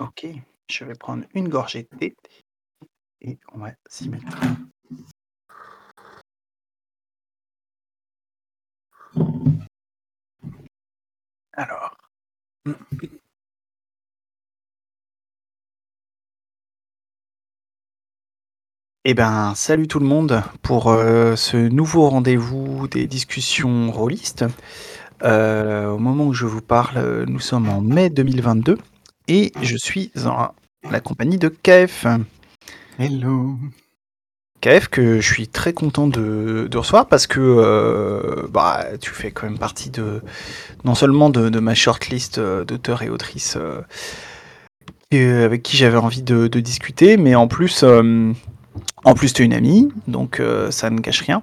OK, je vais prendre une gorgée de thé et on va s'y mettre. Alors. Eh ben, salut tout le monde pour, heu, ce nouveau rendez-vous des discussions rôlistes. Heu, au moment où je vous parle, heu, nous sommes en mai 2022 et je suis en la compagnie de KF. Hello. KF que je suis très content de de recevoir parce que, heu, bah, tu fais quand même partie de non seulement de de ma shortlist, heu, d'auteurs et autrices, et avec qui j'avais envie de de discuter, mais en plus, en plus tu es une amie, donc ça ne gâche rien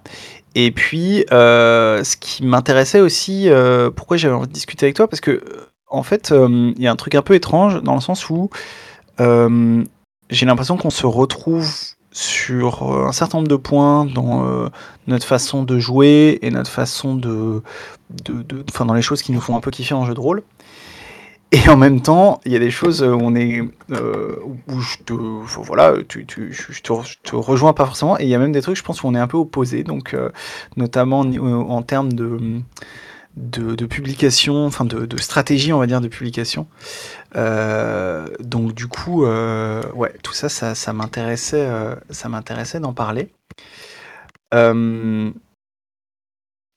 et puis, ce qui m'intéressait aussi, pourquoi j'avais envie de discuter avec toi? Parce que, en fait, hem, il y a un truc un peu étrange dans le sens où, hem, j'ai l'impression qu'on se retrouve sur, heu, un certain nombre de points dans, notre façon de jouer et notre façon de de dans les choses qui nous font un peu kiffer en jeu de rôle. Et en même temps, il y a des choses, où on est, où je te voilà, tu te rejoins pas forcément. Et il y a même des trucs, je pense, où on est un peu opposés donc notamment en termes de, de de publication, enfin de de stratégie, on va dire, de publication. Heu, donc du coup, heu, ouais, tout ça, ça ça m'intéressait, heu, ça m'intéressait d'en parler.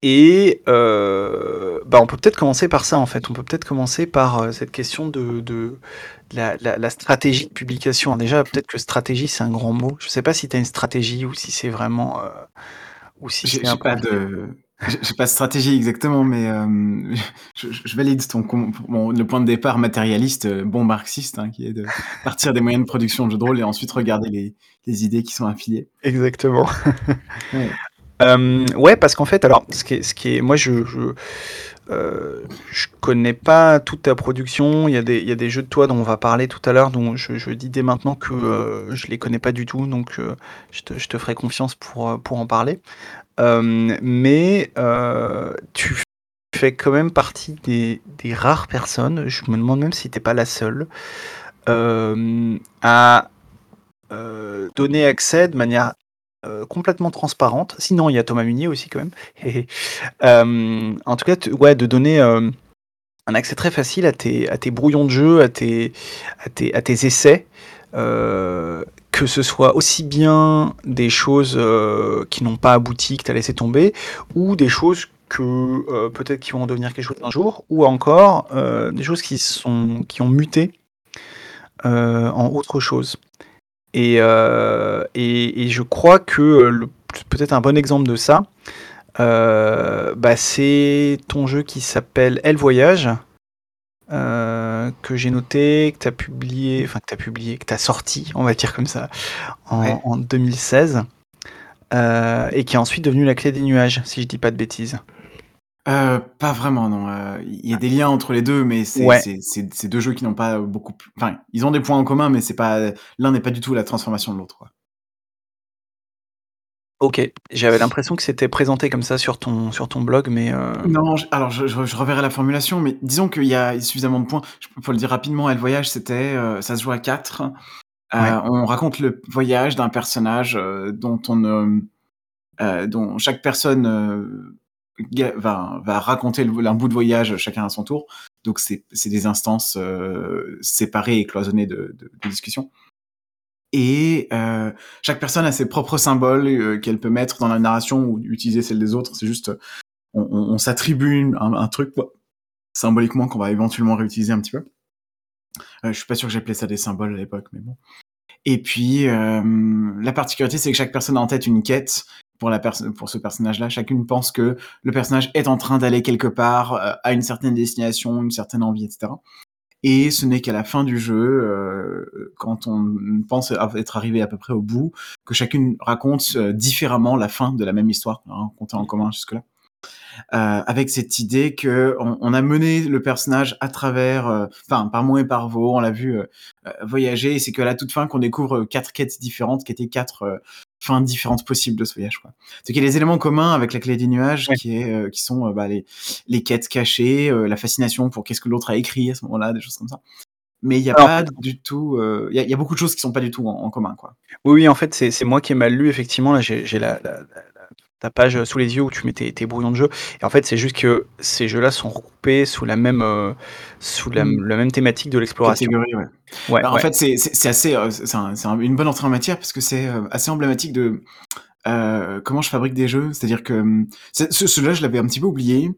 Et bah, on peut peut-être commencer par ça, en fait. On peut peut-être commencer par, cette question de de la la la stratégie de publication. Déjà, peut-être que stratégie, c'est un grand mot. Je sais pas si tu as une stratégie ou si c'est vraiment, ou si J'ai j'ai pas de j'ai j'ai pas de stratégie exactement, mais hem, je je je valide ton le point de départ matérialiste, heu, bon marxiste, hein, qui est de partir des moyens de production de jeux de rôle et ensuite regarder les les idées qui sont affiliées. Exactement. Ouais. Hem, ouais, parce qu'en fait, alors, ce qui est ce qui est moi, je je, je connais pas toute ta production. Il y a des il y a des jeux de toi dont on va parler tout à l'heure, dont je je dis dès maintenant que, heu, je les connais pas du tout, donc je te je te ferai confiance pour, pour en parler. Hem, mais heu, tu fais quand même partie des rares personnes, je me demande même si tu es pas la seule, hem, à, donner accès de manière, complètement transparente. Sinon, il y a Thomas Munier aussi quand même, en tout cas, ouais, de donner, un accès très facile à tes tes brouillons de jeu, à tes tes tes essais, que ce soit aussi bien des choses, heu, qui n'ont pas abouti, que tu as laissé tomber ou des choses que, heu, peut-être qui vont devenir quelque chose un jour ou encore, heu, des choses qui sont qui ont muté, en autre chose. Et et et je crois que, peut-être un bon exemple de ça, bah, c'est ton jeu qui s'appelle Elle Voyage, que j'ai noté, que tu as publié, enfin que tu as publié, que tu as sorti, on va dire comme ça, en Ouais. en 2016, heu et qui est ensuite devenu La Clé des Nuages, si je dis pas de bêtises. Heu, pas vraiment non, heu, il y a des liens entre les 2, mais c'est Ouais. 2 jeux qui n'ont pas beaucoup enfin, ils ont des points en commun, mais c'est pas l'un n'est pas du tout la transformation de l'autre. OK, j'avais l'impression que c'était présenté comme ça sur ton sur ton blog, mais heu Non, j alors je je je reverrai la formulation, mais disons qu'il y a suffisamment de points. Je p pour le dire rapidement, Elle Voyage, c'était, heu, ça se joue à 4. Heu, Ouais. on raconte le voyage d'un personnage, heu, dont on ne heu, dont chaque personne, heu, ga va va raconter le un bout de voyage, chacun à son tour. Donc c'est c'est des instances, heu, séparées et cloisonnées de de de discussion et heu, chaque personne a ses propres symboles, heu, qu'elle peut mettre dans la narration ou utiliser celles des autres. C'est juste, on s'attribue un truc, symboliquement qu'on va éventuellement réutiliser un petit peu. Heu, je suis pas sûr que j'appelais ça des symboles à l'époque, mais bon et puis, hem, la particularité, c'est que chaque personne a en tête une quête pour la pour ce personnage-là. Chacune pense que le personnage est en train d'aller quelque part, heu, à une certaine destination, une certaine envie et cetera et ce n'est qu'à la fin du jeu, heu, quand on pense être arrivé à peu près au bout, que chacune raconte, heu, différemment la fin de la même histoire qu'on a racontée en commun jusque-là. Heu, avec cette idée qu'on on a mené le personnage à travers, heu, enfin, par monts et par vaux, on l'a vu, heu, voyager et c'est qu'à la toute fin qu'on découvre, 4 quêtes différentes qui étaient 4, heu, fins différentes possibles de ce voyage, quoi. C'est qu'il y a des éléments communs avec La Clé des Nuages Ouais. qui est, heu, qui sont, heu, bah, les les quêtes cachées, heu, la fascination pour qu'est-ce que l'autre a écrit à ce moment-là, des choses comme ça mais il y a Alors pas du tout, il y a il y a beaucoup de choses qui sont pas du tout en en commun, quoi. Oui, oui, en fait, c'est c'est moi qui ai mal lu effectivement, là, j'ai j'ai la ta page, sous les yeux où tu mets tes tes brouillons de jeu et en fait, c'est juste que ces jeux-là sont regroupés sous la même, heu, sous la la même thématique de l'exploration. Catégorie, ouais. Ouais, Bah, en fait, c'est assez, c'est un un une bonne entrée en matière parce que c'est, assez emblématique de, comment je fabrique des jeux. C'est-à-dire que, mmh, ce celui-là, je l'avais un petit peu oublié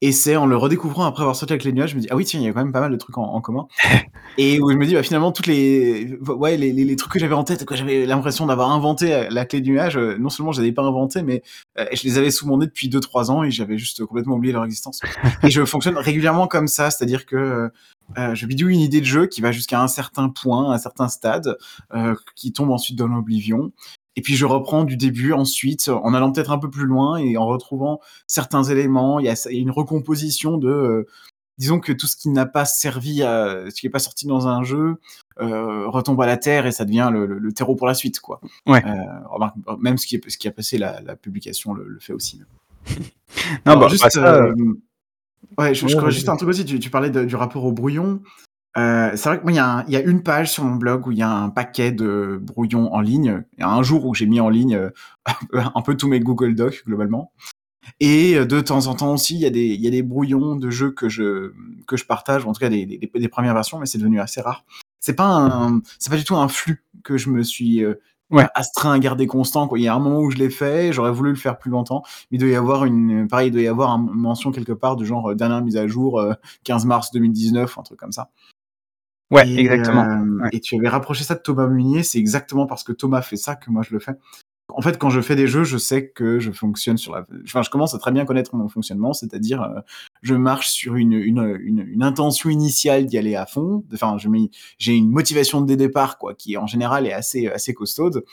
et c'est en le redécouvrant après avoir sorti La Clé des nuages, je me dis: «Ah oui, tiens, il y a quand même pas mal de trucs en en commun» et où je me dis: «Bah, finalement, toutes les ouais, les les les trucs que j'avais en tête, que j'avais l'impression d'avoir inventé, heu, La Clé des nuages, heu, non seulement je les avais pas inventés, mais, heu, je les avais sous mon nez depuis 2-3 ans et j'avais juste complètement oublié leur existence» et je fonctionne régulièrement comme ça. C'est-à-dire que, je bidouille une idée de jeu qui va jusqu'à un certain point, un certain stade, qui tombe ensuite dans l'oblivion et puis je reprends du début ensuite, en allant peut-être un peu plus loin et en retrouvant certains éléments. Il y a ça il y a une recomposition de, heu, disons que tout ce qui n'a pas servi à ce qui est pas sorti dans un jeu, heu, retombe à la terre et ça devient le le le terreau pour la suite, quoi. Ouais. Remarque, même ce qui est ce qui a passé la la publication le le fait aussi. Non, Alors bah bah, juste, ça, hem, ouais, je vas-y, juste un truc aussi, tu tu parlais de du rapport au brouillon. Heu, c'est vrai que moi, il y a y une page sur mon blog où il y a un paquet de brouillons en ligne. Il y a un jour où j'ai mis en ligne, heu, un peu tous mes Google Docs globalement et heu, de temps en temps aussi, il y a des il y a des brouillons de jeux que je que je partage, ou en tout cas des des des 1res versions, mais c'est devenu assez rare. C'est pas c'est pas du tout un flux que je me suis, Ouais. astreint à garder constant, quoi. Il y a un moment où je l'ai fait, j'aurais voulu le faire plus longtemps, mais il doit y avoir une pareil, il doit y avoir un mention quelque part du genre, dernière mise à jour, heu, 15 mars 2019 ou un truc comme ça Ouais, et exactement. Ouais. et tu avais rapproché ça de Thomas Munier, c'est exactement parce que Thomas fait ça que moi je le fais. En fait, quand je fais des jeux, je sais que je fonctionne sur la enfin, je commence à très bien connaître mon fonctionnement, c'est-à-dire, heu, je marche sur une une, une une intention initiale d'y aller à fond. Enfin, je mets j'ai une motivation dès départ, quoi, qui en général est assez, assez costaude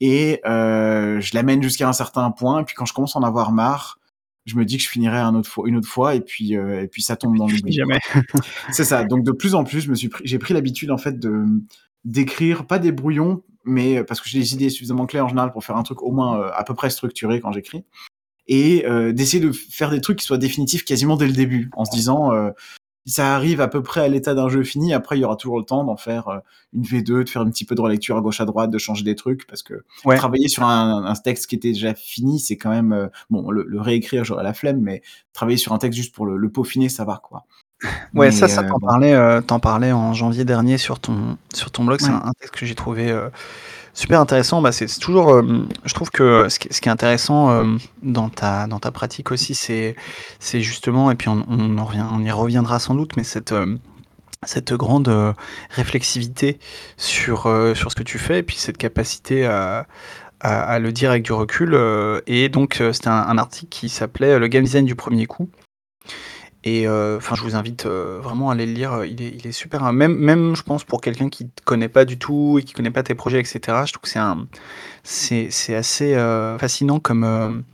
et heu, je l'amène jusqu'à un certain point et puis quand je commence à en avoir marre, je me dis que je finirai un autre fois une autre fois et puis, heu et puis ça tombe dans l'oubli, jamais. C'est ça, donc de plus en plus, je me suis pris j'ai pris l'habitude en fait de, d'écrire pas des brouillons, mais parce que j'ai des idées suffisamment claires en général pour faire un truc au moins, heu, à peu près structuré quand j'écris et heu, d'essayer de faire des trucs qui soient définitifs quasiment dès le début. En se disant, «Si ça arrive à peu près à l'état d'un jeu fini, après il y aura toujours le temps d'en faire, heu, une V2, de faire un petit peu de relecture à gauche à droite, de changer des trucs» parce que Ouais. travailler sur un un texte qui était déjà fini, c'est quand même, heu, bon le le réécrire, j'aurais la flemme, mais travailler sur un texte juste pour le le peaufiner, ça va, quoi. Ouais, ça Mais ça, heu, tu en bon. parlais, en parlais en janvier dernier sur ton sur ton blog. C'est un Ouais. un texte que j'ai trouvé, super intéressant. Bah, c'est toujours, hem, je trouve que ce qui est intéressant, hem, dans ta dans ta pratique aussi, c'est justement et puis on on y reviendra sans doute, mais cette, hem, cette grande, réflexivité sur, sur ce que tu fais et puis cette capacité à à le dire avec du recul, et donc c'était un un article qui s'appelait, «Le game design du premier coup» et heu, enfin, je vous invite, heu, vraiment à aller le lire, il est super, hein, même même je pense pour quelqu'un qui te connaît pas du tout et qui connaît pas tes projets et cetera. Je trouve que c'est un c'est assez, heu, fascinant comme,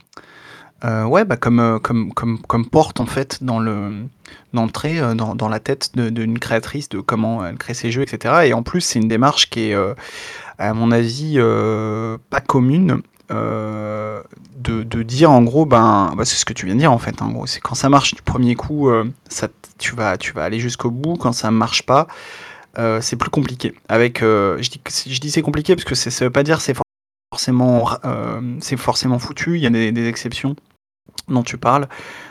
ouais, bah, comme, comme comme comme porte en fait dans le d'entrée, dans la tête d'une créatrice, de comment elle crée ses jeux et cetera. Et en plus, c'est une démarche qui est, à mon avis, pas commune, heu, de dire en gros, ben, bah, c'est ce que tu viens de dire en fait, en gros. C'est quand ça marche du premier coup, heu, ça tu vas tu vas aller jusqu'au bout. Quand ça marche pas, heu, c'est plus compliqué. Avec, je dis je dis: «C'est compliqué» parce que ça veut pas dire c'est forcément c'est forcément foutu. Il y a des exceptions dont tu parles,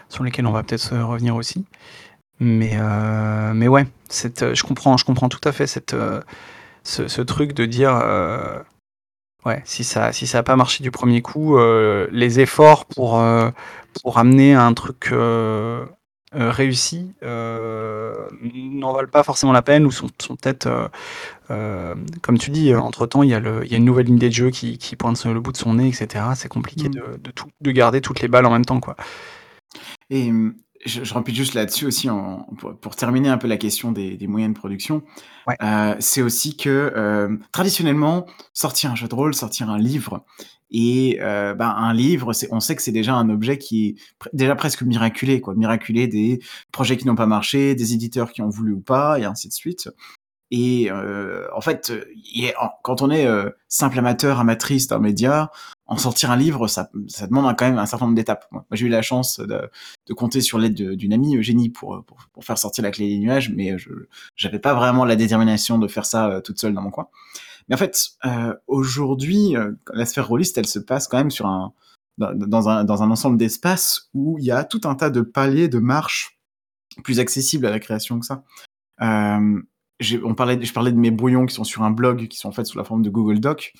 sur lesquelles on va peut-être, revenir aussi. Mais mais ouais, je comprends je comprends tout à fait cette, ce truc de dire, ouais, si ça si ça a pas marché du premier coup, heu, les efforts pour, heu, pour amener un truc, heu, réussi, n'en valent pas forcément la peine ou sont sont peut-être, comme tu dis, entre temps, il y a le il y a une nouvelle idée de jeu qui qui pointe le bout de son nez et cetera. C'est compliqué Mmh. de de tout de garder toutes les balles en même temps, quoi. Et je je rebute juste là-dessus aussi en pour pour terminer un peu la question des des moyens de production. Ouais. Heu, c'est aussi que, hem, traditionnellement, sortir un jeu de rôle, sortir un livre et heu, ben, un livre, c'est on sait que c'est déjà un objet qui est pr déjà presque miraculé, quoi. Miraculé des projets qui n'ont pas marché, des éditeurs qui ont voulu ou pas et ainsi de suite Et euh, en fait, quand on est euh, simple amateur, amatrice d'un média, en sortir un livre, ça, demande quand même un certain nombre d'étapes. Moi, j'ai eu la chance de, compter sur l'aide d'une amie, Eugénie, pour, faire sortir la clé des nuages, mais je n'avais pas vraiment la détermination de faire ça euh, toute seule dans mon coin. Mais en fait, euh, aujourd'hui, la sphère rôliste, elle se passe quand même sur un, dans, un, ensemble d'espaces où il y a tout un tas de paliers, de marches plus accessibles à la création que ça. Euh, on parlait, je parlais de mes brouillons qui sont sur un blog, qui sont en fait sous la forme de Google Doc.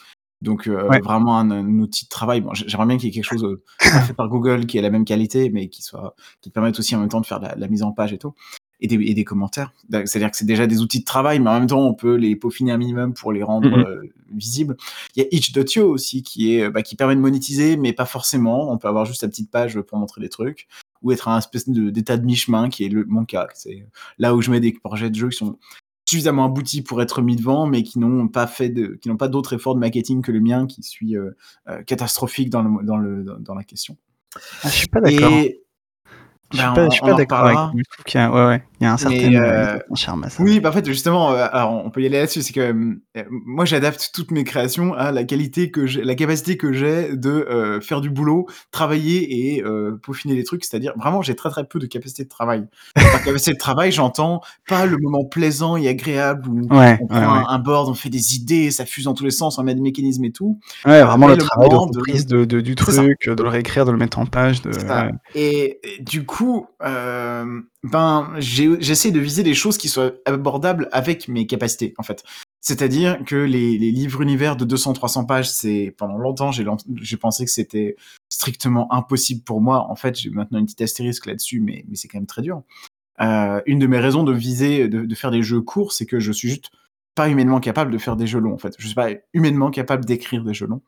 Donc euh, vraiment un, outil de travail. Bon, J'aimerais bien qu'il y ait quelque chose euh, fait par Google qui ait la même qualité, mais qui soit qui permette aussi en même temps de faire la, la mise en page et tout, et des, et des commentaires. C'est-à-dire que c'est déjà des outils de travail, mais en même temps on peut les peaufiner un minimum pour les rendre mm-hmm. euh, visibles. Il y a Itch.io aussi qui est bah, qui permet de monétiser, mais pas forcément. On peut avoir juste sa petite page pour montrer des trucs ou être un espèce d'état de, mi-chemin qui est le, mon cas. C'est là où je mets des projets de jeux qui sont suffisamment aboutis pour être mis devant, mais qui n'ont pas fait de, qui n'ont pas d'autres efforts de marketing que le mien, qui suis euh, euh, catastrophique dans le, dans le, dans la question. Ah, je suis pas d'accord. Je suis ben, pas, d'accord avec Je trouve qu'il y, a, ouais, ouais, il y a un certain euh, charme à ça. Oui, bah, en fait, justement, euh, alors, on peut y aller là-dessus. C'est que euh, moi, j'adapte toutes mes créations à la qualité que j'ai, la capacité que j'ai de euh, faire du boulot, travailler et peaufiner les trucs. C'est-à-dire, vraiment, j'ai très très peu de capacité de travail. Par capacité de travail, j'entends pas le moment plaisant et agréable où on prend un, board, on fait des idées, ça fuse dans tous les sens, on met des mécanismes et tout. Ouais, vraiment le, travail de reprise de, de, du truc, de le réécrire, de le mettre en page. De... Et, et du coup, coup, euh, ben, j'essaie de viser des choses qui soient abordables avec mes capacités, en fait. C'est-à-dire que les, livres univers de 200-300 pages, c'est pendant longtemps, j'ai pensé que c'était strictement impossible pour moi. En fait, j'ai maintenant une petite astérisque là-dessus, mais, c'est quand même très dur. Euh, une de mes raisons de viser, de, faire des jeux courts, c'est que je suis juste pas humainement capable de faire des jeux longs, en fait. Je suis pas humainement capable d'écrire des jeux longs.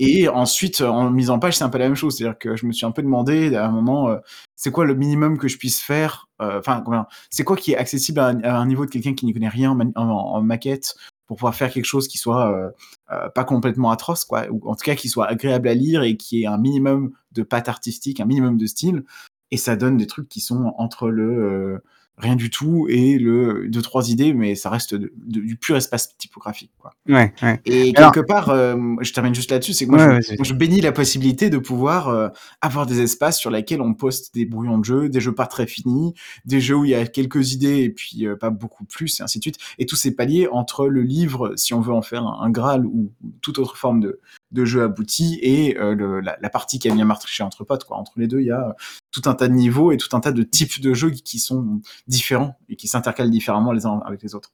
Et ensuite, en mise en page, c'est un peu la même chose. C'est-à-dire que je me suis un peu demandé à un moment, euh, c'est quoi le minimum que je puisse faire euh, Enfin, c'est quoi qui est accessible à un, niveau de quelqu'un qui n'y connaît rien en, maquette pour pouvoir faire quelque chose qui soit euh, pas complètement atroce, quoi, ou en tout cas qui soit agréable à lire et qui ait un minimum de patte artistique, un minimum de style. Et ça donne des trucs qui sont entre le rien du tout et le deux trois idées mais ça reste du pur espace typographique quoi. Ouais, ouais. Et quelque part euh, je termine juste là-dessus c'est que moi, je, bénis la possibilité de pouvoir euh, avoir des espaces sur lesquels on poste des brouillons de jeux, des jeux pas très finis, des jeux où il y a quelques idées et puis euh, pas beaucoup plus et ainsi de suite et tous ces paliers entre le livre si on veut en faire un, graal ou toute autre forme de de jeu abouti et le, la, partie qui a bien marché entre potes. Entre les deux il y a tout un tas de niveaux et tout un tas de types de jeux qui sont différents et qui s'intercalent différemment les uns avec les autres.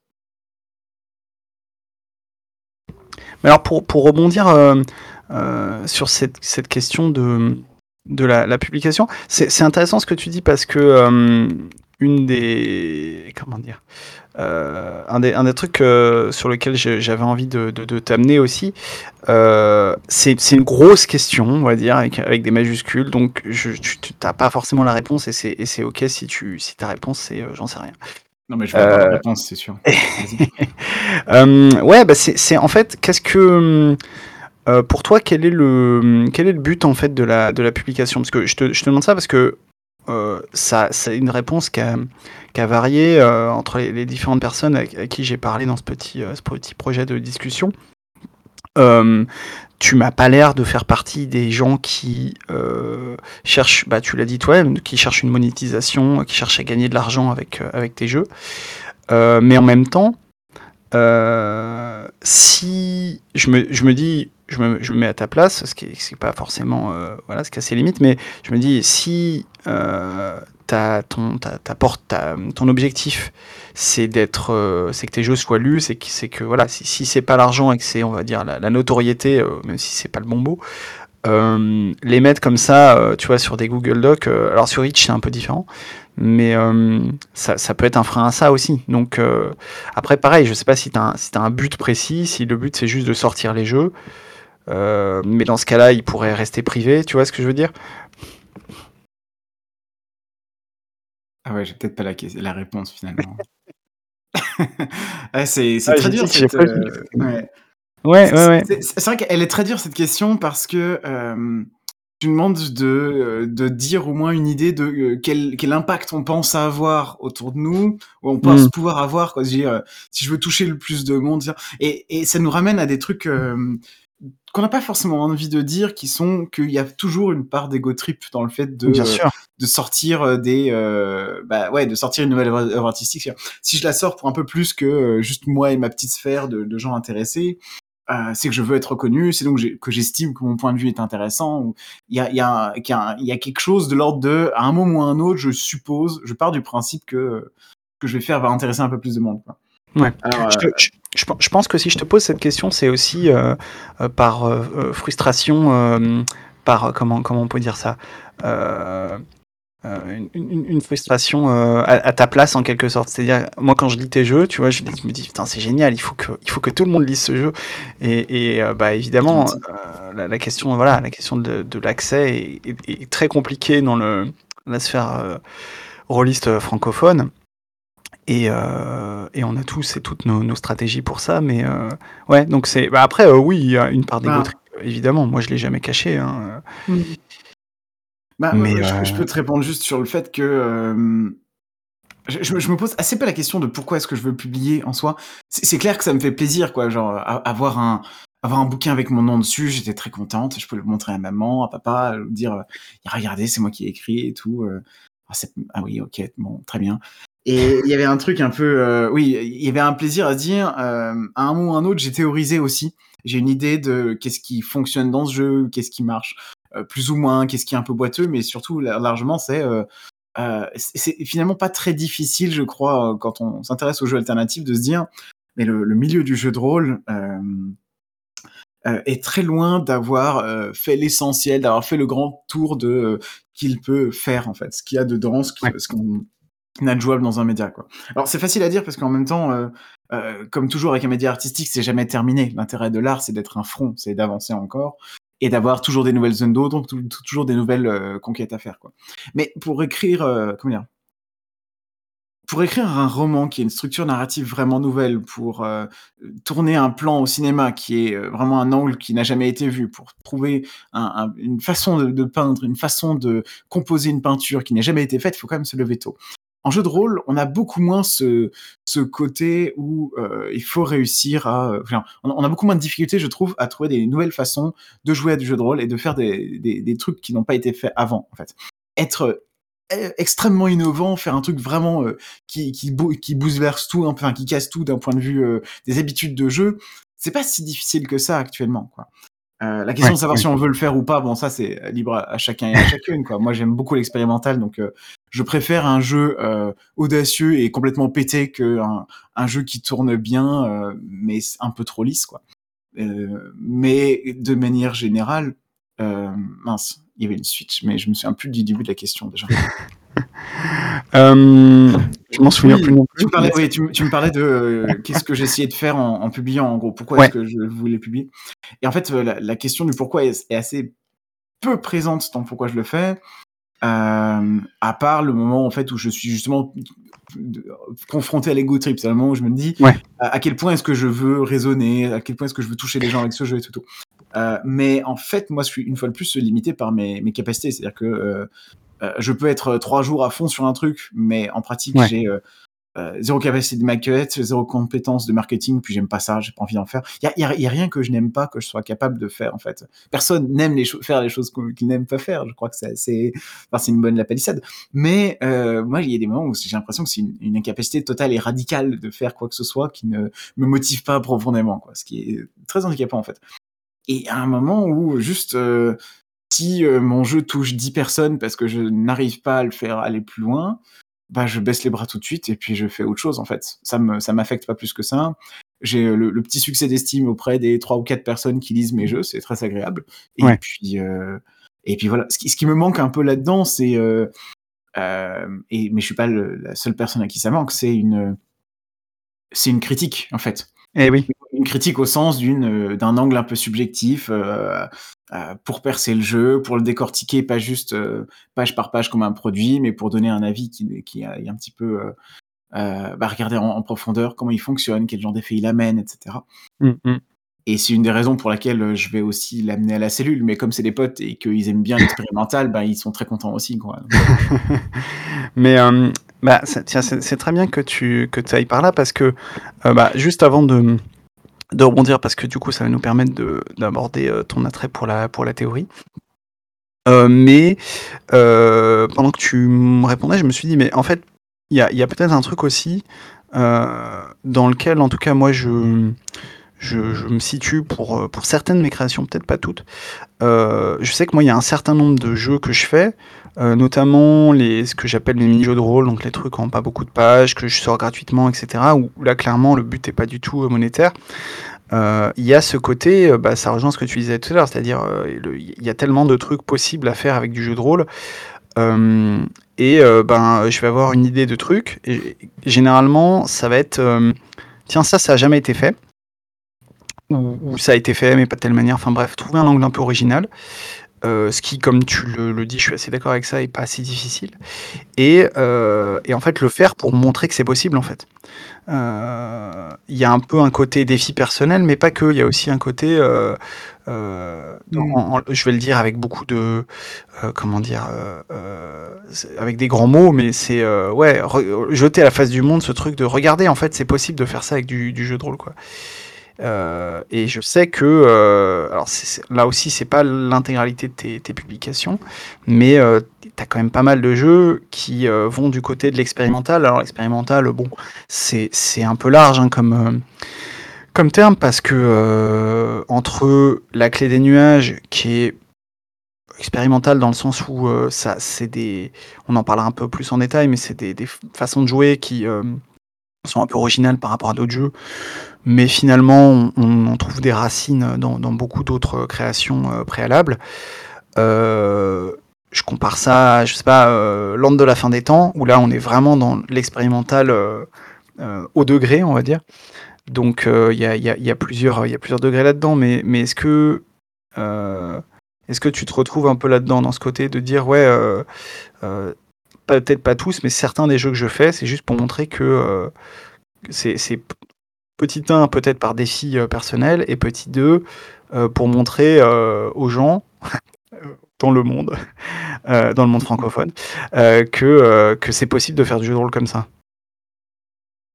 Mais alors pour, rebondir euh, euh, sur cette, question de, la, la publication, c'est intéressant ce que tu dis parce que euh, une des comment dire euh, un, des, un des trucs euh, sur lequel j'avais envie de, de, t'amener aussi, euh, c'est une grosse question, on va dire, avec, avec des majuscules. Donc, je, tu n'as pas forcément la réponse et c'est ok si, tu, si ta réponse c'est j'en sais rien. Non, mais je vais avoir la réponse, c'est sûr. ouais, bah c'est en fait, qu'est-ce que. pour toi, quel est, le, quel est le but en fait de la, de la publication? Parce que je te, je te demande ça parce que euh, c'est une réponse qui a, varié euh, entre les, différentes personnes avec, qui j'ai parlé dans ce petit, euh, projet de discussion. tu m'as pas l'air de faire partie des gens qui cherchent, bah, tu l'as dit toi-même, qui cherchent une monétisation, qui cherchent à gagner de l'argent avec, avec tes jeux. mais en même temps, si je me dis, je me, je me, mets à ta place, ce qui n'est pas forcément, euh, voilà, ce qui a ses limites, mais je me dis, si euh, ton, ta, ta porte, ton objectif, c'est d'être, euh, c'est que tes jeux soient lus, c'est que, que voilà, si, si c'est pas l'argent et que c'est, on va dire, la, notoriété, euh, même si c'est pas le bon mot, les mettre comme ça, tu vois, sur des Google Docs, alors sur Reach c'est un peu différent, mais ça, ça, peut être un frein à ça aussi. Donc après, pareil, je sais pas si tu as, si as, un but précis, si le but c'est juste de sortir les jeux. Euh, mais dans ce cas-là, il pourrait rester privé, tu vois ce que je veux dire? Ah ouais, j'ai peut-être pas la, la réponse finalement. c'est ah, très dur. Cette, euh, ouais. Ouais, ouais, C'est vrai qu'elle est très dure cette question parce que euh, tu demandes de, de dire au moins une idée de quel, quel impact on pense avoir autour de nous, ou on pense Mmh. pouvoir avoir, quoi. Dire, si je veux toucher le plus de monde, dire- et, et ça nous ramène à des trucs euh, qu'on n'a pas forcément envie de dire, qui sont qu'il y a toujours une part d'ego trip dans le fait de, Bien euh, de sortir euh, des, euh, bah ouais, de sortir une nouvelle œuvre artistique. Si je la sors pour un peu plus que euh, juste moi et ma petite sphère de, de gens intéressés, euh, c'est que je veux être reconnu, c'est donc que j'estime que mon point de vue est intéressant. Il y a, y, a, y a y quelque chose de l'ordre de, à un moment ou à un autre, je suppose, je pars du principe que que je vais faire va intéresser un peu plus de monde. Quoi. Ouais. Alors, Je, te- je- je pen- je pense que si je te pose cette question, c'est aussi euh, euh, par euh, frustration, par comment comment on peut dire ça, une, une- une frustration à, à ta place en quelque sorte. C'est-à-dire, moi quand je lis tes jeux, tu vois, je, je me dis putain c'est génial, il faut que il faut que tout le monde lise ce jeu. Et, et, bah évidemment, la, la question voilà, la question de, de l'accès est, est- est très compliquée dans le la sphère rôliste francophone. Et, euh, et on a tous et toutes nos, nos stratégies pour ça, mais euh, ouais, donc c'est. Bah après, euh, oui, il y a une part d'égo Bah. évidemment. Moi, je l'ai jamais caché. Hein. Bah, Mais, je, euh, je peux te répondre juste sur le fait que euh, je, je me- je me pose assez peu la question de pourquoi est-ce que je veux publier en soi. C'est c'est clair que ça me fait plaisir, quoi, genre a- avoir un avoir un bouquin avec mon nom dessus, j'étais très contente. Je peux le montrer à maman, à papa, lui dire regardez, c'est moi qui ai écrit et tout. ah, c'est- ah oui, ok, bon, très bien. Et il y avait un truc un peu, euh, oui, il y avait un plaisir à se dire. euh, à un moment ou à un autre, j'ai théorisé aussi. J'ai une idée de qu'est-ce qui fonctionne dans ce jeu, qu'est-ce qui marche euh, plus ou moins, qu'est-ce qui est un peu boiteux, mais surtout la- largement, c'est euh, euh, c'est finalement pas très difficile, je crois, euh, quand on s'intéresse aux jeux alternatifs, de se dire, mais le, le milieu du jeu de rôle euh, euh, est très loin d'avoir euh, fait l'essentiel, d'avoir fait le grand tour de euh, qu'il peut faire en fait, ce qu'il y a dedans, ce qui- Ouais. ce qu'on a de jouable dans un média quoi. Alors c'est facile à dire parce qu'en même temps, euh, euh, comme toujours avec un média artistique, c'est jamais terminé. L'intérêt de l'art, c'est d'être un front, c'est d'avancer encore et d'avoir toujours des nouvelles zones d'eau, donc tou- tou- toujours des nouvelles euh, conquêtes à faire quoi. Mais pour écrire, comment dire, pour écrire un roman qui a une structure narrative vraiment nouvelle, pour tourner un plan au cinéma qui est vraiment un angle qui n'a jamais été vu, pour trouver un- un- une façon de, de peindre, une façon de composer une peinture qui n'a jamais été faite, il faut quand même se lever tôt. En jeu de rôle, on a beaucoup moins ce, ce côté où euh, il faut réussir à... euh, enfin, on, a- beaucoup moins de difficultés, je trouve, à trouver des nouvelles façons de jouer à du jeu de rôle et de faire des, des, des trucs qui n'ont pas été faits avant, en fait. Être euh, extrêmement innovant, faire un truc vraiment qui, qui, qui bouleverse tout, enfin qui casse tout d'un point de vue des habitudes de jeu, c'est pas si difficile que ça actuellement. Quoi. Euh, la question Ouais, de savoir ouais. si on veut le faire ou pas, bon ça c'est libre à, à chacun et à chacune. Quoi. Moi j'aime beaucoup l'expérimental, donc euh, je préfère un jeu euh, audacieux et complètement pété qu'un un jeu qui tourne bien, mais un peu trop lisse. Quoi. Mais de manière générale, mince, il y avait une switch, mais je me souviens plus du début de la question déjà. Euh, je m'en souviens Oui, plus non plus. Tu, me parlais, mais- oui, tu, me- tu me parlais de euh, qu'est-ce que j'essayais de faire en, en publiant, en gros. Pourquoi Ouais. est-ce que je voulais publier? Et en fait, euh, la, la question du pourquoi est, est assez peu présente dans pourquoi je le fais, euh, à part le moment en fait où je suis justement confronté à l'ego trip. C'est le moment où je me dis Ouais. à, à quel point est-ce que je veux raisonner, à quel point est-ce que je veux toucher les gens avec ce jeu et tout. tout. Euh, mais en fait, moi, je suis une fois de plus limité par mes, mes capacités. C'est-à-dire que euh, je peux être euh, trois jours à fond sur un truc, mais en pratique, Ouais. j'ai euh, euh, zéro capacité de maquette, zéro compétence de marketing, puis j'aime pas ça, j'ai pas envie d'en faire. Il y a, y a- y a rien que je n'aime pas que je sois capable de faire en fait. Personne n'aime les faire les choses qu'il n'aime pas faire. Je crois que c'est enfin, une bonne la palissade. Mais euh, moi, il y a des moments où j'ai l'impression que c'est une, une incapacité totale et radicale de faire quoi que ce soit qui ne me motive pas profondément, quoi. Ce qui est très handicapant en fait. Et à un moment où juste euh, si euh, mon jeu touche 10 personnes parce que je n'arrive pas à le faire aller plus loin, bah je baisse les bras tout de suite et puis je fais autre chose en fait. Ça me ça m'affecte pas plus que ça. J'ai euh, le, le petit succès d'estime auprès des trois ou quatre personnes qui lisent mes jeux, c'est très agréable. Et Ouais. puis euh, et puis voilà. Ce qui, ce qui me manque un peu là-dedans, c'est euh, euh, et mais je suis pas le- la seule personne à qui ça manque, c'est une c'est une critique en fait Eh oui. Une critique au sens d'une euh, d'un angle un peu subjectif euh, euh, pour percer le jeu, pour le décortiquer pas juste euh, page par page comme un produit, mais pour donner un avis qui, qui est un petit peu euh, euh, bah, regarder en, en profondeur comment il fonctionne, quel genre d'effet il amène, etc. Mm, mm. Et c'est une des raisons pour laquelle je vais aussi l'amener à la cellule. Mais comme c'est des potes et qu'ils aiment bien l'expérimental, ben, ils sont très contents aussi. Quoi. mais bah, c'est très bien que tu que ailles par là parce que bah, juste avant de, de rebondir, parce que du coup ça va nous permettre d'aborder ton attrait pour la, pour la théorie. mais pendant que tu me répondais, je me suis dit, mais en fait, il y a, y a peut-être un truc aussi dans lequel, en tout cas, moi, je, je, me situe pour, euh, pour certaines de mes créations, peut-être pas toutes. Euh, je sais que moi, il y a un certain nombre de jeux que je fais, euh, notamment les, ce que j'appelle les mini-jeux de rôle, donc les trucs en pas beaucoup de pages, que je sors gratuitement, etc. Où là, clairement, le but n'est pas du tout monétaire. Il y a ce côté, bah, ça rejoint ce que tu disais tout à l'heure, c'est-à-dire il y a tellement de trucs possibles à faire avec du jeu de rôle. et ben, je vais avoir une idée de truc. Généralement, ça va être tiens, ça, ça n'a jamais été fait où, ça a été fait, mais pas de telle manière. Enfin bref, trouver un angle un peu original. Euh, ce qui, comme tu le, dis, je suis assez d'accord avec ça, est pas assez difficile. Et, euh, et, en fait, le faire pour montrer que c'est possible, en fait. Euh, il y a un peu un côté défi personnel, mais pas que. Il y a aussi un côté, mm. je vais le dire avec beaucoup de, comment dire, avec des grands mots, mais c'est ouais, jeter à la face du monde ce truc de regarder. En fait, c'est possible de faire ça avec du, du jeu de rôle, quoi. Euh, et je sais que, euh, alors là aussi, c'est pas l'intégralité de tes, publications, mais euh, tu as quand même pas mal de jeux qui vont du côté de l'expérimental. Alors, l'expérimental, bon, c'est un peu large hein, comme, comme terme parce que entre la clé des nuages qui est expérimental dans le sens où ça c'est des on en parlera un peu plus en détail mais c'est des, des, façons de jouer qui sont un peu originales par rapport à d'autres jeux mais finalement, on, trouve des racines dans, beaucoup d'autres créations euh, préalables. Euh, je compare ça à, je sais pas, euh, Land de la fin des temps, où là, on est vraiment dans l'expérimental au degré, on va dire. Donc, il y a, plusieurs, degrés là-dedans, mais, est-ce que, est-ce que tu te retrouves un peu là-dedans, dans ce côté de dire, ouais, peut-être pas tous, mais certains des jeux que je fais, c'est juste pour montrer que c'est Petit 1, peut-être par défi euh, personnel, et petit 2, euh, pour montrer euh, aux gens dans le monde, dans le monde francophone, que, que c'est possible de faire du jeu de rôle comme ça.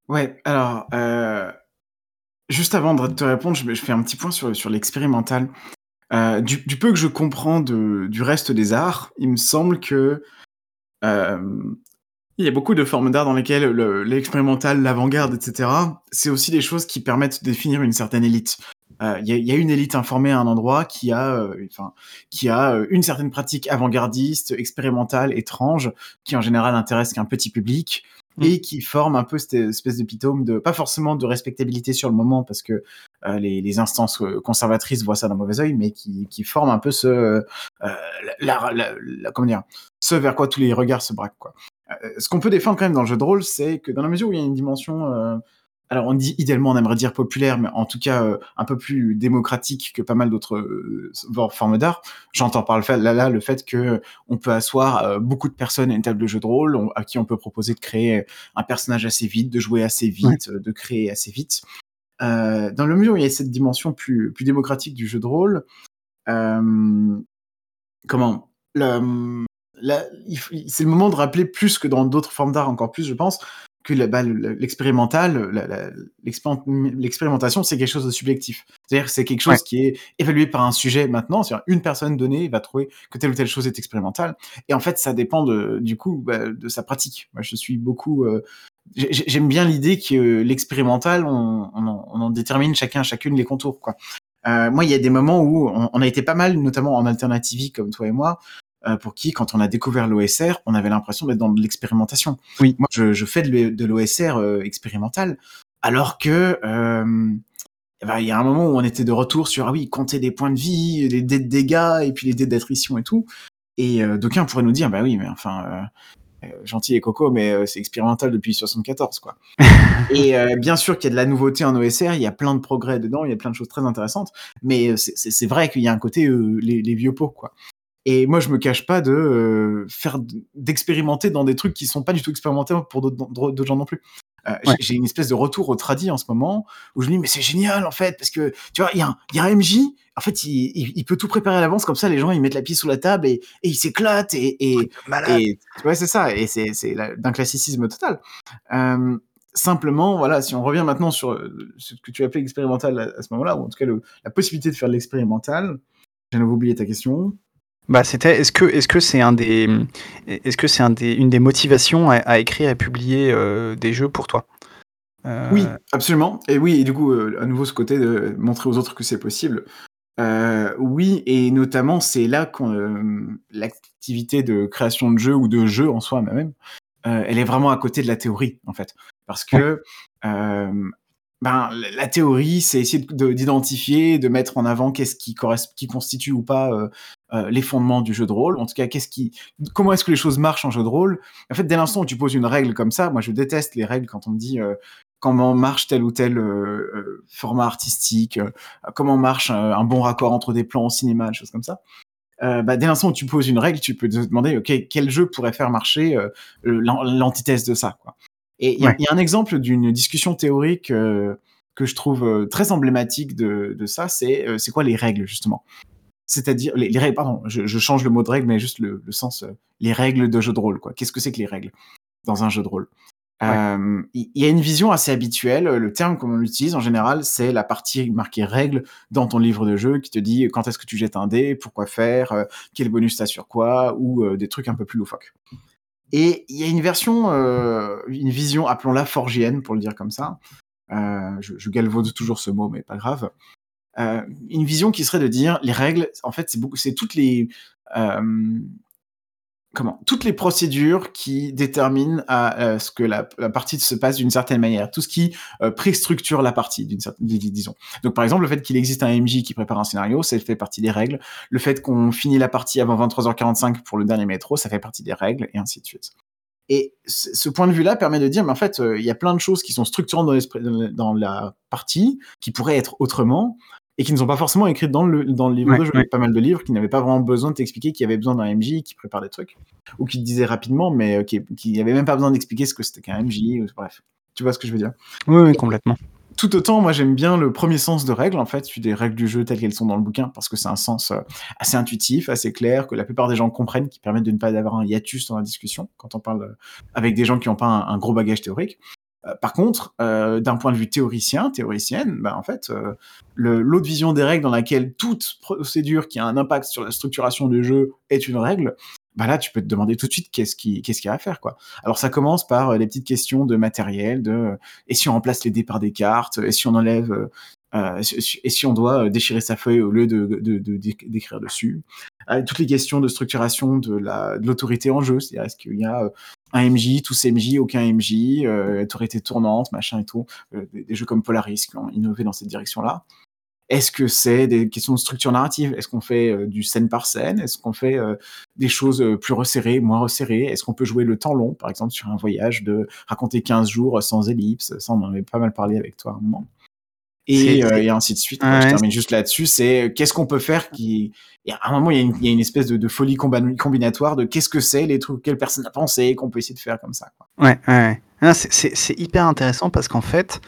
Ouais, alors, juste avant de te répondre, je, fais un petit point sur, sur l'expérimental. Du, peu que je comprends du reste des arts, il me semble que il y a beaucoup de formes d'art dans lesquelles l'expérimental, l'avant-garde, etc., c'est aussi des choses qui permettent de définir une certaine élite. Euh, il y, a une élite informée à un endroit qui a, euh, enfin, qui a euh, une certaine pratique avant-gardiste, expérimentale, étrange, qui en général intéresse qu'un petit public mm. et qui forme un peu cette espèce d'épitome de, pas forcément de respectabilité sur le moment parce que les, instances conservatrices voient ça d'un mauvais oeil, mais qui, qui forme un peu ce, la, la, comment dire, ce vers quoi tous les regards se braquent, quoi. Euh, ce qu'on peut défendre quand même dans le jeu de rôle, c'est que dans la mesure où il y a une dimension, euh, alors on dit idéalement on aimerait dire populaire, mais en tout cas euh, un peu plus démocratique que pas mal d'autres formes d'art. J'entends par le fait là là le fait que on peut asseoir beaucoup de personnes à une table de jeu de rôle, à qui on peut proposer de créer un personnage assez vite, de jouer assez vite, de créer assez vite. dans le mesure où il y a cette dimension plus plus démocratique du jeu de rôle, comment le, c'est le moment de rappeler plus que dans d'autres formes d'art, encore plus, je pense, que bah, l'expérimental, l'expérimentation, c'est quelque chose de subjectif. C'est-à-dire que c'est quelque chose qui est évalué par un sujet maintenant. C'est-à-dire une personne donnée va trouver que telle ou telle chose est expérimentale. Et en fait, ça dépend de, du coup bah, de sa pratique. Moi, je suis beaucoup. Euh, j'aime bien l'idée que l'expérimental, on, en détermine chacun, chacune les contours. Quoi. Euh, moi, il y a des moments où on, on, a été pas mal, notamment en alternative comme toi et moi, pour qui, quand on a découvert l'OSR, on avait l'impression d'être dans de l'expérimentation. Oui. Moi, je, je fais de l'OSR euh, expérimental, alors que euh, ben, il y a un moment où on était de retour sur ah oui, compter des points de vie, les dés de dégâts et puis les dés d'attrition et tout. Et d'aucuns pourraient nous dire bah oui, mais enfin. gentil et coco, mais c'est expérimental depuis 74, quoi. et bien sûr qu'il y a de la nouveauté en OSR, il y a plein de progrès dedans, il y a plein de choses très intéressantes, mais c'est vrai qu'il y a un côté les, les, vieux pots, quoi. Et moi, je me cache pas de euh, faire d'expérimenter dans des trucs qui sont pas du tout expérimentés pour d'autres gens non plus. Euh, j'ai une espèce de retour au tradit en ce moment où je me dis mais c'est génial en fait parce que tu vois il y, a un, y a un MJ en fait il, il, peut tout préparer à l'avance comme ça les gens ils mettent la pied sous la table et, et ils s'éclatent et, et, et ouais c'est ça et c'est d'un classicisme total. Euh, simplement voilà si on revient maintenant sur ce que tu appelais expérimental à, ce moment-là ou en tout cas le, la possibilité de faire de l'expérimental. J'ai oublié ta question. Bah, c'était est-ce que est-ce que c'est un des est-ce que c'est un des une des motivations à, écrire et publier euh, des jeux pour toi? Euh, Oui, absolument. Et oui, et du coup, euh, à nouveau ce côté de montrer aux autres que c'est possible. oui, et notamment c'est là qu'on l'activité de création de jeux ou de jeux en soi même, elle est vraiment à côté de la théorie en fait, parce que ben, la théorie, c'est essayer d'identifier, de, mettre en avant qu'est-ce qui, qui constitue ou pas euh, euh, les fondements du jeu de rôle. En tout cas, qu'est-ce qui, comment est-ce que les choses marchent en jeu de rôle? En fait, dès l'instant où tu poses une règle comme ça, moi je déteste les règles quand on me dit euh, comment marche tel ou tel format artistique, comment marche un bon raccord entre des plans au cinéma, des choses comme ça. bah, dès l'instant où tu poses une règle, tu peux te demander, ok, quel jeu pourrait faire marcher l'antithèse de ça, quoi. Et il y, a un exemple d'une discussion théorique euh, que je trouve euh, très emblématique de, de ça, c'est euh, c'est quoi les règles justement? C'est-à-dire les, règles, pardon, je, je, change le mot de règle, mais juste le, le sens, les règles de jeu de rôle. quoi. Qu'est-ce que c'est que les règles dans un jeu de rôle? Il y, a une vision assez habituelle. Le terme qu'on utilise en général, c'est la partie marquée règles dans ton livre de jeu qui te dit quand est-ce que tu jettes un dé, pourquoi faire, quel bonus t'as sur quoi, ou des trucs un peu plus loufoques. Et il y a une version, euh, une vision, appelons-la forgienne, pour le dire comme ça. Euh, je, je galvaude toujours ce mot, mais pas grave. Euh, une vision qui serait de dire les règles, en fait, c'est beaucoup, c'est toutes les, euh, comment toutes les procédures qui déterminent à euh, ce que la, partie se passe d'une certaine manière, tout ce qui euh, préstructure la partie d'une certaine disons. Donc par exemple le fait qu'il existe un MJ qui prépare un scénario, ça fait partie des règles. Le fait qu'on finit la partie avant 23h45 pour le dernier métro, ça fait partie des règles et ainsi de suite. Et ce point de vue-là permet de dire, mais en fait, il y a plein de choses qui sont structurantes dans, dans la partie, qui pourraient être autrement, et qui ne sont pas forcément écrites dans le, dans le livre de jeu. Pas mal de livres qui n'avaient pas vraiment besoin de t'expliquer qu'il y avait besoin d'un MJ qui prépare des trucs, ou qui te disait rapidement, mais euh, qui, qui avait même pas besoin d'expliquer ce que c'était qu'un MJ, ou, bref. Tu vois ce que je veux dire? Oui, oui, complètement. Tout autant, moi j'aime bien le premier sens de règles, en fait, des règles du jeu telles qu'elles sont dans le bouquin, parce que c'est un sens euh, assez intuitif, assez clair, que la plupart des gens comprennent, qui permet de ne pas avoir un hiatus dans la discussion, quand on parle euh, avec des gens qui n'ont pas un, un, gros bagage théorique. Euh, par contre, euh, d'un point de vue théoricien, théoricienne, bah, en fait, euh, l'autre vision des règles dans laquelle toute procédure qui a un impact sur la structuration du jeu est une règle, bah là, tu peux te demander tout de suite qu'est-ce qui, qu'est-ce qu'il y a à faire, quoi. Alors, ça commence par les petites questions de matériel, de et si on remplace les dés par des cartes, et si on enlève, et si on doit déchirer sa feuille au lieu de, d'écrire dessus. toutes les questions de structuration de, la, de l'autorité en jeu, c'est-à-dire est-ce qu'il y a un MJ, tous MJ, aucun MJ, euh, autorité tournante, machin et tout, euh, des, jeux comme Polaris qui ont innové dans cette direction-là. Est-ce que c'est des questions de structure narrative? Est-ce qu'on fait euh, du scène par scène? Est-ce qu'on fait euh, des choses plus resserrées, moins resserrées? Est-ce qu'on peut jouer le temps long, par exemple, sur un voyage de raconter 15 jours sans ellipse? Ça, on en avait pas mal parlé avec toi à un moment. Et, euh, et, ainsi de suite. je termine juste là-dessus. C'est euh, qu'est-ce qu'on peut faire qui. Et à un moment, il y a une, il y a une espèce de, de, folie combinatoire de qu'est-ce que c'est, les trucs, quelle personne a pensé, qu'on peut essayer de faire comme ça. Quoi. Ouais, ouais. ouais. C'est hyper intéressant parce qu'en fait,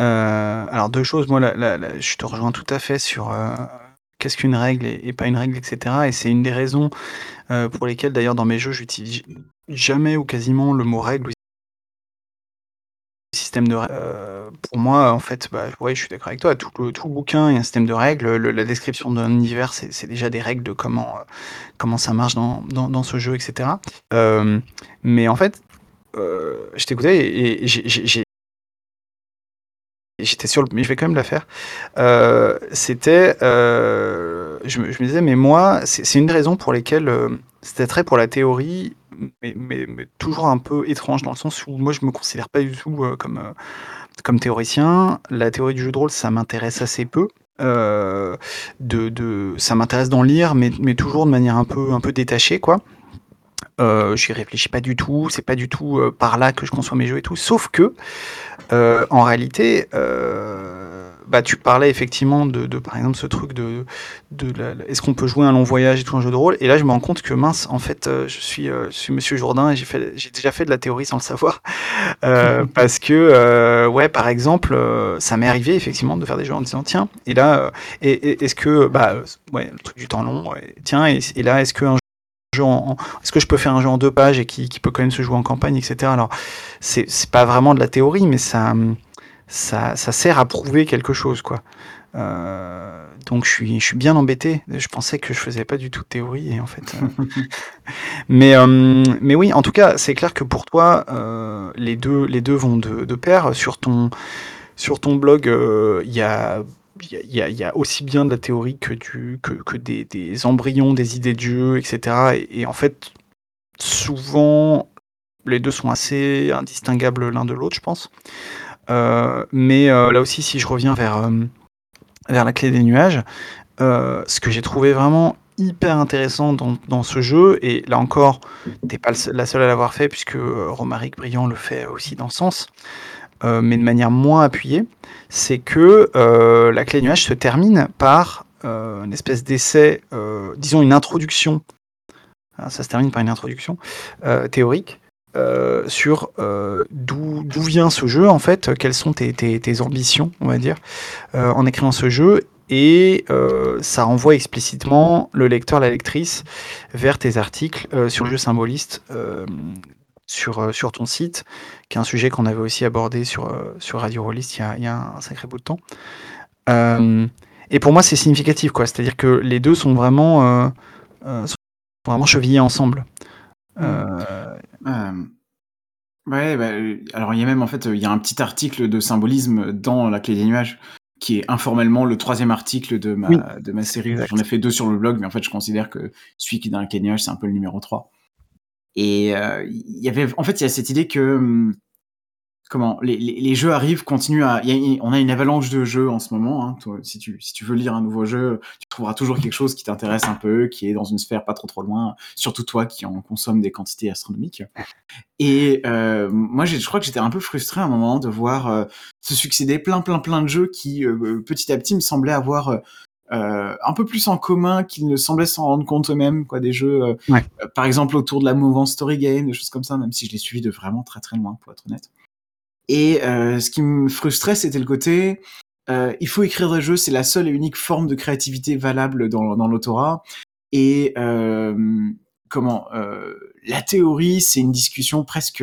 euh, alors deux choses. Moi, je te rejoins tout à fait sur euh, qu'est-ce qu'une règle et, pas une règle, etc. Et c'est une des raisons pour lesquelles, d'ailleurs, dans mes jeux, j'utilise jamais ou quasiment le mot règle système de euh, pour moi, en fait, bah, ouais, je suis d'accord avec toi. Tout le, tout bouquin, il y a un système de règles. Le, la description d'un univers, c'est déjà des règles de comment, euh, comment ça marche dans, dans, dans, ce jeu, etc. Euh, mais en fait, je t'écoutais et, j'ai j'étais sur le, mais je vais quand même la faire. C'était, je, me disais, mais moi, c'est une des raisons pour lesquelles euh, c'était très pour la théorie mais, toujours un peu étrange dans le sens où moi je me considère pas du tout euh, comme, euh, comme théoricien. La théorie du jeu de rôle, ça m'intéresse assez peu. Euh, de, de, ça m'intéresse d'en lire, mais, mais toujours de manière un peu, un peu détachée, quoi. Euh, J'y réfléchis pas du tout, c'est pas du tout par là que je conçois mes jeux et tout. Sauf que, en réalité, bah, tu parlais effectivement de, de, par exemple, ce truc de, de est-ce qu'on peut jouer un long voyage et tout un jeu de rôle? Et là, je me rends compte que mince, en fait, euh, je suis, je suis Monsieur Jourdain et j'ai fait, j'ai déjà fait de la théorie sans le savoir, parce que, ouais, par exemple, ça m'est arrivé effectivement de faire des jeux en disant tiens, et là, et, est-ce que, bah, ouais, le truc du temps long, tiens, et, et là, est-ce qu'un est-ce que je peux faire un jeu en deux pages et qui, peut quand même se jouer en campagne, etc. Alors, c'est pas vraiment de la théorie, mais ça, ça, sert à prouver quelque chose, quoi. Euh, donc je suis, je suis bien embêté. Je pensais que je faisais pas du tout de théorie et en fait. Euh, mais, euh, mais oui, en tout cas, c'est clair que pour toi, les deux, les deux vont de, de pair. Sur ton, sur ton blog, il y a il y, a aussi bien de la théorie que, du, que, que des, des, embryons, des idées de jeu, etc. Et, en fait, souvent, les deux sont assez indistinguables l'un de l'autre, je pense. Euh, mais euh, là aussi, si je reviens vers, euh, vers la clé des nuages, ce que j'ai trouvé vraiment hyper intéressant dans, dans, ce jeu, et là encore, t'es pas la seule à l'avoir fait, puisque Romaric Briand le fait aussi dans ce sens, mais de manière moins appuyée, c'est que la clé nuage se termine par une espèce d'essai, disons une introduction. Ah, ça se termine par une introduction théorique sur d'où vient ce jeu en fait, quelles sont tes, ambitions, on va dire, en écrivant ce jeu. Et ça renvoie explicitement le lecteur, la lectrice vers tes articles sur le jeu symboliste sur, euh, ton site, qui est un sujet qu'on avait aussi abordé sur, euh, Radio Rollist il y, a, un sacré bout de temps. Euh, et pour moi, c'est significatif, quoi. C'est-à-dire que les deux sont vraiment, sont vraiment chevillés ensemble. Ouais, bah, alors il y a même en fait, il y a un petit article de symbolisme dans la clé des nuages qui est informellement le troisième article de ma, de ma série. J'en ai fait deux sur le blog, mais en fait, je considère que celui qui est dans la clé des nuages, c'est un peu le numéro 3. Et euh, il y avait, en fait, il y a cette idée que hum, comment les, les, jeux arrivent, continuent à. on a une avalanche de jeux en ce moment. Hein, toi, si, tu, si tu veux lire un nouveau jeu, tu trouveras toujours quelque chose qui t'intéresse un peu, qui est dans une sphère pas trop trop loin. Surtout toi qui en consomme des quantités astronomiques. Et euh, moi, je crois que j'étais un peu frustré à un moment de voir euh, se succéder plein plein plein de jeux qui petit à petit me semblaient avoir euh, un peu plus en commun qu'ils ne semblaient s'en rendre compte eux-mêmes, quoi, des jeux, euh, euh, par exemple autour de la mouvance story game, des choses comme ça, même si je les suivis de vraiment très très loin, pour être honnête. Et ce qui me frustrait, c'était le côté, il faut écrire des jeux, c'est la seule et unique forme de créativité valable dans, dans l'autorat. Et comment, la théorie, c'est une discussion presque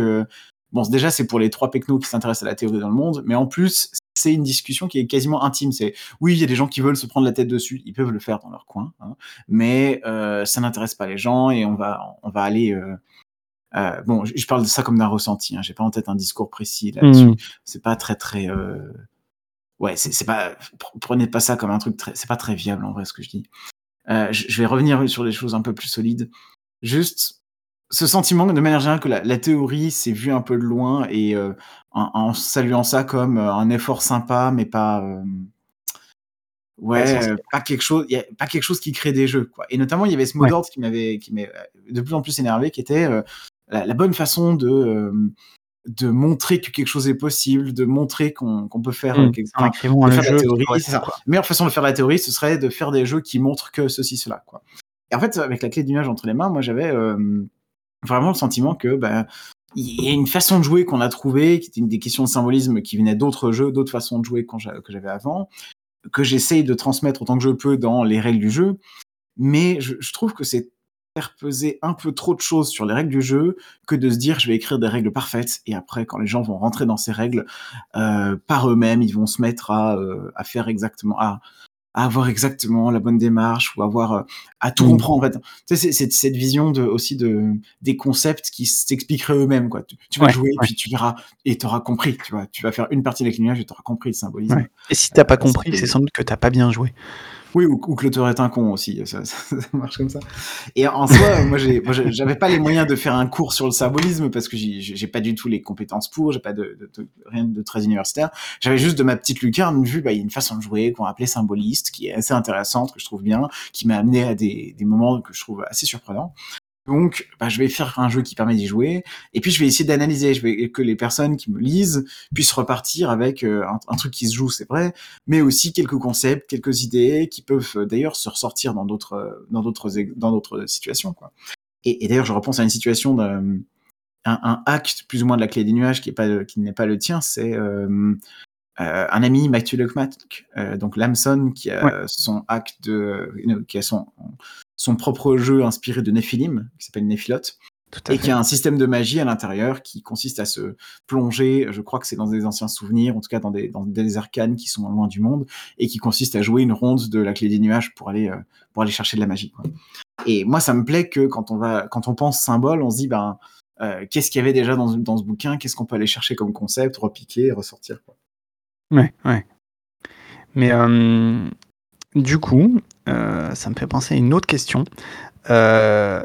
Bon, déjà, c'est pour les trois pecnos qui s'intéressent à la théorie dans le monde, mais en plus, c'est une discussion qui est quasiment intime. C'est oui, il y a des gens qui veulent se prendre la tête dessus, ils peuvent le faire dans leur coin, hein, mais euh, ça n'intéresse pas les gens et on va on va aller. Euh, euh, bon, je parle de ça comme d'un ressenti. Hein, J'ai pas en tête un discours précis là-dessus. Mmh. C'est pas très très. Ouais, c'est pas. Prenez pas ça comme un truc très. C'est pas très viable en vrai ce que je dis. je vais revenir sur des choses un peu plus solides. Juste, ce sentiment de manière générale que la, théorie s'est vue un peu de loin et euh, en, saluant ça comme euh, un effort sympa mais pas euh, ouais, pas quelque chose y a, pas quelque chose qui crée des jeux quoi et notamment il y avait ce mot d'ordre qui m'avait qui m'est de plus en plus énervé qui était la, bonne façon de de montrer que quelque chose est possible, de montrer qu'on peut faire, mmh, enfin, un jeu, théorie, La meilleure façon de faire la théorie, ce serait de faire des jeux qui montrent que ceci, cela. Quoi. Et en fait, avec la clé d'image entre les mains, moi j'avais vraiment le sentiment que bah, il y a une façon de jouer qu'on a trouvé, qui était une des questions de symbolisme qui venaient d'autres jeux, d'autres façons de jouer que j'avais avant, que j'essaye de transmettre autant que je peux dans les règles du jeu. Mais je, trouve que c'est faire peser un peu trop de choses sur les règles du jeu que de se dire je vais écrire des règles parfaites et après quand les gens vont rentrer dans ces règles euh, par eux-mêmes ils vont se mettre à, euh, à faire exactement à, à avoir exactement la bonne démarche ou avoir euh, à tout mmh. comprendre en fait. Tu sais, c'est cette vision de aussi de des concepts qui s'expliqueraient eux-mêmes quoi. Tu, vas jouer puis tu verras et tu auras compris, tu vois. Tu vas faire une partie de la et tu auras compris le symbolisme. Et si t'as pas compris, c'est sans doute que t'as pas bien joué. Oui, ou, que l'auteur est un con aussi, ça, marche comme ça. Et en soi, moi, j'avais pas les moyens de faire un cours sur le symbolisme parce que j'ai pas du tout les compétences pour, j'ai pas de, rien de très universitaire. J'avais juste de ma petite lucarne vu, bah, il y a une façon de jouer qu'on appelait symboliste, qui est assez intéressante, que je trouve bien, qui m'a amené à des, des moments que je trouve assez surprenants. Donc, bah, je vais faire un jeu qui permet d'y jouer, et puis je vais essayer d'analyser, je vais que les personnes qui me lisent puissent repartir avec euh, un, truc qui se joue, c'est vrai, mais aussi quelques concepts, quelques idées qui peuvent euh, d'ailleurs se ressortir dans d'autres dans d'autres dans d'autres situations, quoi. Et, d'ailleurs, je repense à une situation d'un un, hack plus ou moins de la clé des nuages qui est pas qui n'est pas le tien, c'est euh, un ami Mathieu Lecmac, donc Lamson, qui a son hack de, qui a son son propre jeu inspiré de Nephilim, qui s'appelle Nephilote, et qui a un système de magie à l'intérieur qui consiste à se plonger, je crois que c'est dans des anciens souvenirs, en tout cas dans des, dans des arcanes qui sont loin du monde, et qui consiste à jouer une ronde de la clé des nuages pour aller, euh, pour aller chercher de la magie. Quoi. Et moi, ça me plaît que quand on, va, quand on pense symbole, on se dit, ben, euh, qu'est-ce qu'il y avait déjà dans, dans ce bouquin, qu'est-ce qu'on peut aller chercher comme concept, repiquer, ressortir. Quoi. Ouais, ouais. Mais euh, du coup, ça me fait penser à une autre question. Euh,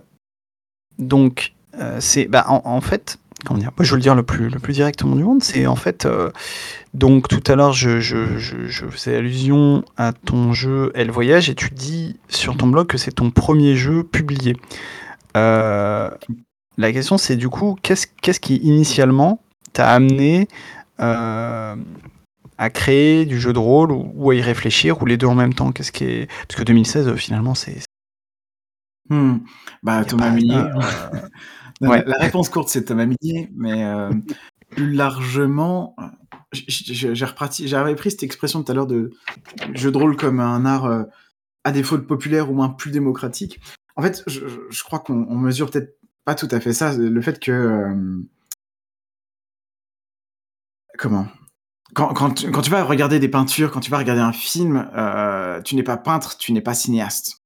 donc, euh, c'est, bah, en, fait, comment dire, moi je veux le dire le plus, le plus directement du monde, c'est en fait, donc tout à l'heure je, faisais allusion à ton jeu Elle Voyage et tu dis sur ton blog que c'est ton premier jeu publié. la question c'est du coup, qu'est-ce, qu'est-ce qui initialement t'a amené à créer du jeu de rôle ou, à y réfléchir ou les deux en même temps Qu'est-ce qui est parce que 2016 euh, finalement c'est hmm. bah Thomas Millier. Euh, la réponse courte c'est Thomas Millier, mais euh, plus largement, j'avais pris cette expression tout à l'heure de jeu de rôle comme un art à défaut de populaire ou moins plus démocratique. En fait, je, crois qu'on mesure peut-être pas tout à fait ça, le fait que comment? Quand, tu, vas regarder des peintures, quand tu vas regarder un film, euh, tu n'es pas peintre, tu n'es pas cinéaste.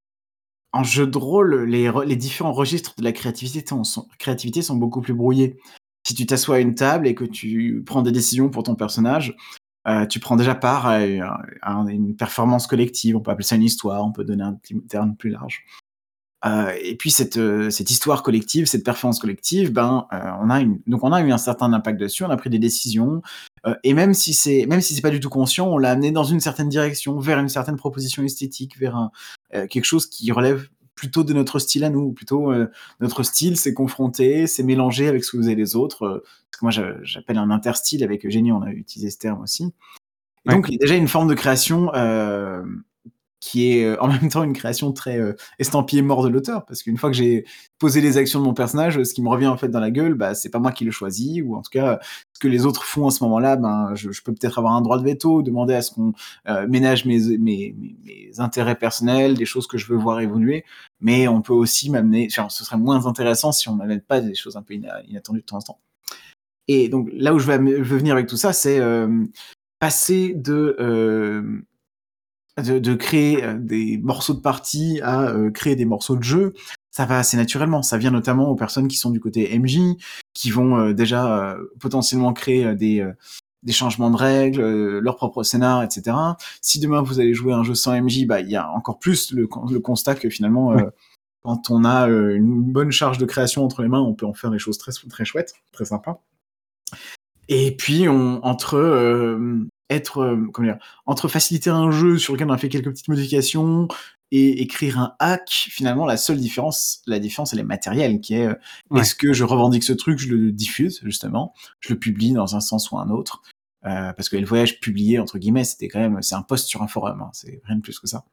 En jeu de rôle, les, différents registres de la créativité sont, beaucoup plus brouillés. Si tu t'assois à une table et que tu prends des décisions pour ton personnage, euh, tu prends déjà part à, une performance collective. On peut appeler ça une histoire, on peut donner un terme plus large. Euh, et puis cette, euh, cette histoire collective, cette performance collective, ben euh, on a une, donc on a eu un certain impact dessus, on a pris des décisions, et même si c'est même si c'est pas du tout conscient, on l'a amené dans une certaine direction, vers une certaine proposition esthétique, vers un, quelque chose qui relève plutôt de notre style à nous, plutôt notre style, c'est confronter, c'est mélanger avec ce que vous avez les autres. ce que moi j'appelle un interstyle avec Eugénie, on a utilisé ce terme aussi. Donc il y a déjà une forme de création qui est euh, en même temps une création très euh, estampillée mort de l'auteur, parce qu'une fois que j'ai posé les actions de mon personnage, ce qui me revient en fait dans la gueule, bah, c'est pas moi qui le choisis, ou en tout cas, ce que les autres font à ce moment-là, ben, je, peux peut-être avoir un droit de veto, demander à ce qu'on euh, ménage mes, mes, intérêts personnels, des choses que je veux voir évoluer, mais on peut aussi m'amener, enfin, ce serait moins intéressant si on m'amène pas des choses un peu inattendues de temps en temps. Et donc là où je veux, veux venir avec tout ça, c'est passer de de, créer euh, des morceaux de partie à euh, créer des morceaux de jeu, ça va assez naturellement. Ça vient notamment aux personnes qui sont du côté MJ, qui vont euh, déjà potentiellement créer des, des changements de règles, leur propre scénar, etc. Si demain vous allez jouer un jeu sans MJ, bah il y a encore plus le, le constat que finalement quand on a une bonne charge de création entre les mains, on peut en faire des choses très très chouettes, très sympas. Et puis on, entre être, euh, comment dire, entre faciliter un jeu sur lequel on a fait quelques petites modifications et écrire un hack, finalement, la seule différence, la différence, elle est matérielle, qui est, euh, est-ce que je revendique ce truc, je le diffuse, justement, je le publie dans un sens ou un autre, euh, parce que le voyage publié, entre guillemets, c'était quand même, c'est un post sur un forum, hein, c'est rien de plus que ça.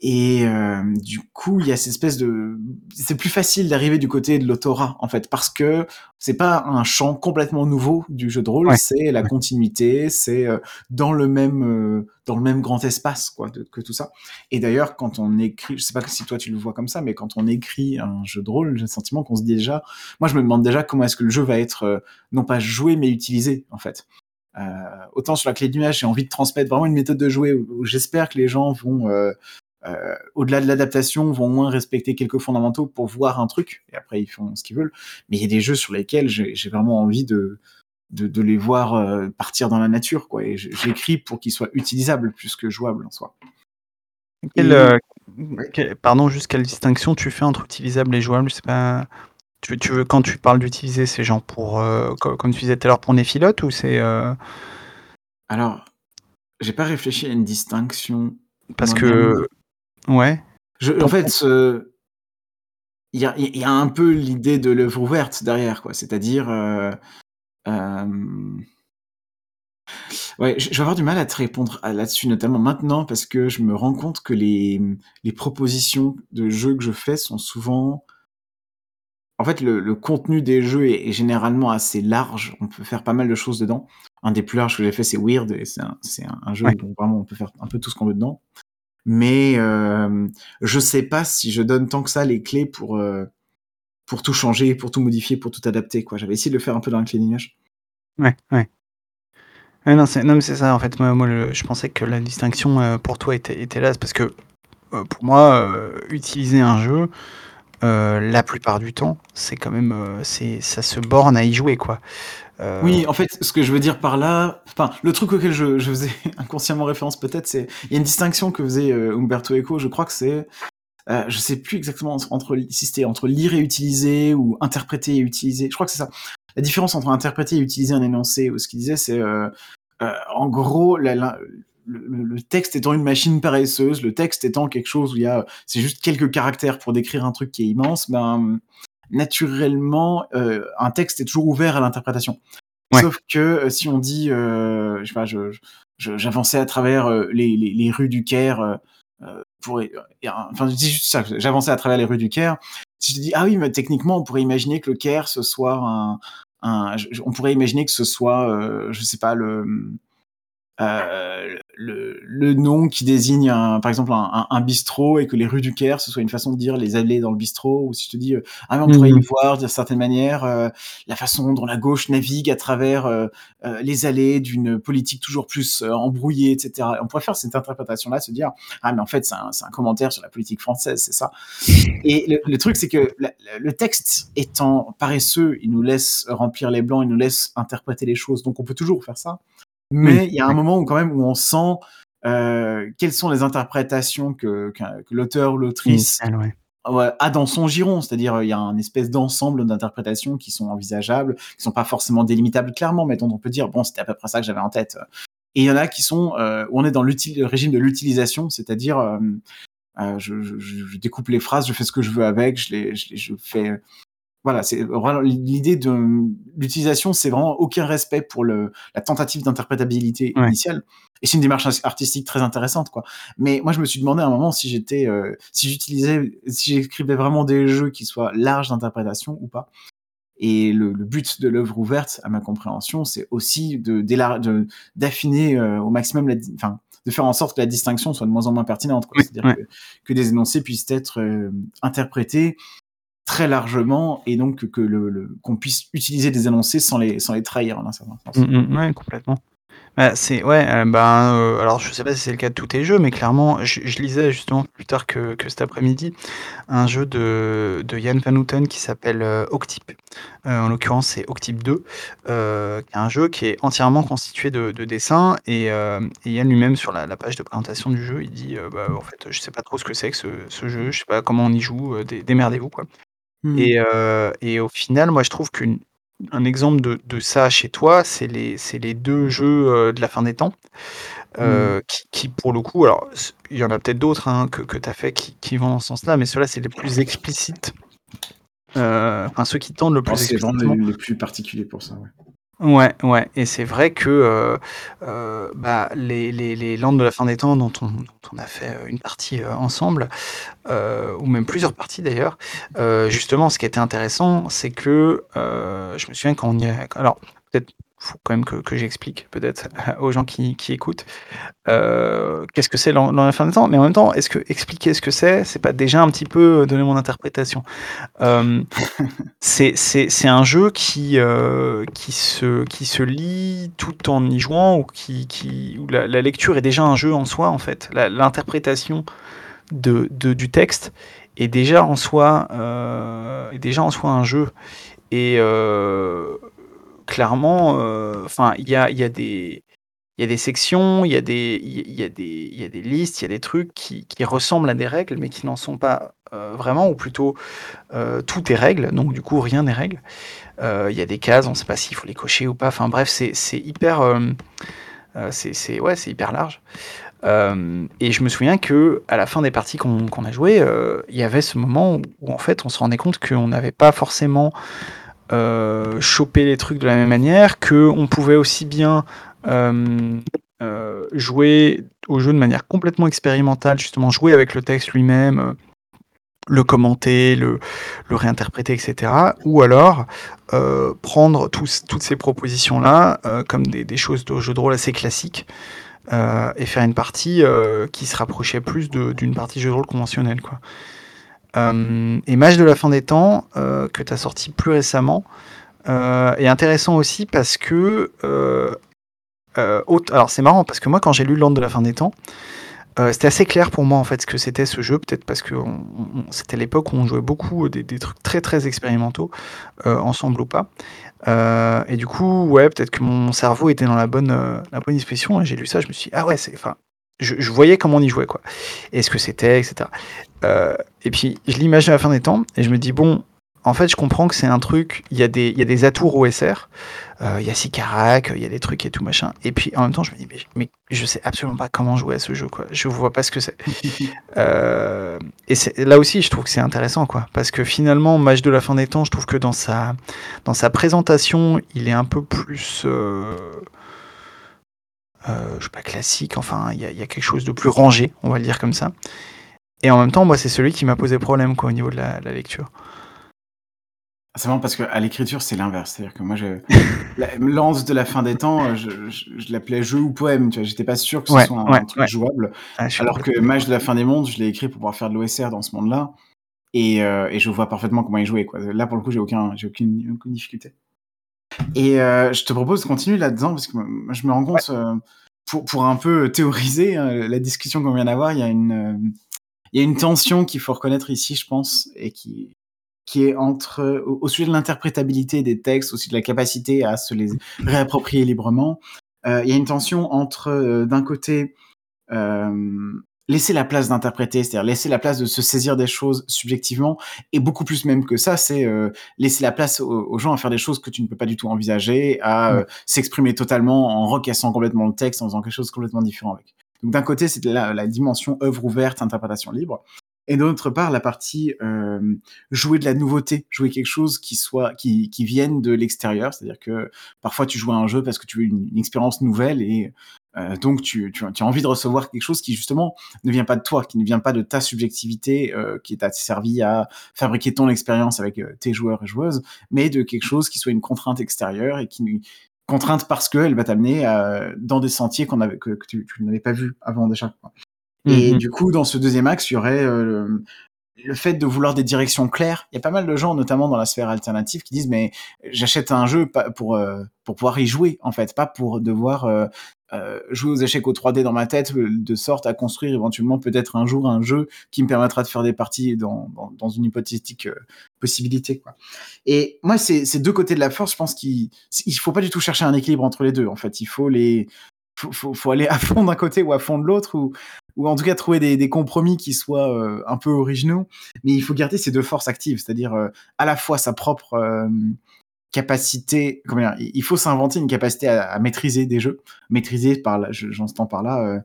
Et euh, du coup, il y a cette espèce de, c'est plus facile d'arriver du côté de l'autorat en fait, parce que c'est pas un champ complètement nouveau du jeu de rôle, c'est la continuité, c'est euh, dans le même euh, dans le même grand espace quoi de, que tout ça. Et d'ailleurs, quand on écrit, je sais pas si toi tu le vois comme ça, mais quand on écrit un jeu de rôle, j'ai le sentiment qu'on se dit déjà, moi je me demande déjà comment est-ce que le jeu va être non pas joué mais utilisé en fait. Euh, autant sur la clé d'image, j'ai envie de transmettre vraiment une méthode de jouer où, j'espère que les gens vont euh, au-delà de l'adaptation, vont au moins respecter quelques fondamentaux pour voir un truc, et après ils font ce qu'ils veulent. Mais il y a des jeux sur lesquels j'ai vraiment envie de, de, les voir euh, partir dans la nature, quoi. Et j'écris pour qu'ils soient utilisables plus que jouables en soi. Euh, pardon, juste quelle distinction tu fais entre utilisable et jouable Je sais pas. Tu, tu veux, quand tu parles d'utiliser, c'est genre pour, comme, tu disais tout à l'heure, pour Nephilote ou c'est. Alors, j'ai pas réfléchi à une distinction. Parce que Ouais. Je, en fait, il y a il y a un peu l'idée de l'œuvre ouverte derrière, quoi. C'est-à-dire, heu, hem Ouais, je vais avoir du mal à te répondre là-dessus, notamment maintenant, parce que je me rends compte que les, les propositions de jeux que je fais sont souvent en fait, le le contenu des jeux est est généralement assez large. On peut faire pas mal de choses dedans. Un des plus larges que j'ai fait, c'est Weird et c'est un c'est un un jeu Ouais. où vraiment on peut faire un peu tout ce qu'on veut dedans. Mais, hem, je sais pas si je donne tant que ça les clés pour, heu, pour tout changer, pour tout modifier, pour tout adapter. J'avais essayé de le faire un peu dans le d'image. Ouais, ouais. Ouais, non, non, mais c'est ça, en fait, moi je pensais que la distinction, heu, pour toi était était là. Parce que, heu, pour moi, utiliser un jeu, la plupart du temps, c'est quand même, c'est ça se borne à y jouer, quoi. Heu, Oui, en fait, ce que je veux dire par là, enfin, le truc auquel je faisais inconsciemment référence peut-être, c'est il y a une distinction que faisait, heu, Umberto Eco, je crois que c'est, heu, je sais plus exactement entre si c'était entre lire et utiliser ou interpréter et utiliser. Je crois que c'est ça. La différence entre interpréter et utiliser un énoncé, ou ce qu'il disait, c'est, heu, en gros, le le texte étant une machine paresseuse, le texte étant quelque chose où il y a c'est juste quelques caractères pour décrire un truc qui est immense, ben, naturellement, heu, un texte est toujours ouvert à l'interprétation. ouais. Sauf que, heu, si on dit, heu, je sais pas, je je j'avançais à travers, heu, les les les rues du Caire, heu, pour enfin, je dis juste ça, j'avançais à travers les rues du Caire. Si je dis: «Ah oui, mais techniquement, on pourrait imaginer que le Caire, ce soit un un» on pourrait imaginer que ce soit, je sais pas, le, euh, le, le nom qui désigne un, par exemple un, un, un, bistrot et que les rues du Caire ce soit une façon de dire les allées dans le bistrot ou si je te dis euh, ah mais on pourrait y Mmh. voir d'une certaine manière euh, la façon dont la gauche navigue à travers euh, les allées d'une politique toujours plus euh, embrouillée etc on pourrait faire cette interprétation là se dire ah mais en fait c'est un, un, commentaire sur la politique française c'est ça. Et le, le truc c'est que la, le texte étant paresseux il nous laisse remplir les blancs il nous laisse interpréter les choses. Donc on peut toujours faire ça mais il y a un moment où quand même où on sent euh, quelles sont les interprétations que, que, que l'auteur ou l'autrice ouais. a dans son giron, c'est-à-dire il y a un espèce d'ensemble d'interprétations qui sont envisageables, qui sont pas forcément délimitables clairement, mais dont on peut dire bon c'était à peu près ça que j'avais en tête. Et il y en a qui sont euh, où on est dans le régime de l'utilisation, c'est-à-dire euh, euh, je, je, je, découpe les phrases, je fais ce que je veux avec, je les, je, les, je fais voilà, c'est l'idée de l'utilisation, c'est vraiment aucun respect pour le, la tentative d'interprétabilité Ouais. initiale. Et c'est une démarche artistique très intéressante, quoi. Mais moi, je me suis demandé à un moment si j'étais, euh, si j'utilisais, si j'écrivais vraiment des jeux qui soient larges d'interprétation ou pas. Et le, le but de l'œuvre ouverte, à ma compréhension, c'est aussi de d'affiner euh, au maximum, la, enfin, de faire en sorte que la distinction soit de moins en moins pertinente. C'est-à-dire ouais. que, que, des énoncés puissent être euh, interprétés très largement et donc que qu'on puisse utiliser des énoncés sans les sans les trahir en un certain sens. Mmh mh. Ouais, complètement. Bah, c'est ouais, heu, ben, heu, alors je sais pas si c'est le cas de tous tes jeux, mais clairement, je lisais justement plus tard que que cet après-midi, un jeu de de Jan van Houten qui s'appelle, Octype. Heu, en l'occurrence, c'est Octype 2, heu, qui est un jeu qui est entièrement constitué de de dessins et et Yann lui-même sur la page de présentation du jeu, il dit, «Bah, en fait, je sais pas trop ce que c'est que ce ce jeu, je sais pas comment on y joue, démerdez-vous, quoi». Mmh. Et heu et au final, moi, je trouve qu'une un exemple de de ça chez toi, c'est les c'est les 2 jeux, heu, de la fin des temps, Mmh. heu, qui qui pour le coup alors il y en a peut-être d'autres, hein, que que tu as fait qui qui vont dans ce sens-là, mais ceux-là, c'est les plus explicites. Enfin ceux qui tendent le plus c'est vraiment les explicitement. les plus particuliers pour ça, ouais. Ouais, ouais. Et c'est vrai que, heu heu, bah, les les les Landes de la fin des temps dont on dont on a fait, heu, une partie, ensemble, ou même plusieurs parties d'ailleurs, justement ce qui était intéressant, c'est que, je me souviens quand on y a alors peut-être faut quand même que que j'explique peut-être aux gens qui qui écoutent, heu, qu'est-ce que c'est fin des temps? Mais en même temps, est-ce que expliquer ce que c'est, c'est pas déjà un petit peu, heu, donner mon interprétation? Hem, c'est c'est c'est un jeu qui, heu, qui se qui se lit tout en y jouant ou qui qui où la la lecture est déjà un jeu en soi, en fait. L'interprétation de de du texte est déjà en soi, est déjà en soi un jeu et clairement, enfin, il y a des sections, il y a des listes, il y a des trucs qui ressemblent à des règles, mais qui n'en sont pas, vraiment ou plutôt, tout est règle, donc du coup rien n'est règle. Il y a des cases, on sait pas s'il faut les cocher ou pas, enfin bref, c'est hyper, c'est ouais, c'est hyper large. et je me souviens que à la fin des parties qu'on a jouées, il y avait ce moment où, en fait, on se rendait compte qu'on n'avait pas forcément chopé les trucs de la même manière, qu'on pouvait aussi bien jouer au jeu de manière complètement expérimentale, justement jouer avec le texte lui-même, le commenter, le, réinterpréter, etc. Ou alors euh, prendre toutes ces propositions-là euh, comme des, choses de jeu de rôle assez classiques euh, et faire une partie euh, qui se rapprochait plus d'une partie jeu de rôle conventionnelle. Quoi. Euh, et de la fin des temps, que tu as sorti plus récemment, est intéressant aussi parce que... alors c'est marrant parce que moi quand j'ai lu Land de la fin des temps, euh, c'était assez clair pour moi en fait ce que c'était ce jeu, peut-être parce que c'était l'époque où on jouait beaucoup des, trucs très très expérimentaux, euh, ensemble ou pas. Euh, et du coup, ouais, peut-être que mon cerveau était dans la bonne, euh, la bonne et j'ai lu ça, je me suis dit, ah ouais, c'est. Enfin, je, je, voyais comment on y jouait, quoi. Et ce que c'était, etc. Euh, et puis, je l'imagine à la fin des temps, et je me dis, bon, en fait, je comprends que c'est un truc, il y, a des, il y a des atours OSR, euh, il y a Sikarak, il y a des trucs et tout machin. Et puis en même temps, je me dis, mais, mais je sais absolument pas comment jouer à ce jeu, quoi. Je vois pas ce que c'est. euh, et là aussi, je trouve que c'est intéressant, quoi. Parce que finalement, Match de la fin des temps, je trouve que dans sa, dans sa présentation, il est un peu plus. Euh, euh, je sais pas, classique, enfin, il y, a, il y, a quelque chose de plus rangé, on va le dire comme ça. Et en même temps, moi, c'est celui qui m'a posé problème, quoi, au niveau de la, la lecture. C'est marrant parce qu'à l'écriture, c'est l'inverse. C'est-à-dire que moi, je... Lance de la fin des temps, je, je, je l'appelais jeu ou poème. Tu vois, j'étais pas sûr que ce ouais, soit un, ouais, truc ouais. jouable. Ah, alors que Mage de la fin des mondes, je l'ai écrit pour pouvoir faire de l'OSR dans ce monde-là. Et, euh, et, je vois parfaitement comment y jouer. Quoi. Là, pour le coup, j'ai aucun, aucune, difficulté. Et euh, je te propose de continuer là-dedans parce que je me rends compte, euh, pour, pour un peu théoriser hein, la discussion qu'on vient d'avoir, il y a une, euh, il y a une tension qu'il faut reconnaître ici, je pense, et qui, qui est entre au, sujet de l'interprétabilité des textes, aussi de la capacité à se les réapproprier librement. Euh, il y a une tension entre euh, d'un côté euh, laisser la place d'interpréter, c'est-à-dire laisser la place de se saisir des choses subjectivement, et beaucoup plus même que ça, c'est euh, laisser la place aux, aux, gens à faire des choses que tu ne peux pas du tout envisager, à euh, s'exprimer totalement en recassant complètement le texte, en faisant quelque chose de complètement différent avec. Donc d'un côté, c'est la, la dimension œuvre ouverte, interprétation libre, et d'autre part la partie euh, jouer de la nouveauté, jouer quelque chose qui soit qui, qui vienne de l'extérieur, c'est-à-dire que parfois tu joues à un jeu parce que tu veux une, une expérience nouvelle et euh, donc tu, tu, tu, as envie de recevoir quelque chose qui justement ne vient pas de toi, qui ne vient pas de ta subjectivité, euh, qui t'a servi à fabriquer ton expérience avec euh, tes joueurs et joueuses, mais de quelque chose qui soit une contrainte extérieure et qui contrainte parce qu'elle va t'amener dans des sentiers qu'on avait que, que tu, tu n'avais pas vu avant déjà. Et mmh du coup, dans ce deuxième axe, il y aurait le, le, fait de vouloir des directions claires. Il y a pas mal de gens, notamment dans la sphère alternative, qui disent mais j'achète un jeu pour euh, pour pouvoir y jouer en fait, pas pour devoir euh, euh jouer aux échecs au 3D dans ma tête, de sorte à construire éventuellement peut-être un jour un jeu qui me permettra de faire des parties dans, dans, une hypothétique euh, possibilité. Quoi. Et moi, ces deux côtés de la force, je pense qu'il il faut pas du tout chercher un équilibre entre les deux. En fait, il faut les faut, faut, faut aller à fond d'un côté ou à fond de l'autre, ou, ou en tout cas trouver des, des compromis qui soient euh, un peu originaux. Mais il faut garder ces deux forces actives, c'est-à-dire euh, à la fois sa propre euh, capacité, comment il faut s'inventer une capacité à, maîtriser des jeux, maîtriser par là, j'entends par là, euh,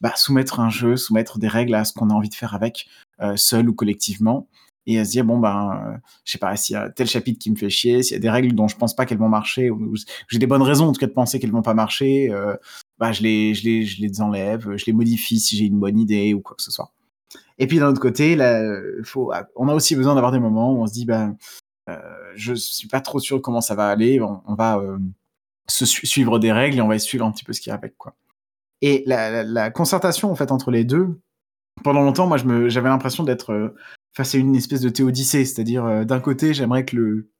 bah, soumettre un jeu, soumettre des règles à ce qu'on a envie de faire avec, euh, seul ou collectivement et à se dire bon ben euh, je sais pas s'il y a tel chapitre qui me fait chier s'il y a des règles dont je pense pas qu'elles vont marcher ou, j'ai des bonnes raisons en tout cas de penser qu'elles vont pas marcher euh, bah, je les, je les, je les enlève, je les modifie si j'ai une bonne idée ou quoi que ce soit. Et puis d'un autre côté, là, faut, on a aussi besoin d'avoir des moments où on se dit, ben, je suis pas trop sûr comment ça va aller, on, va euh, se su suivre des règles et on va suivre un petit peu ce qui est avec, quoi. Et la, concertation en fait entre les deux, pendant longtemps, moi, j'avais l'impression d'être euh, face à une espèce de théodicée, c'est-à-dire euh, d'un côté, j'aimerais que le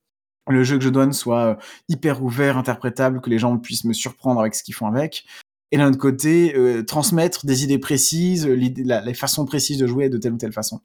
le jeu que je donne soit euh, hyper ouvert, interprétable, que les gens puissent me surprendre avec ce qu'ils font avec, et d'un autre côté, euh, transmettre des idées précises, les façons précises de jouer de telle ou telle façon.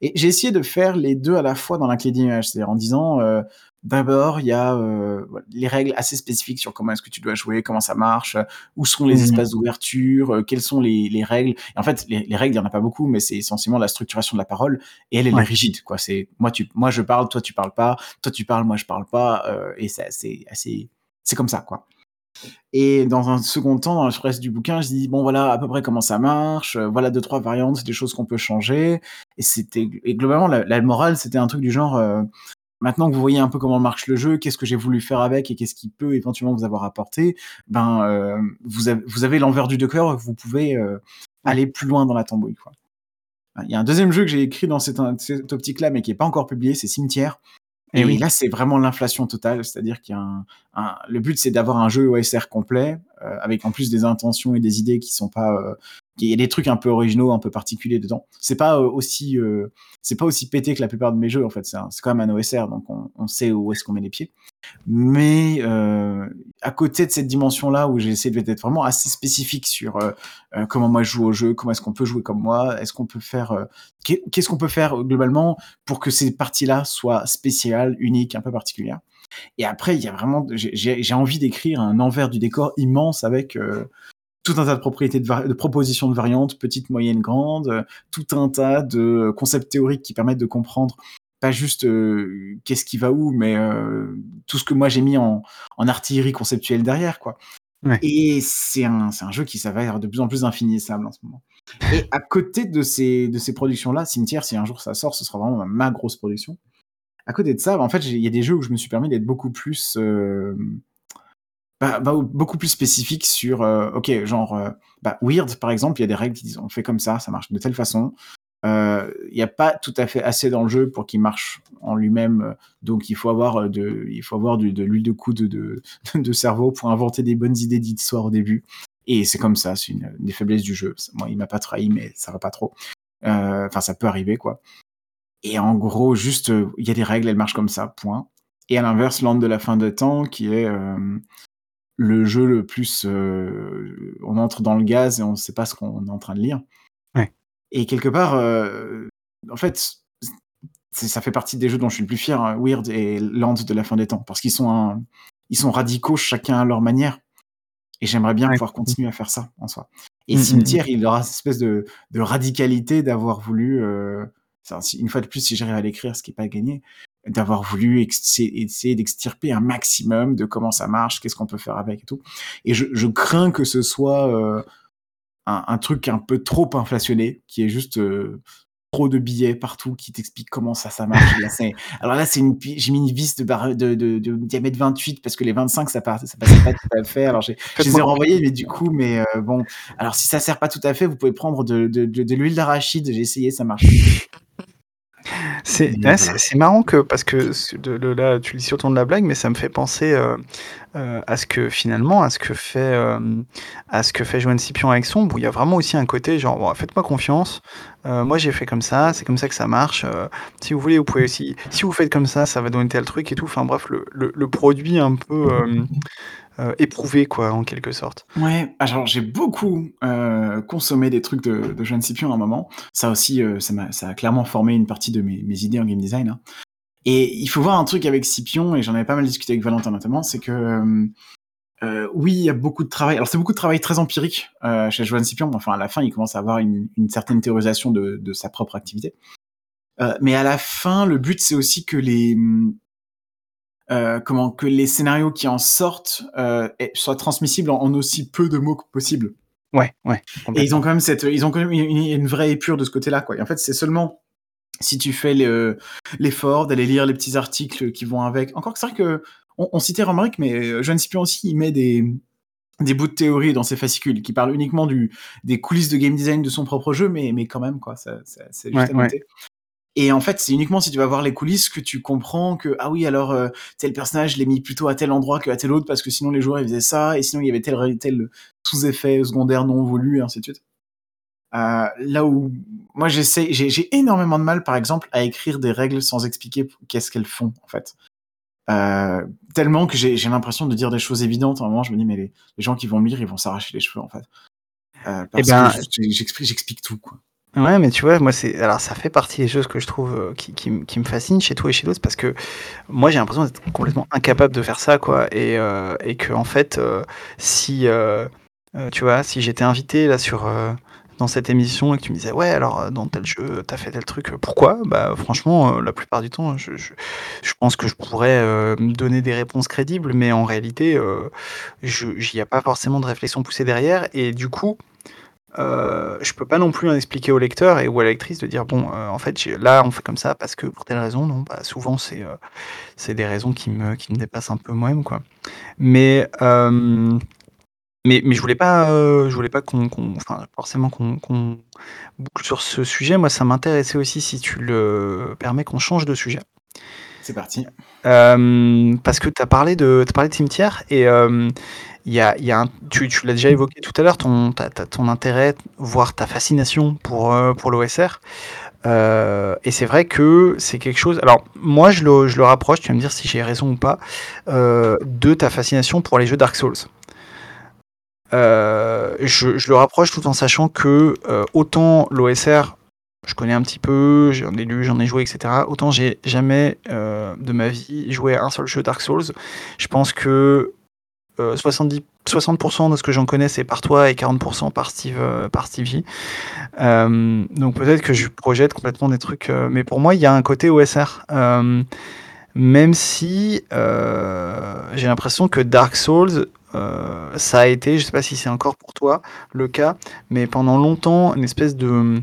Et j'ai essayé de faire les deux à la fois dans la clé d'image, c'est-à-dire en disant, euh, d'abord, il y a euh, les règles assez spécifiques sur comment est-ce que tu dois jouer, comment ça marche, où sont les mmh. espaces d'ouverture, euh, quelles sont les, les, règles. Et en fait, les, les règles, il n'y en a pas beaucoup, mais c'est essentiellement la structuration de la parole, et elle, elle ouais. est rigide. Quoi. C'est moi, tu, moi, je parle, toi, tu parles pas, toi, tu parles, moi, je parle pas, euh, et c'est assez, assez, c'est comme ça, quoi. Et dans un second temps, dans le reste du bouquin, je dis bon voilà à peu près comment ça marche, euh, voilà deux trois variantes, des choses qu'on peut changer. Et c'était et globalement la, la morale c'était un truc du genre euh, maintenant que vous voyez un peu comment marche le jeu, qu'est-ce que j'ai voulu faire avec et qu'est-ce qui peut éventuellement vous avoir apporté, ben euh, vous avez vous avez l'envers du décor, vous pouvez euh, aller plus loin dans la tambouille quoi. Il y a un deuxième jeu que j'ai écrit dans cette, cette optique-là, mais qui est pas encore publié, c'est Cimetière. Et, oui. là, c'est vraiment l'inflation totale, c'est-à-dire qu'il y a un, un le but, c'est d'avoir un jeu OSR complet, euh, avec en plus des intentions et des idées qui sont pas, euh, il y a des trucs un peu originaux, un peu particuliers dedans. C'est pas euh, aussi, euh, c'est pas aussi pété que la plupart de mes jeux en fait. C'est quand même un OSR, donc on, sait où est-ce qu'on met les pieds. Mais euh, à côté de cette dimension-là, où j'ai essayé d'être vraiment assez spécifique sur euh, euh, comment moi je joue au jeu, comment est-ce qu'on peut jouer comme moi, est-ce qu'on peut faire, euh, qu'est-ce qu'on peut faire globalement pour que ces parties-là soient spéciales, uniques, un peu particulières. Et après, il y a vraiment, j'ai envie d'écrire un envers du décor immense avec euh, tout un tas de propriétés de, de, propositions de variantes, petites, moyennes, grandes, tout un tas de concepts théoriques qui permettent de comprendre pas juste euh, qu'est-ce qui va où, mais euh, tout ce que moi j'ai mis en, en, artillerie conceptuelle derrière, quoi. Ouais. Et c'est un, un jeu qui s'avère de plus en plus infinissable en ce moment. Et à côté de ces, de ces productions-là, Cimetière, si un jour ça sort, ce sera vraiment ma grosse production. À côté de ça, en fait, il y a des jeux où je me suis permis d'être beaucoup plus, euh, bah, bah, beaucoup plus spécifique sur, euh, ok, genre, euh, bah, Weird par exemple, il y a des règles qui disent on fait comme ça, ça marche de telle façon. Euh, il n'y a pas tout à fait assez dans le jeu pour qu'il marche en lui-même, donc il faut avoir de, il faut avoir de, l'huile de coude de, de, cerveau pour inventer des bonnes idées d'histoire au début. Et c'est comme ça, c'est une, des faiblesses du jeu. Moi, il m'a pas trahi, mais ça va pas trop. Enfin, ça peut arriver, quoi. Et en gros, juste, il y a des règles, elles marchent comme ça, point. Et à l'inverse, Land de la fin de temps, qui est euh, le jeu le plus. Euh, on entre dans le gaz et on ne sait pas ce qu'on est en train de lire. Ouais. Et quelque part, euh, en fait, ça fait partie des jeux dont je suis le plus fier, hein, Weird et Land de la fin des temps, parce qu'ils sont, un, ils sont radicaux chacun à leur manière. Et j'aimerais bien ouais. pouvoir continuer à faire ça en soi. Et mmh, Cimetière, il aura cette espèce de, de radicalité d'avoir voulu une fois de plus, si j'arrive à l'écrire, ce qui n'est pas gagné, d'avoir voulu essayer d'extirper un maximum de comment ça marche, qu'est-ce qu'on peut faire avec et tout. Et je, je crains que ce soit euh, un, un, truc un peu trop inflationné, qui est juste euh, trop de billets partout qui t'expliquent comment ça, ça marche. Là, alors là, c'est une, j'ai mis une vis de, barre, de, de, de, diamètre 28 parce que les 25, ça, part, ça passait pas tout à fait. Alors j'ai, je les ai renvoyés, mais du coup, mais euh, bon. Alors si ça sert pas tout à fait, vous pouvez prendre de, de l'huile d'arachide. J'ai essayé, ça marche. C'est ouais, voilà. marrant que parce que de, de, là tu le dis sur ton de la blague, mais ça me fait penser euh, euh, à ce que finalement à ce que fait euh, à ce que fait Joanne Scipion avec Sombre, où il y a vraiment aussi un côté genre faites-moi confiance, moi j'ai fait comme ça, c'est comme ça que ça marche. si vous voulez, vous pouvez aussi si vous faites comme ça, ça va donner tel truc et tout. Enfin bref, le, produit un peu euh, éprouvé, quoi, en quelque sorte. Ouais, alors j'ai beaucoup euh, consommé des trucs de, de Jeanne Scipion à un moment. Ça aussi, euh, ça, a, ça a clairement formé une partie de mes, mes idées en game design. Hein. Et il faut voir un truc avec Scipion, et j'en avais pas mal discuté avec Valentin notamment, c'est que euh, oui, il y a beaucoup de travail. Alors c'est beaucoup de travail très empirique euh, chez Joanne Scipion. Enfin, à la fin, il commence à avoir une, une certaine théorisation de, de, sa propre activité. Euh, mais à la fin, le but c'est aussi que les euh, comment que les scénarios qui en sortent euh, soient transmissibles en, en, aussi peu de mots que possible. Ouais, ouais. Et ils ont quand même cette, ils ont quand même une, une vraie épure de ce côté-là, quoi. Et en fait, c'est seulement si tu fais l'effort d'aller lire les petits articles qui vont avec. Encore que c'est vrai que on, on citait Romerick, mais Joanne Scipion aussi, il met des des bouts de théorie dans ses fascicules qui parlent uniquement du, des coulisses de game design de son propre jeu, mais, mais quand même, quoi, c'est juste ouais, à noter. Ouais. Et en fait, c'est uniquement si tu vas voir les coulisses que tu comprends que ah oui, alors euh, tel personnage, je l'ai mis plutôt à tel endroit qu'à tel autre parce que sinon les joueurs ils faisaient ça et sinon il y avait tel tel sous-effet secondaire non voulu et ainsi de suite. Euh, là où moi j'essaie, j'ai énormément de mal, par exemple, à écrire des règles sans expliquer qu'est-ce qu'elles font en fait. Euh, tellement que j'ai l'impression de dire des choses évidentes. À un moment, je me dis mais les, les gens qui vont me lire, ils vont s'arracher les cheveux en fait. Euh, parce eh ben, que j'explique tout quoi. Ouais, mais tu vois, moi, c'est alors ça fait partie des choses que je trouve euh, qui, qui, qui, me fascinent chez toi et chez d'autres parce que moi, j'ai l'impression d'être complètement incapable de faire ça, quoi, et, euh, et que en fait, euh, si tu vois, si j'étais invité là sur dans cette émission et que tu me disais: «Ouais, alors, dans tel jeu, t'as fait tel truc, pourquoi?» bah, franchement, la plupart du temps, je je pense que je pourrais, heu, donner des réponses crédibles, mais en réalité, heu, je il y a pas forcément de réflexion poussée derrière et du coup, heu, je peux pas non plus expliquer au lecteur et ou à la lectrice de dire: «Bon, en fait, là, on fait comme ça parce que pour telle raison». Non, bah, souvent c'est, c'est des raisons qui me qui me dépassent un peu moi-même, quoi. Mais, mais mais je voulais pas, heu, je voulais pas qu'on qu'on enfin, forcément qu'on qu'on boucle sur ce sujet. Moi, ça m'intéressait aussi, si tu le permets, qu'on change de sujet. C'est parti. Hem, parce que tu as parlé de tu as parlé de cimetière et hem, il y a il y a un tu tu l'as déjà évoqué tout à l'heure, ton ta ta ton intérêt, voire ta fascination pour, heu, pour l'OSR. Heu et c'est vrai que c'est quelque chose alors moi je le je le rapproche, tu vas me dire si j'ai raison ou pas, heu, de ta fascination pour les jeux Dark Souls. Heu, je le rapproche tout en sachant que, heu, autant l'OSR, je connais un petit peu, j'en ai lu, j'en ai joué et cetera, autant j'ai jamais, heu, de ma vie joué à un seul jeu Dark Souls. Je pense que, heu, 70 60% de ce que j'en connais, c'est par toi et 40% par Steve, par. Hem, donc peut-être que je projette complètement des trucs, mais pour moi, il y a un côté OSR. Même si, j'ai l'impression que Dark Souls, heu, ça a été, je sais pas si c'est encore pour toi le cas, mais pendant longtemps, une espèce de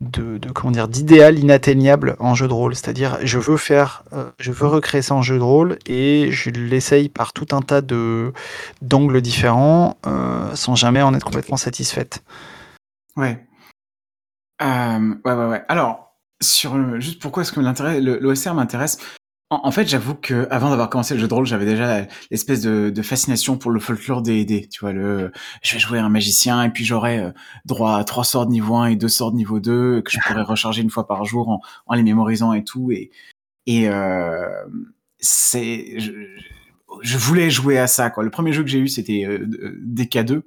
de comment dire? D'idéal inatteignable en jeu de rôle. C'est-à-dire, je veux faire, heu, je veux recréer ça en jeu de rôle et je l'essaye par tout un tas de d'angles différents, heu, sans jamais en être complètement satisfaite. Ouais. Ouais, ouais, ouais. Alors, juste pourquoi est-ce que l'intérêt l'OSR m'intéresse? En en fait, j'avoue qu'avant d'avoir commencé le jeu de rôle, j'avais déjà l'espèce de de fascination pour le folklore D&D. Tu vois? Le je vais jouer un magicien et puis j'aurai, heu, droit à 3 sorts de niveau 1 et 2 sorts de niveau 2 que je pourrais recharger une fois par jour en en les mémorisant et tout et et hem, c'est je je voulais jouer à ça, quoi. Le premier jeu que j'ai eu, c'était, heu, d DK2,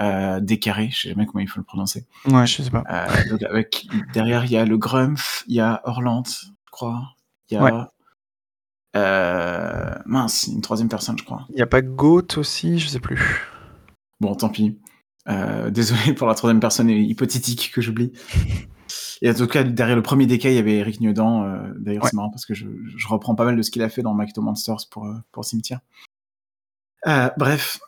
heu, Décarré, je sais jamais comment il faut le prononcer. Ouais, je sais pas. Heu, donc avec derrière, il y a le Grumpf, il y a Orlant, je crois. Il y Ouais. Heu, mince, une troisième personne, je crois. Il y a pas Goat aussi? Je sais plus. Bon, tant pis. Heu, désolé pour la troisième personne hypothétique que j'oublie. Et en tout cas, derrière le premier DK, il y avait Eric Nieudant. Heu, d'ailleurs, Ouais. c'est marrant parce que je je reprends pas mal de ce qu'il a fait dans Macto Monsters pour, heu, pour Cimetière. Heu, bref,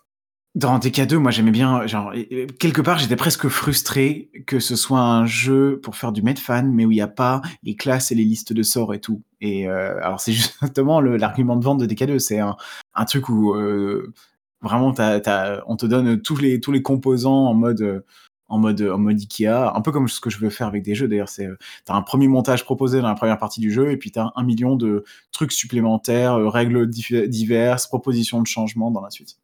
dans DK2, moi, j'aimais bien, genre, quelque part, j'étais presque frustré que ce soit un jeu pour faire du Medfan, mais où il y a pas les classes et les listes de sorts et tout. Et heu, alors c'est justement l'argument de vente de DK2, c'est un un truc où, heu, vraiment, tu as on te donne tous les tous les composants en mode, en mode, en mode Ikea, un peu comme ce que je veux faire avec des jeux d'ailleurs. C'est, heu, tu as un premier montage proposé dans la première partie du jeu et puis tu as 1 000 000 de trucs supplémentaires, heu, règles diverses, propositions de changement dans la suite.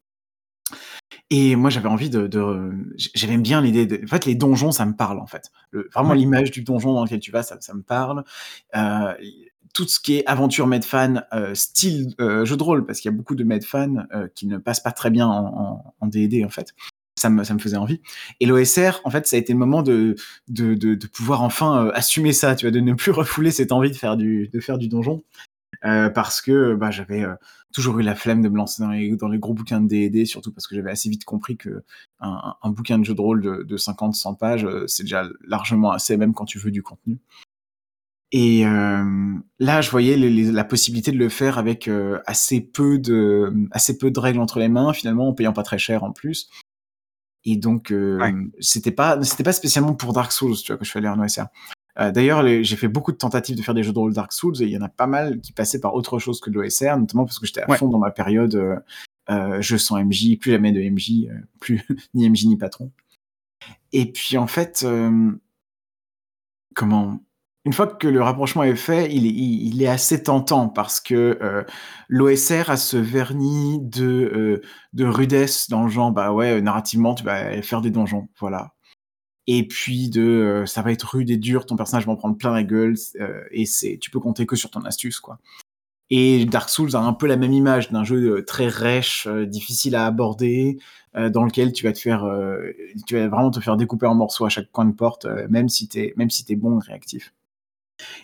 Et moi, j'avais envie de de j'aimais bien l'idée de en fait, les donjons, ça me parle, en fait. Le vraiment Ouais. l'image du donjon dans lequel tu vas, ça ça me parle. Heu, i tout ce qui est aventure Medfan, heu, style, heu, jeu de rôle, parce qu'il y a beaucoup de Medfan, heu, qui ne passent pas très bien en en en D&D, en fait. Ça me ça me faisait envie. Et l'OSR, en fait, ça a été le moment de de de de pouvoir enfin, heu, assumer ça, tu vois? De ne plus refouler cette envie de faire du de faire du donjon. Heu, parce que, bah, j'avais, heu, toujours eu la flemme de me lancer dans les dans les gros bouquins de D&D, surtout parce que j'avais assez vite compris qu'un un un bouquin de jeu de rôle de de 50-100 pages, heu, c'est déjà largement assez, même quand tu veux du contenu. Et hem, là, je voyais les les la possibilité de le faire avec, heu, assez peu de, assez peu de règles entre les mains, finalement, en payant pas très cher en plus. Et donc, Ouais. hem, c'était pas c'était pas spécialement pour Dark Souls, tu vois, que je suis allé en OSR. Heu, d'ailleurs, j'ai fait beaucoup de tentatives de faire des jeux de rôle Dark Souls et il y en a pas mal qui passaient par autre chose que de l'OSR, notamment parce que j'étais à Ouais. fond dans ma période, heu heu, jeu sans MJ, plus jamais de MJ, heu, plus ni MJ ni patron. Et puis, en fait, comment? Une fois que le rapprochement est fait, il est il il est assez tentant parce que, l'OSR a ce vernis de, de rudesse dans le genre, bah, ouais, narrativement, tu vas faire des donjons, voilà. Et puis de, heu, ça va être rude et dur, ton personnage va en prendre plein la gueule, heu, et c'est tu peux compter que sur ton astuce, quoi. Et Dark Souls a un peu la même image d'un jeu, heu, très rêche, difficile à aborder, dans lequel tu vas te faire, tu vas vraiment te faire découper en morceaux à chaque coin de porte, même si tu es même si tu es bon réactif.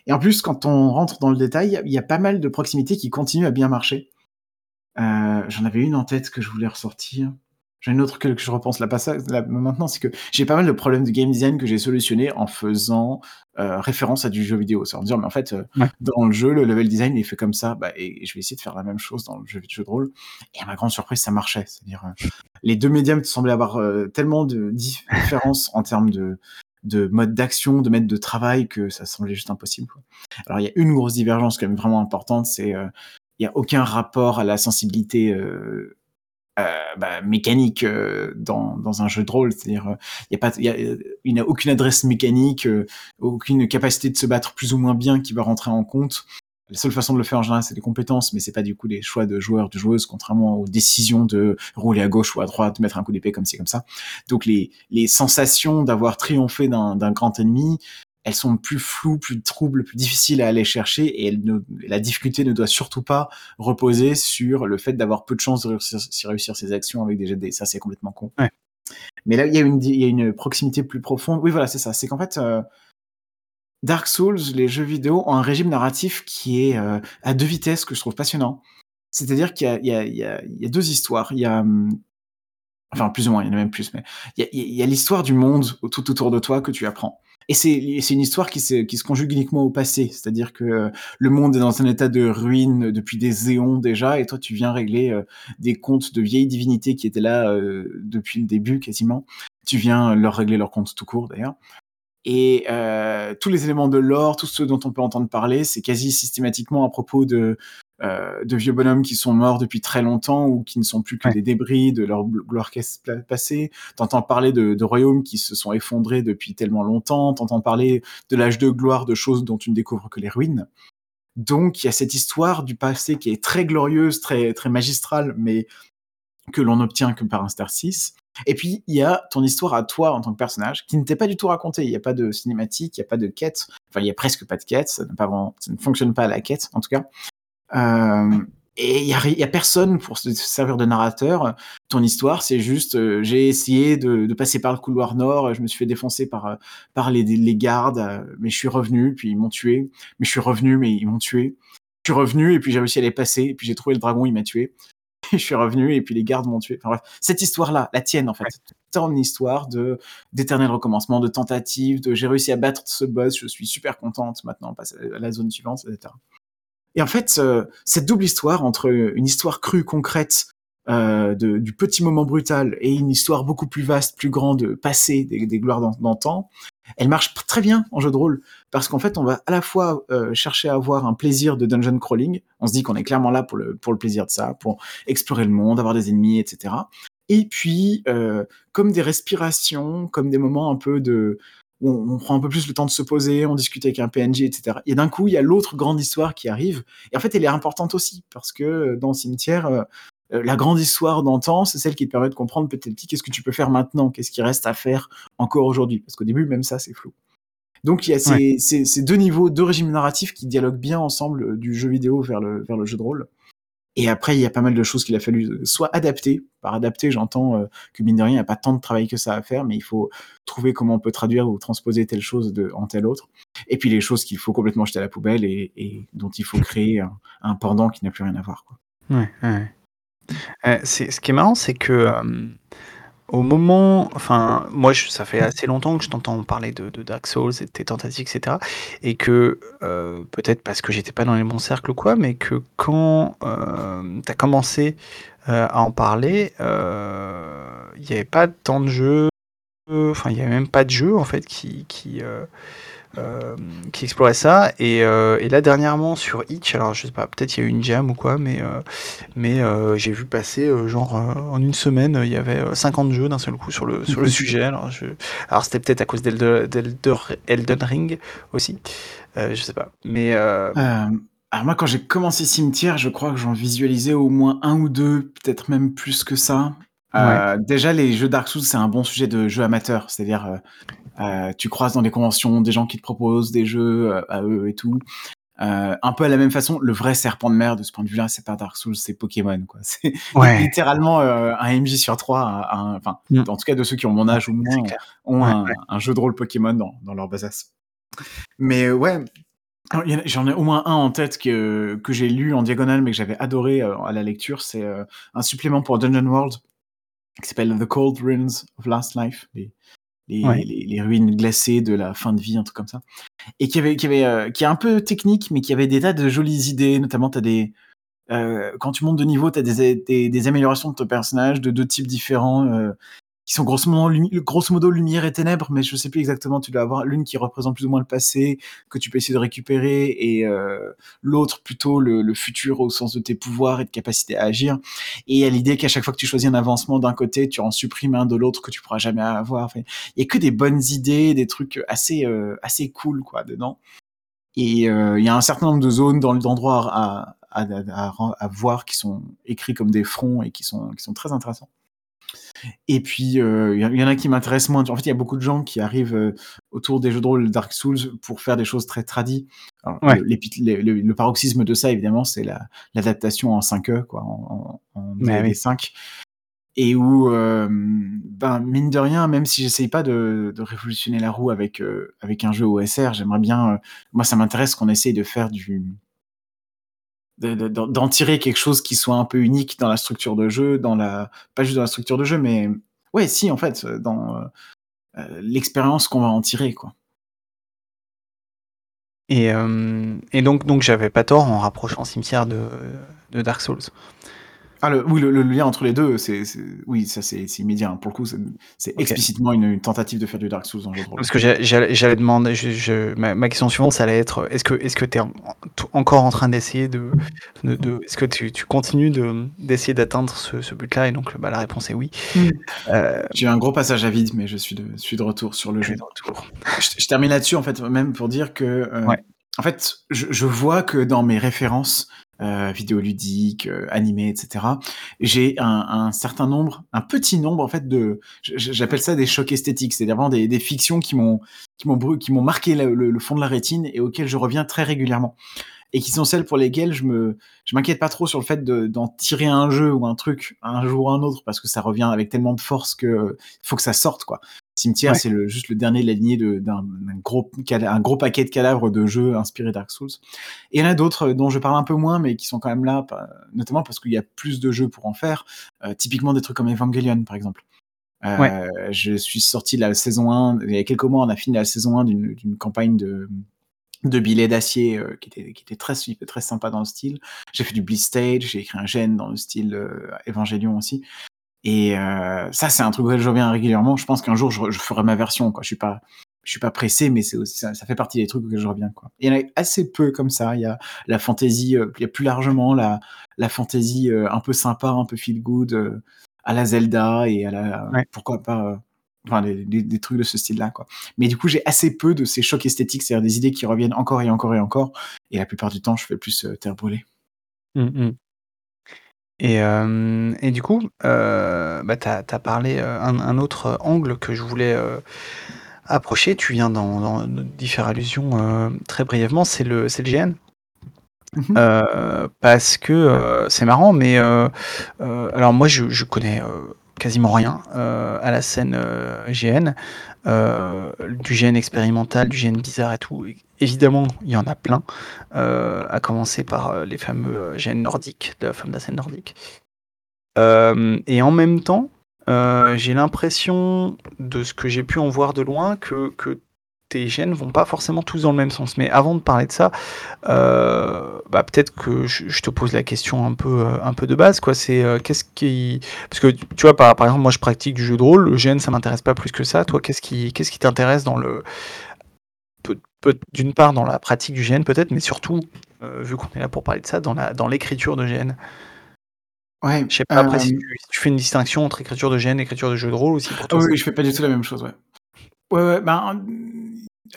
Et en plus, quand on rentre dans le détail, il y y a pas mal de proximités qui continuent à bien marcher. J'en avais une en tête que je voulais ressortir. J'en ai une autre que, je repense là, là maintenant, c'est que j'ai pas mal de problèmes de game design que j'ai solutionné en faisant euh, référence à du jeu vidéo. C'est en dire, mais en fait, euh, dans le jeu, le level design est fait comme ça, bah, et, je vais essayer de faire la même chose dans le jeu, jeu de rôle. Et à ma grande surprise, ça marchait. C'est-à-dire, euh, les deux médiums semblaient avoir tellement de différences en termes de, de mode d'action, de mètre de travail que ça semblait juste impossible. Alors il y a une grosse divergence quand même vraiment importante, c'est il n'y a aucun rapport à la sensibilité euh, euh, bah, mécanique euh, dans, dans un jeu de rôle. C'est-à-dire, euh, il n'y a pas, a aucune adresse mécanique, aucune capacité de se battre plus ou moins bien qui va rentrer en compte. La seule façon de le faire en général, c'est des compétences, mais c'est pas du coup des choix de joueurs, de joueuses, contrairement aux décisions de rouler à gauche ou à droite, mettre un coup d'épée comme ci, comme ça. Donc les, les sensations d'avoir triomphé d'un grand ennemi, elles sont plus floues, plus troubles, plus difficiles à aller chercher et la difficulté ne doit surtout pas reposer sur le fait d'avoir peu de chances de réussir, réussir ses actions avec des de Ça, c'est complètement con. Mais là, il y, a une, il y a une proximité plus profonde. Oui, voilà, c'est ça. C'est qu'en fait, euh, Dark Souls, les jeux vidéo, ont un régime narratif qui est euh, à deux vitesses que je trouve passionnant. C'est-à-dire qu'il y, y, y, a deux histoires. Il y a, hum, enfin plus ou moins, il y en a même plus, mais il y a, l'histoire du monde tout autour de toi que tu apprends. Et c'est une histoire qui se, qui se conjugue uniquement au passé, c'est-à-dire que euh, le monde est dans un état de ruine depuis des éons déjà, et toi tu viens régler euh, des comptes de vieilles divinités qui étaient là euh, depuis le début quasiment. Tu viens leur régler leurs comptes tout court d'ailleurs. Et tous les éléments de l'or, tous ceux dont on peut entendre parler, c'est quasi systématiquement à propos de euh, de vieux bonhommes qui sont morts depuis très longtemps ou qui ne sont plus que des débris de leur gloire passée. T'entends parler de, de, royaumes qui se sont effondrés depuis tellement longtemps. T'entends parler de l'âge de gloire, de choses dont tu ne découvres que les ruines. Donc il y a cette histoire du passé qui est très glorieuse, très très magistrale, mais que l'on obtient que par interstice. Et puis il y a ton histoire à toi en tant que personnage qui ne t'est pas du tout racontée. Il n'y a pas de cinématique, il n'y a pas de quête. Enfin, il y a presque pas de quête. Ça, pas ça ne fonctionne pas à la quête en tout cas. Euh, et il y a, personne pour se servir de narrateur. Ton histoire, c'est juste, euh, j'ai essayé de, de, passer par le couloir nord, je me suis fait défoncer par, par les, les gardes, euh, mais je suis revenu, puis ils m'ont tué. Mais je suis revenu, mais ils m'ont tué. Je suis revenu, et puis j'ai réussi à les passer, et puis j'ai trouvé le dragon, il m'a tué. Et je suis revenu, et puis les gardes m'ont tué. Enfin bref, cette histoire-là, la tienne, en fait. Ton histoire de d'éternel recommencement, de tentative, de j'ai réussi à battre ce boss, je suis super contente, maintenant on passe à la zone suivante, etc. Et en fait, euh, cette double histoire entre une histoire crue, concrète, euh, de, du petit moment brutal et une histoire beaucoup plus vaste, plus grande, passée des, des gloires d'antan, elle marche très bien en jeu de rôle parce qu'en fait, on va à la fois euh, chercher à avoir un plaisir de dungeon crawling. On se dit qu'on est clairement là pour le, pour le plaisir de ça, pour explorer le monde, avoir des ennemis, etc. Et puis, euh, comme des respirations, comme des moments un peu de, on, prend un peu plus le temps de se poser, on discute avec un PNJ, etc. Et d'un coup, il y a l'autre grande histoire qui arrive. Et en fait, elle est importante aussi, parce que euh, dans le cimetière, euh, euh, la grande histoire d'antan, c'est celle qui te permet de comprendre petit à petit qu'est-ce que tu peux faire maintenant, qu'est-ce qui reste à faire encore aujourd'hui. Parce qu'au début, même ça, c'est flou. Donc il y a ces, deux niveaux, deux régimes narratifs qui dialoguent bien ensemble du jeu vidéo vers le, vers le jeu de rôle. Et après, il y a pas mal de choses qu'il a fallu euh, soit adapter. Par adapter, j'entends euh, que mine de rien, il n'y a pas tant de travail que ça à faire, mais il faut trouver comment on peut traduire ou transposer telle chose en telle autre. Et puis les choses qu'il faut complètement jeter à la poubelle et, dont il faut créer un, pendant qui n'a plus rien à voir. Ouais, ouais. Euh, ce qui est marrant, c'est que au moment, enfin, moi, ça fait assez longtemps que je t'entends parler de, Dark Souls et de tes tentatives, etc. Et que, euh, peut-être parce que j'étais pas dans les bons cercles ou quoi, mais que quand euh, tu as commencé euh, à en parler, il n'y avait pas tant de jeux, enfin, il n'y avait même pas de jeu, en fait, qui, qui, euh, qui explorait ça. Et, euh, et, là, dernièrement, sur Itch, alors je sais pas, peut-être il y a eu une jam ou quoi, mais, euh, mais j'ai vu passer, genre, en une semaine, il y avait 50 jeux d'un seul coup sur le, sur le sujet. Alors, je... alors c'était peut-être à cause d'Elden Ring aussi. je sais pas. Mais. Alors moi, quand j'ai commencé Cimetière, je crois que j'en visualisais au moins un ou deux, peut-être même plus que ça. Euh, déjà, les jeux Dark Souls, c'est un bon sujet de jeu amateur. C'est-à-dire, euh, euh, tu croises dans des conventions des gens qui te proposent des jeux à eux et tout. un peu à la même façon, le vrai serpent de mer de ce point de vue-là, c'est pas Dark Souls, c'est Pokémon. Quoi. C'est littéralement un MJ sur trois, enfin, mm. en tout cas de ceux qui ont mon âge ou moins, ont un, jeu de rôle Pokémon dans, dans leur basasse. Mais ouais, J'en ai au moins un en tête que, que j'ai lu en diagonale mais que j'avais adoré à la lecture. C'est un supplément pour Dungeon World qui s'appelle The Cold Ruins of Last Life, les, les, ruines glacées de la fin de vie, un truc comme ça. Et qui avait, qui avait, euh, qui est un peu technique, mais qui avait des tas de jolies idées. Notamment, as des, euh, quand tu montes de niveau, tu as des, des, améliorations de ton personnage de deux types différents. Euh, qui sont grosso modo, grosso modo lumière et ténèbres, mais je sais plus exactement. Tu dois avoir l'une qui représente plus ou moins le passé que tu peux essayer de récupérer, et euh, l'autre plutôt le, le, futur au sens de tes pouvoirs et de capacité à agir. Et il y a l'idée qu'à chaque fois que tu choisis un avancement d'un côté, tu en supprimes un de l'autre que tu pourras jamais avoir. Enfin, il y a que des bonnes idées, des trucs assez euh, assez cool quoi dedans. Et euh, il y a un certain nombre de zones dans d'endroits à, à, à, à, voir qui sont écrits comme des fronts et qui sont qui sont très intéressants. Et puis, euh, il y, en a qui m'intéressent moins. En fait, il y a beaucoup de gens qui arrivent euh, autour des jeux de rôle Dark Souls pour faire des choses très tradies. Le, paroxysme de ça, évidemment, c'est l'adaptation en 5e, quoi, en, en, 5 et où, euh, ben, mine de rien, même si j'essaye pas de, révolutionner la roue avec, avec un jeu OSR, j'aimerais bien, moi ça m'intéresse qu'on essaye de faire du, d'en tirer quelque chose qui soit un peu unique dans la structure de jeu, dans la pas juste dans la structure de jeu, mais ouais, si en fait, dans euh, l'expérience qu'on va en tirer, quoi. Et, euh, et donc, donc j'avais pas tort en rapprochant Cimetière de Dark Souls. Ah, le, oui, le, lien entre les deux, c'est, oui, ça c'est, immédiat. Hein. Pour le coup, c'est, explicitement une, tentative de faire du Dark Souls dans le jeu de rôle. Parce que j'allais, demander, je, ma, question suivante, ça allait être est-ce que est-ce que tu es encore en train d'essayer de, de, est-ce que tu, tu continues de, d'essayer d'atteindre ce, but-là? Et donc, bah, la réponse est oui. Euh, J'ai un gros passage à vide, mais je suis de, suis de retour sur le jeu. De retour. Je, termine là-dessus, en fait, même pour dire que. Euh, en fait, je, je, vois que dans mes références, euh, vidéoludiques, euh, etc. J'ai un, un, certain nombre, un petit nombre en fait de, j'appelle ça des chocs esthétiques, c'est-à-dire vraiment des, des, fictions qui m'ont qui m'ont qui m'ont marqué le, le, fond de la rétine et auxquelles je reviens très régulièrement et qui sont celles pour lesquelles je me je m'inquiète pas trop sur le fait d'en tirer un jeu ou un truc un jour ou un autre parce que ça revient avec tellement de force que faut que ça sorte quoi. Cimetière, c'est le, juste le dernier de la lignée d'un gros, un gros paquet de cadavres de jeux inspirés Dark Souls. Et il y en a d'autres dont je parle un peu moins, mais qui sont quand même là, notamment parce qu'il y a plus de jeux pour en faire. Euh, typiquement des trucs comme Evangelion, par exemple. Euh, Je suis sorti de la saison 1, il y a quelques mois, on a fini la saison 1 d'une campagne de, de billets d'acier euh, qui, était, qui était très, très sympa dans le style. J'ai fait du Bleed Stage, j'ai écrit un gène dans le style euh, Evangelion aussi. Et euh, ça, c'est un truc auquel je reviens régulièrement. Je pense qu'un jour, je, je, ferai ma version. Quoi. Je suis pas, je suis pas pressé, mais c'est ça, ça, fait partie des trucs auxquels je reviens. Quoi. il y en a assez peu comme ça. Il y a la fantaisie, euh, il y a plus largement la, la fantaisie euh, un peu sympa, un peu feel good euh, à la Zelda et à la, pourquoi pas, enfin des, des, des, trucs de ce style-là. Quoi. Mais du coup, j'ai assez peu de ces chocs esthétiques, c'est-à-dire des idées qui reviennent encore et encore et encore. Et la plupart du temps, je fais plus terre brûlée. Mmh, mmh. Et, euh, et du coup, euh, bah, tu as, parlé euh, un, un, autre angle que je voulais euh, approcher. Tu viens d'en d'y faire allusion très brièvement, c'est le, le GN. Mmh parce que c'est marrant, mais alors moi je, je connais quasiment rien à la scène GN. Du gène expérimental, du gène bizarre et tout. Évidemment, il y en a plein, euh, à commencer par euh, les fameux gènes nordiques, de la femme de scène nordique. et en même temps, j'ai l'impression, de ce que j'ai pu en voir de loin, que, que tes gènes vont pas forcément tous dans le même sens. Mais avant de parler de ça, euh, bah, peut-être que je, te pose la question un peu, euh, un peu de base. quoi. C'est euh, qu'est-ce qui, parce que tu vois, par, par exemple, moi je pratique du jeu de rôle. Le gène, ça m'intéresse pas plus que ça. Toi, qu'est-ce qui, qu'est-ce qui t'intéresse dans le, d'une part dans la pratique du gène peut-être, mais surtout, vu qu'on est là pour parler de ça, dans la, dans l'écriture de gène. Ouais. Je sais pas après si tu, fais une distinction entre écriture de gène et écriture de jeu de rôle aussi pour toi. oui, je fais pas du tout la même chose. Ouais. Ouais, ouais, ben,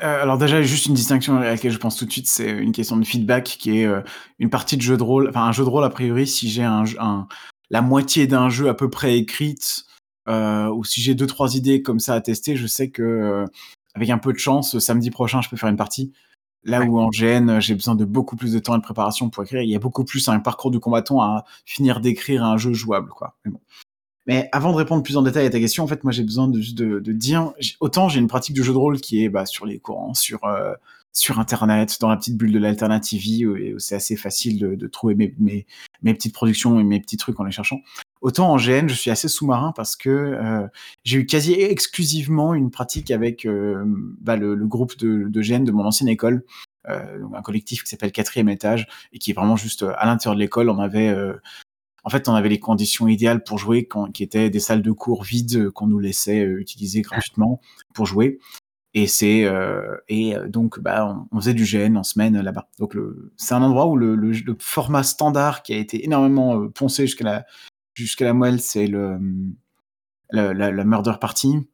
euh, alors déjà, juste une distinction à laquelle je pense tout de suite, c'est une question de feedback qui est euh, une partie de jeu de rôle, enfin un jeu de rôle a priori, si j'ai un, un, la moitié d'un jeu à peu près écrite, euh, ou si j'ai deux trois idées comme ça à tester, je sais que euh, avec un peu de chance, samedi prochain, je peux faire une partie. Là où en GN, j'ai besoin de beaucoup plus de temps et de préparation pour écrire, il y a beaucoup plus un parcours du combattant à finir d'écrire un jeu jouable, quoi. Mais bon. Mais avant de répondre plus en détail à ta question, en fait, moi j'ai besoin de, de, de dire, autant j'ai une pratique de jeu de rôle qui est bah, sur les courants, sur euh, sur Internet, dans la petite bulle de l'alternative, où, c'est assez facile de, de trouver mes, mes, mes, petites productions et mes petits trucs en les cherchant. Autant en GN, je suis assez sous-marin parce que euh, j'ai eu quasi exclusivement une pratique avec euh, bah, le, groupe de, de, GN de mon ancienne école, euh, un collectif qui s'appelle Quatrième Étage et qui est vraiment juste à l'intérieur de l'école. On avait, en fait, on avait les conditions idéales pour jouer, qui étaient des salles de cours vides qu'on nous laissait utiliser gratuitement pour jouer. Et c'est et donc bah on, faisait du GN en semaine là-bas. Donc c'est un endroit où le, le, le, format standard qui a été énormément poncé jusqu'à la jusqu'à la moelle, c'est le, la, la, murder party.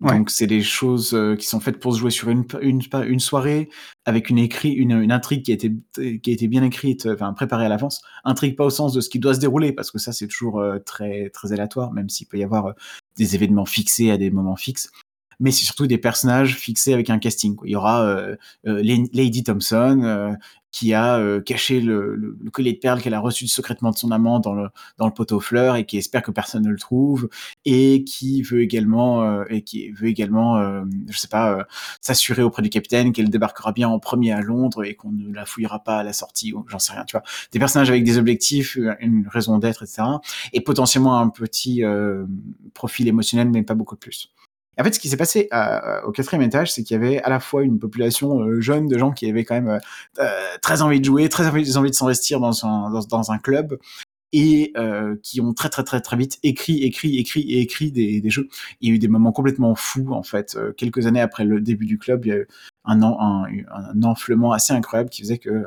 Donc c'est des choses euh, qui sont faites pour se jouer sur une, une, une soirée avec une écrit une, une, intrigue qui a été qui a été bien écrite, enfin préparée à l'avance. Intrigue pas au sens de ce qui doit se dérouler parce que ça c'est toujours euh, très très aléatoire, même s'il peut y avoir euh, des événements fixés à des moments fixes mais c'est surtout des personnages fixés avec un casting. Il y aura euh, euh, Lady Thompson euh, qui a euh, caché le, collier de perles qu'elle a reçu secrètement de son amant dans le dans le pot aux fleurs et qui espère que personne ne le trouve et qui veut également euh, et qui veut également je sais pas s'assurer auprès du capitaine qu'elle débarquera bien en premier à Londres et qu'on ne la fouillera pas à la sortie j'en sais rien tu vois. Des personnages avec des objectifs une raison d'être etc et potentiellement un petit profil émotionnel mais pas beaucoup plus en fait, ce qui s'est passé au quatrième étage, c'est qu'il y avait à la fois une population euh, jeune de gens qui avaient quand même euh, euh, très envie de jouer, très envie, de s'investir dans un, club, et qui ont très très très très vite écrit, écrit, écrit et écrit des, jeux. Il y a eu des moments complètement fous, en fait. quelques années après le début du club, il y a eu un enflement assez incroyable qui faisait que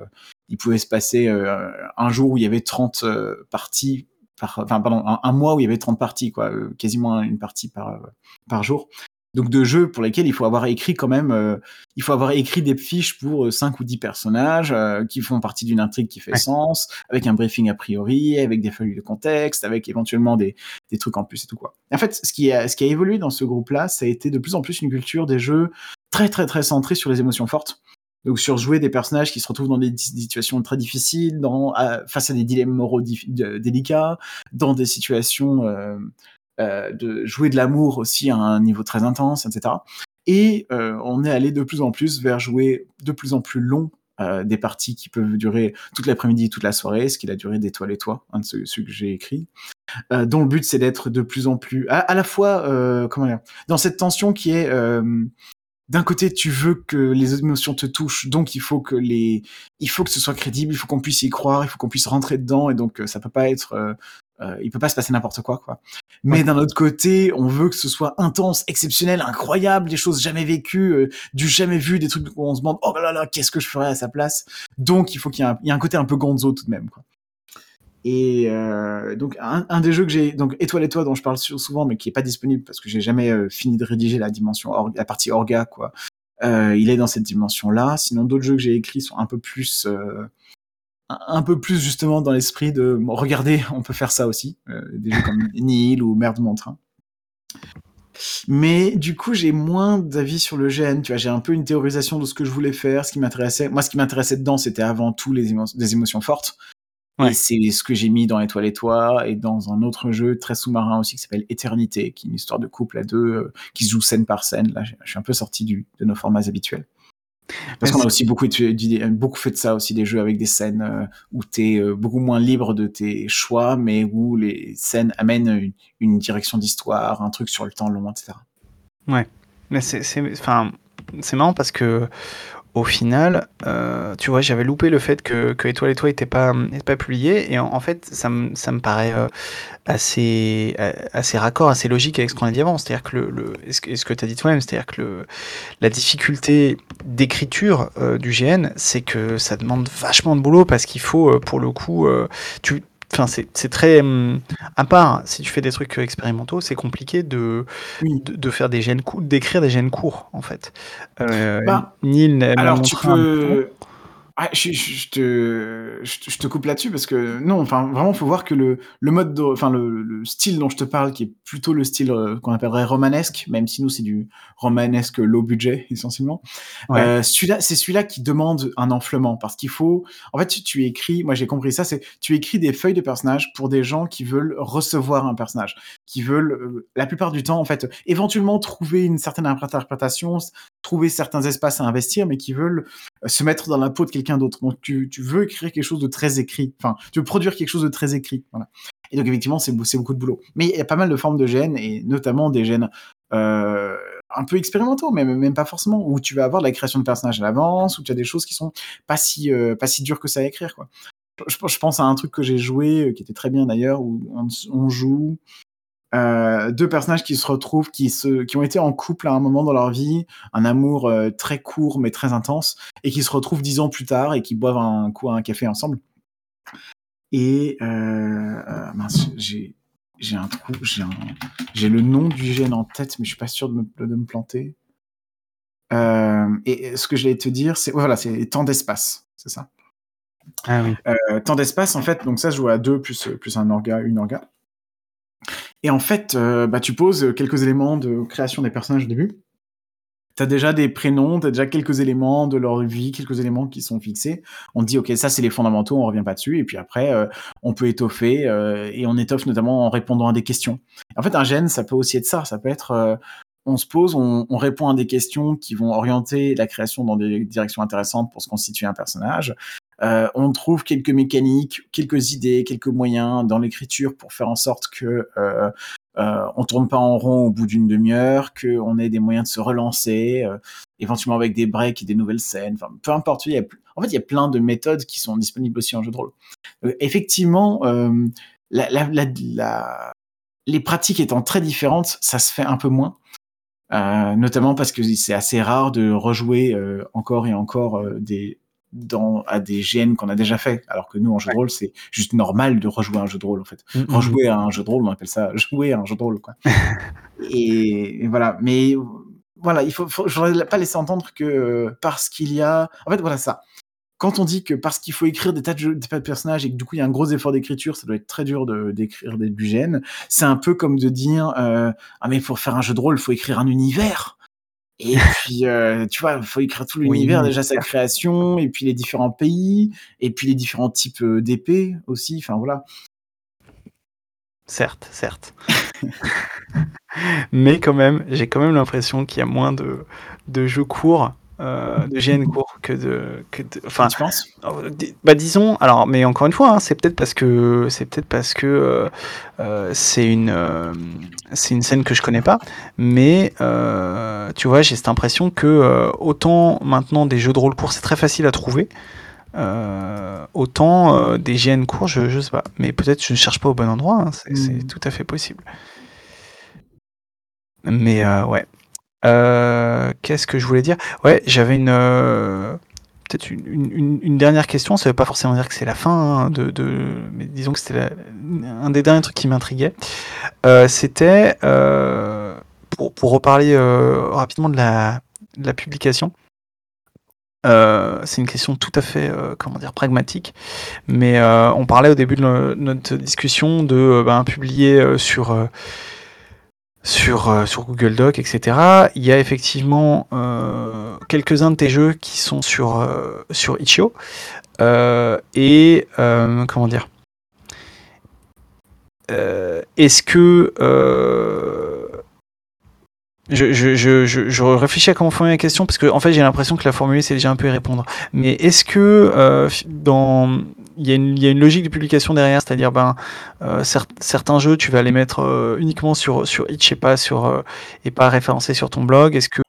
il pouvait se passer un jour où il y avait 30 parties enfin pardon, un, mois où il y avait 30 parties, quoi, euh, quasiment une partie par, euh, par jour. Donc de jeux pour lesquels il faut avoir écrit quand même, euh, il faut avoir écrit des fiches pour 5 ou 10 personnages qui font partie d'une intrigue qui fait sens, avec un briefing a priori, avec des feuilles de contexte, avec éventuellement des, des trucs en plus et tout quoi. En fait, ce qui a, ce qui a évolué dans ce groupe-là, ça a été de plus en plus une culture des jeux très très très centrée sur les émotions fortes. Donc sur jouer des personnages qui se retrouvent dans des situations très difficiles, face à des dilemmes moraux délicats, dans des situations euh, euh, de jouer de l'amour aussi à un niveau très intense, etc. Et euh, on est allé de plus en plus vers jouer de plus en plus long des parties qui peuvent durer toute l'après-midi, toute la soirée, ce qui a duré d'étoile et toi, un de ceux, que j'ai écrit, dont le but c'est d'être de plus en plus, à, à la fois, comment dire, dans cette tension qui est d'un côté, tu veux que les émotions te touchent, donc il faut que les, il faut que ce soit crédible, il faut qu'on puisse y croire, il faut qu'on puisse rentrer dedans, et donc euh, ça peut pas être, euh, euh, il peut pas se passer n'importe quoi, quoi. Mais d'un autre côté, on veut que ce soit intense, exceptionnel, incroyable, des choses jamais vécues, du jamais vu, des trucs où on se demande, oh là là, qu'est-ce que je ferais à sa place? Donc il faut qu'il y ait un, il y a un côté un peu gonzo tout de même, quoi. Et euh, donc un, des jeux que j'ai donc Étoile et toi dont je parle souvent mais qui est pas disponible parce que j'ai jamais euh, fini de rédiger la dimension la partie orga quoi. Euh, il est dans cette dimension là. Sinon d'autres jeux que j'ai écrits sont un peu plus euh, un peu plus justement dans l'esprit de bon, regardez on peut faire ça aussi. Euh, des jeux comme Nihil ou Merde mon train. Mais du coup, j'ai moins d'avis sur le gène. Tu vois, j'ai un peu une théorisation de ce que je voulais faire, ce qui m'intéressait. Moi, ce qui m'intéressait dedans, c'était avant tout les des émotions fortes. Ouais. Et c'est ce que j'ai mis dans Étoile et toi et dans un autre jeu très sous-marin aussi qui s'appelle Éternité, qui est une histoire de couple à deux euh, qui se joue scène par scène. Là, je suis un peu sorti du, de nos formats habituels. Parce qu'on a aussi beaucoup, beaucoup fait de ça aussi, des jeux avec des scènes euh, où tu es euh, beaucoup moins libre de tes choix, mais où les scènes amènent une, une direction d'histoire, un truc sur le temps long, etc. Ouais, mais c'est, enfin, c'est marrant parce que au final, euh, tu vois, j'avais loupé le fait que, que Étoile et toi n'était pas, pas publié, et en, fait, ça, me, ça paraît euh, assez, assez raccord, assez logique avec ce qu'on a dit avant. C'est-à-dire que, le, le ce que, dit toi-même, c'est-à-dire que le, la difficulté d'écriture euh, du GN, c'est que ça demande vachement de boulot parce qu'il faut, euh, pour le coup, euh, tu, Enfin, c'est très. Hum, à part, si tu fais des trucs expérimentaux, c'est compliqué de, oui. de, de, faire des gènes courts, d'écrire des gènes courts, en fait. Euh, bah, Neil alors, tu peux. Ah, je, je, te, je, te coupe là-dessus parce que non, enfin vraiment, faut voir que le, le mode, de, enfin le, le, style dont je te parle, qui est plutôt le style euh, qu'on appellerait romanesque, même si nous c'est du romanesque low budget essentiellement. Ouais. Euh, celui-là, c'est celui-là qui demande un enflement parce qu'il faut, en fait, tu, tu écris, moi j'ai compris ça, c'est tu écris des feuilles de personnages pour des gens qui veulent recevoir un personnage, qui veulent euh, la plupart du temps en fait, éventuellement trouver une certaine interprétation, trouver certains espaces à investir, mais qui veulent se mettre dans la peau de quelqu'un d'autre. Donc tu, veux écrire quelque chose de très écrit. Enfin, tu veux produire quelque chose de très écrit. Voilà. Et donc effectivement, c'est beaucoup de boulot. Mais il y a pas mal de formes de gènes, et notamment des gènes euh, un peu expérimentaux, même, même pas forcément, où tu vas avoir de la création de personnages à l'avance, où tu as des choses qui sont pas si, euh, pas si dures que ça à écrire. Quoi. Je, pense à un truc que j'ai joué, euh, qui était très bien d'ailleurs, où on joue euh, deux personnages qui se retrouvent, qui, se, qui ont été en couple à un moment dans leur vie, un amour euh, très court mais très intense, et qui se retrouvent dix ans plus tard et qui boivent un coup à un café ensemble. Et euh, mince, j'ai j'ai un trou, j'ai un, j'ai le nom du gène en tête, mais je suis pas sûr de me, de me planter. Euh, et ce que j'allais te dire, c'est voilà, c'est temps d'espace, c'est ça. Ah oui. Euh, temps d'espace, en fait, donc ça se joue à deux plus plus un orga, une orga. Et en fait, euh, bah, tu poses quelques éléments de création des personnages au début. Tu as déjà des prénoms, tu as déjà quelques éléments de leur vie, quelques éléments qui sont fixés. On te dit, OK, ça, c'est les fondamentaux, on revient pas dessus. Et puis après, euh, on peut étoffer, euh, et on étoffe notamment en répondant à des questions. En fait, un gène, ça peut aussi être ça. Ça peut être, euh, on se pose, on, répond à des questions qui vont orienter la création dans des directions intéressantes pour se constituer un personnage. Euh, on trouve quelques mécaniques, quelques idées, quelques moyens dans l'écriture pour faire en sorte que euh, euh, on tourne pas en rond au bout d'une demi-heure, qu'on ait des moyens de se relancer, euh, éventuellement avec des breaks et des nouvelles scènes. Enfin, peu importe. Il y a, en fait, il y a plein de méthodes qui sont disponibles aussi en jeu de rôle. Euh, effectivement, euh, la, la, la, les pratiques étant très différentes, ça se fait un peu moins. Euh, notamment parce que c'est assez rare de rejouer euh, encore et encore des, dans, à des GN qu'on a déjà fait. Alors que nous, en jeu de rôle, c'est juste normal de rejouer un jeu de rôle, en fait. Mm -hmm. Rejouer à un jeu de rôle, on appelle ça jouer à un jeu de rôle, quoi. et, et, voilà. Mais voilà, il faut, faut je voudrais pas laisser entendre que euh, parce qu'il y a, en fait, voilà ça. Quand on dit que parce qu'il faut écrire des tas, de jeux, des tas de personnages et que du coup il y a un gros effort d'écriture, ça doit être très dur d'écrire des du GN, c'est un peu comme de dire euh, ah mais pour faire un jeu de rôle, il faut écrire un univers. Et puis, euh, tu vois, il faut écrire tout l'univers, oui, déjà sa création, et puis les différents pays, et puis les différents types euh, d'épées aussi. Enfin, voilà. Certes, certes. Mais quand même, j'ai quand même l'impression qu'il y a moins de, de jeux courts euh, de GN court que de que de, enfin tu penses? bah disons alors mais encore une fois hein, c'est peut-être parce que c'est peut-être parce que euh, euh, c'est une euh, c'est une scène que je connais pas mais tu vois j'ai cette impression que autant maintenant des jeux de rôle courts c'est très facile à trouver autant des GN courts je, je sais pas mais peut-être je ne cherche pas au bon endroit hein, c'est mmh. tout à fait possible. Mais ouais euh, Qu'est-ce que je voulais dire? Ouais, j'avais une euh, peut-être une, dernière question. Ça veut pas forcément dire que c'est la fin hein, de, mais disons que c'était un des derniers trucs qui m'intriguait. Euh, c'était pour, reparler rapidement de la, de la publication. c'est une question tout à fait comment dire pragmatique, mais on parlait au début de notre discussion de ben, publier sur sur, euh, sur Google Doc, etc. Il y a effectivement euh, quelques-uns de tes jeux qui sont sur, euh, sur Itch.io. Euh, et comment dire Est-ce que je, réfléchis à comment formuler la question parce que en fait j'ai l'impression que la formuler c'est déjà un peu y répondre. Mais est-ce que dans il y, a une, il y a une logique de publication derrière, c'est-à-dire ben euh, cer certains jeux tu vas les mettre euh, uniquement sur sur Itch et pas sur euh, et pas référencés sur ton blog. Est-ce que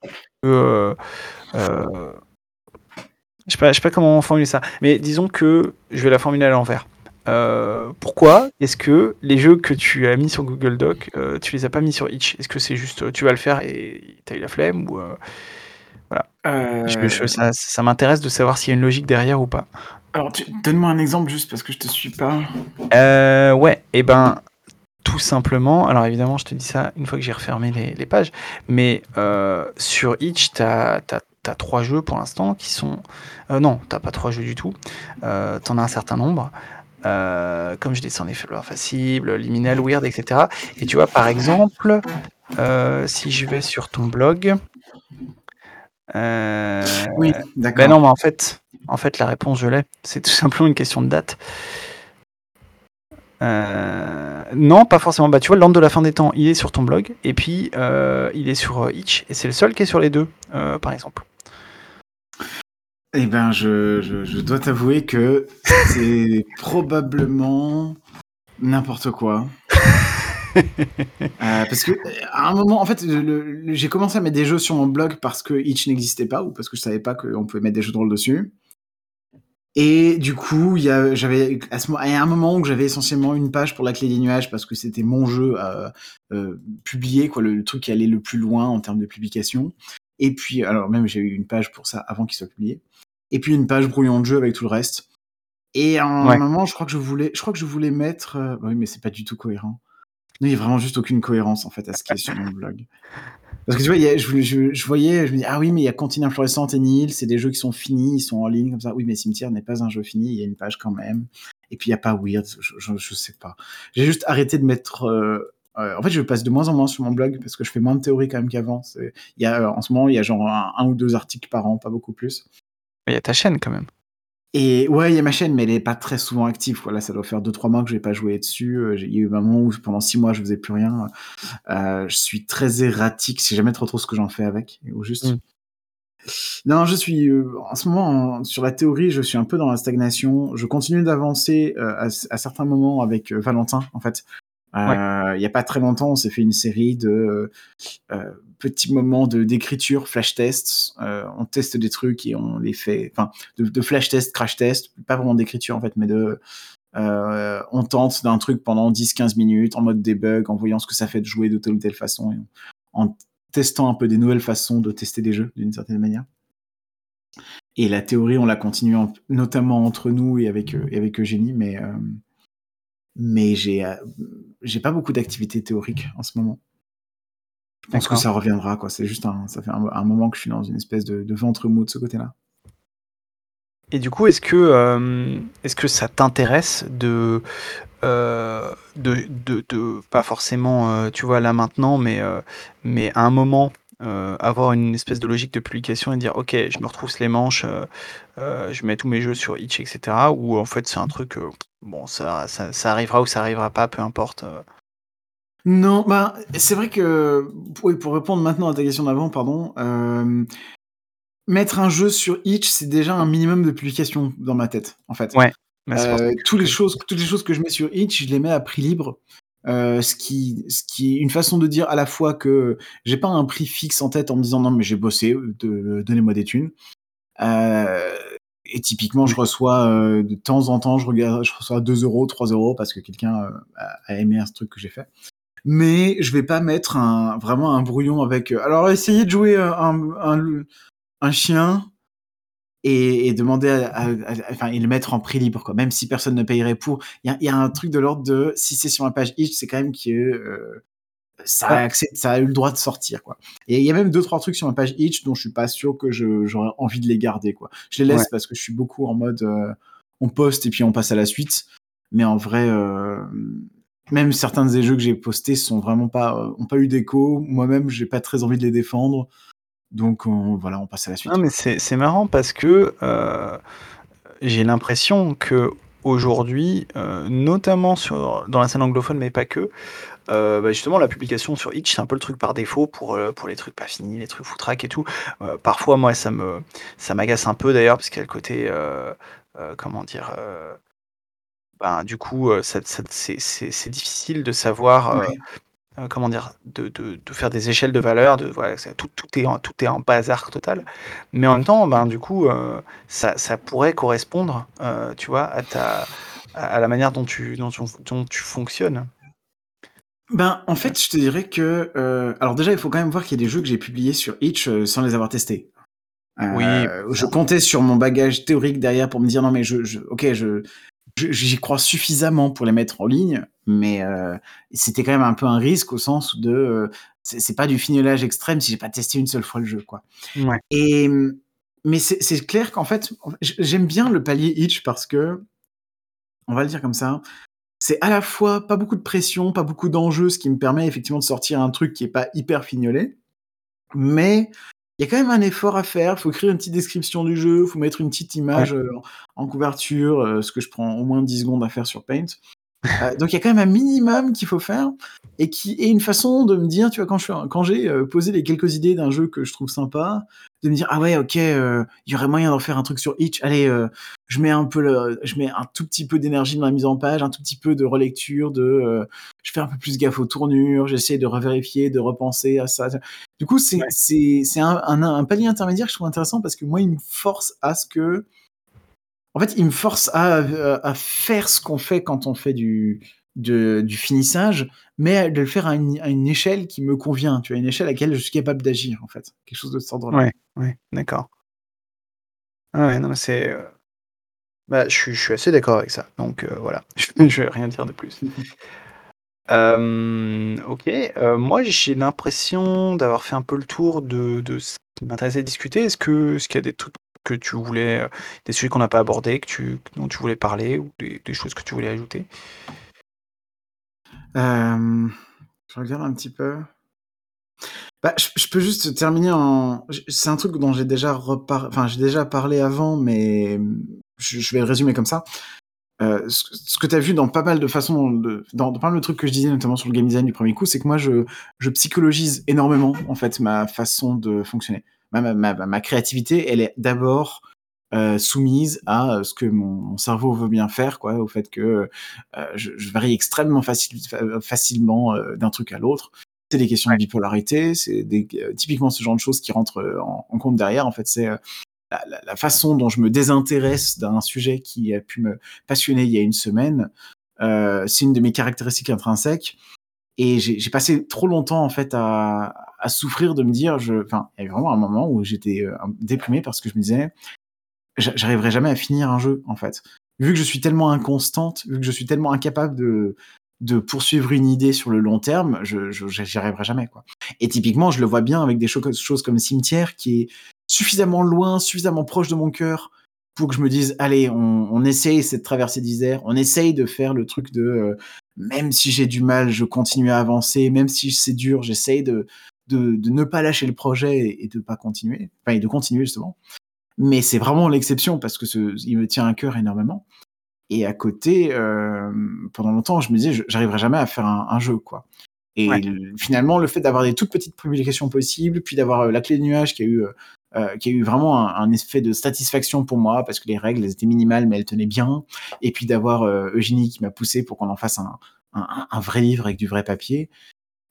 je sais pas, je sais pas comment formuler ça, mais disons que je vais la formuler à l'envers. Euh, pourquoi est-ce que les jeux que tu as mis sur Google Doc, euh, tu les as pas mis sur Itch? Est-ce que c'est juste tu vas le faire et tu as eu la flemme ou euh, voilà. Je, je, ça, ça m'intéresse de savoir s'il y a une logique derrière ou pas. Alors, donne-moi un exemple juste parce que je te suis pas. Euh, ouais, et eh ben, tout simplement. Alors, évidemment, je te dis ça une fois que j'ai refermé les, les, pages. Mais euh, sur Itch, tu as, as, trois jeux pour l'instant qui sont. Euh, non, t'as pas trois jeux du tout. Euh, tu en as un certain nombre. Euh, comme je descends les faibleurs faciles, liminal, weird, etc. Et tu vois, par exemple, si je vais sur ton blog. Oui, d'accord. Ben non, mais en fait, en fait, la réponse, je l'ai. C'est tout simplement une question de date. Euh, non, pas forcément. Bah, tu vois, l'ordre de la fin des temps, il est sur ton blog, et puis euh, il est sur euh, Itch, et c'est le seul qui est sur les deux, euh, par exemple. Eh ben, je, je, je dois t'avouer que c'est probablement N'importe quoi. Parce que à un moment, en fait, j'ai commencé à mettre des jeux sur mon blog parce que Itch n'existait pas ou parce que je savais pas qu'on pouvait mettre des jeux de rôle dessus. Et du coup, il y a, j'avais à ce un moment où j'avais essentiellement une page pour la clé des nuages parce que c'était mon jeu à euh, publier, quoi, le, truc qui allait le plus loin en termes de publication. Et puis, alors même j'ai eu une page pour ça avant qu'il soit publié. Et puis une page brouillon de jeu avec tout le reste. Et à un moment, je crois que je voulais, je crois que je voulais mettre, euh, oui, mais c'est pas du tout cohérent. Non, il y a vraiment juste aucune cohérence en fait à ce qui est sur mon blog. Parce que tu vois, je, voyais, je me dis, ah oui, mais il y a Continent Fluorescente et Nihil, c'est des jeux qui sont finis, ils sont en ligne comme ça. Oui, mais Cimetière n'est pas un jeu fini, il y a une page quand même. Et puis il n'y a pas Weird, je, je, sais pas. J'ai juste arrêté de mettre. Euh, euh, en fait, je passe de moins en moins sur mon blog parce que je fais moins de théorie quand même qu'avant. En ce moment, il y a genre un, ou deux articles par an, pas beaucoup plus. Il y a ta chaîne quand même. Et ouais, il y a ma chaîne, mais elle est pas très souvent active. Voilà, ça doit faire 2-3 mois que je n'ai pas joué dessus. Euh, il y a eu un moment où pendant 6 mois je faisais plus rien. Euh, je suis très erratique, c'est jamais trop trop ce que j'en fais avec. Ou juste. Mm. Non, je suis euh, en ce moment sur la théorie, je suis un peu dans la stagnation. Je continue d'avancer à, à, certains moments avec Valentin, en fait. Il n'y a pas très longtemps, on s'est fait une série de petits moments de d'écriture, flash test. Euh, on teste des trucs et on les fait, enfin, de, flash test, crash test, pas vraiment d'écriture en fait, mais de euh, on tente d'un truc pendant 10-15 minutes en mode debug, en voyant ce que ça fait de jouer de telle ou telle façon, et en testant un peu des nouvelles façons de tester des jeux d'une certaine manière. Et la théorie, on la continue notamment entre nous et avec, et avec Eugénie, mais, euh, mais j'ai, j'ai pas beaucoup d'activités théoriques en ce moment. Je pense que ça reviendra, quoi. C'est juste un, ça fait un, moment que je suis dans une espèce de, ventre mou de ce côté-là. Et du coup, est-ce que, euh, est-ce que ça t'intéresse de, euh, de, de, pas forcément, euh, tu vois, là maintenant, mais, mais à un moment, avoir une espèce de logique de publication et dire, ok, je me retrouve les manches, je mets tous mes jeux sur Itch, etc. Ou en fait, c'est un truc, bon, ça, ça, ça, arrivera ou ça arrivera pas, peu importe. Non, bah, c'est vrai que oui, pour répondre maintenant à ta question d'avant, pardon, euh, mettre un jeu sur Itch, c'est déjà un minimum de publication dans ma tête, en fait. Ouais. Euh, toutes les choses, toutes les choses que je mets sur Itch, je les mets à prix libre. Euh, ce qui, ce qui est une façon de dire à la fois que j'ai pas un prix fixe en tête en me disant non mais j'ai bossé, de, donnez-moi des thunes. et typiquement, je reçois de temps en temps, je regarde, je reçois 2 euros, 3 euros parce que quelqu'un a aimé un truc que j'ai fait mais je vais pas mettre un, vraiment un brouillon avec. Euh, alors, essayez de jouer un, un, un chien et, et demander à, enfin, et le mettre en prix libre, quoi. Même si personne ne payerait pour. Il y a, y a, un truc de l'ordre de, si c'est sur ma page itch, c'est quand même que euh, ça, a accès, ça a eu le droit de sortir, quoi. Et il y a même deux, trois trucs sur ma page itch dont je suis pas sûr que j'aurais envie de les garder, quoi. Je les laisse parce que je suis beaucoup en mode, euh, on poste et puis on passe à la suite. Mais en vrai, euh, même certains des jeux que j'ai postés sont vraiment pas, euh, ont pas eu d'écho. Moi-même, j'ai pas très envie de les défendre. Donc voilà, on passe à la suite. Non, mais c'est marrant parce que euh, j'ai l'impression que aujourd'hui, euh, notamment sur, dans la scène anglophone, mais pas que, bah, justement, la publication sur Itch, c'est un peu le truc par défaut pour, pour les trucs pas finis, les trucs foutraques et tout. parfois, moi, ça ça m'agace un peu d'ailleurs, parce qu'il y a le côté, comment dire, ben, du coup, c'est difficile de savoir, comment dire? De faire des échelles de valeur, de voilà, tout tout est en tout est en bazar total. Mais en même temps, ben, du coup, ça ça pourrait correspondre, tu vois, à ta à la manière dont tu dont dont tu fonctionnes. Ben, en fait, je te dirais que, alors déjà, il faut quand même voir qu'il y a des jeux que j'ai publiés sur Itch, sans les avoir testés. Oui. je comptais sur mon bagage théorique derrière pour me dire: «Non mais je je OK, je j'y crois suffisamment pour les mettre en ligne, mais euh, c'était quand même un peu un risque au sens de euh, c'est pas du fignolage extrême si j'ai pas testé une seule fois le jeu, quoi. Et mais c'est clair qu'en fait, j'aime bien le palier itch parce que on va le dire comme ça, c'est à la fois pas beaucoup de pression, pas beaucoup d'enjeux, ce qui me permet effectivement de sortir un truc qui est pas hyper fignolé, mais il y a quand même un effort à faire. Il faut écrire une petite description du jeu, il faut mettre une petite image euh, en couverture, euh, ce que je prends au moins 10 secondes à faire sur Paint. Euh, donc il y a quand même un minimum qu'il faut faire et qui est une façon de me dire, tu vois, quand je quand j'ai euh, posé les quelques idées d'un jeu que je trouve sympa, de me dire ah ouais ok, euh, il y aurait moyen d'en faire un truc sur Itch. Allez, je mets un peu le, je mets un tout petit peu d'énergie dans la mise en page, un tout petit peu de relecture, de, je fais un peu plus gaffe aux tournures, j'essaie de revérifier, de repenser à ça. Du coup c'est c'est c'est un, un, un palier intermédiaire que je trouve intéressant parce que moi il me force à ce que en fait, il me force à, à faire ce qu'on fait quand on fait du, de, du finissage, mais de le faire à une, à une, échelle qui me convient, tu vois, une échelle à laquelle je suis capable d'agir, en fait. Quelque chose de ce ordre-là. Ouais, ouais, d'accord. Ah ouais, non, c'est. Euh, bah, je, suis, je suis assez d'accord avec ça. Donc euh, voilà, je ne vais rien dire de plus. euh, ok, euh, moi j'ai l'impression d'avoir fait un peu le tour de, de ce qui m'intéressait de discuter. Est-ce que est-ce qu'il y a des trucs que tu voulais, euh, des sujets qu'on n'a pas abordés, que tu, dont tu voulais parler, ou des, choses que tu voulais ajouter? Je regarde un petit peu. Bah, je, peux juste terminer en. C'est un truc dont j'ai déjà repar... enfin, déjà parlé avant, mais je, vais le résumer comme ça. Euh, ce, que tu as vu dans pas mal de façons, dans, dans, pas mal de trucs que je disais, notamment sur le game design du premier coup, c'est que moi, je, je psychologise énormément, en fait, ma façon de fonctionner ma, ma, ma créativité, elle est d'abord euh, soumise à euh, ce que mon, mon, cerveau veut bien faire, quoi, au fait que euh, je, je, varie extrêmement facile, facilement euh, d'un truc à l'autre. C'est des questions de bipolarité, c'est euh, typiquement ce genre de choses qui rentrent en, en compte derrière. En fait, c'est la, la, la, façon dont je me désintéresse d'un sujet qui a pu me passionner il y a une semaine. c'est une de mes caractéristiques intrinsèques. Et j'ai passé trop longtemps en fait à, à souffrir de me dire, je, enfin, il y avait vraiment un moment où j'étais euh, déprimé parce que je me disais, j'arriverai jamais à finir un jeu en fait. Vu que je suis tellement inconstante, vu que je suis tellement incapable de de poursuivre une idée sur le long terme, je j'y arriverai jamais quoi. Et typiquement, je le vois bien avec des choses comme Cimetière qui est suffisamment loin, suffisamment proche de mon cœur pour que je me dise allez, on, on essaye cette traversée d'Isère, on essaye de faire le truc de euh, même si j'ai du mal, je continue à avancer, même si c'est dur, j'essaye de de, de, ne pas lâcher le projet et, de pas continuer, enfin, et de continuer justement. Mais c'est vraiment l'exception parce que ce, il me tient à cœur énormément. Et à côté, euh, pendant longtemps, je me disais, j'arriverai jamais à faire un, un, jeu, quoi. Et ouais. le, finalement, le fait d'avoir des toutes petites publications possibles, puis d'avoir euh, la clé de nuage qui a eu, euh, qui a eu vraiment un, un, effet de satisfaction pour moi parce que les règles elles étaient minimales mais elles tenaient bien, et puis d'avoir euh, Eugénie qui m'a poussé pour qu'on en fasse un, un, un, vrai livre avec du vrai papier.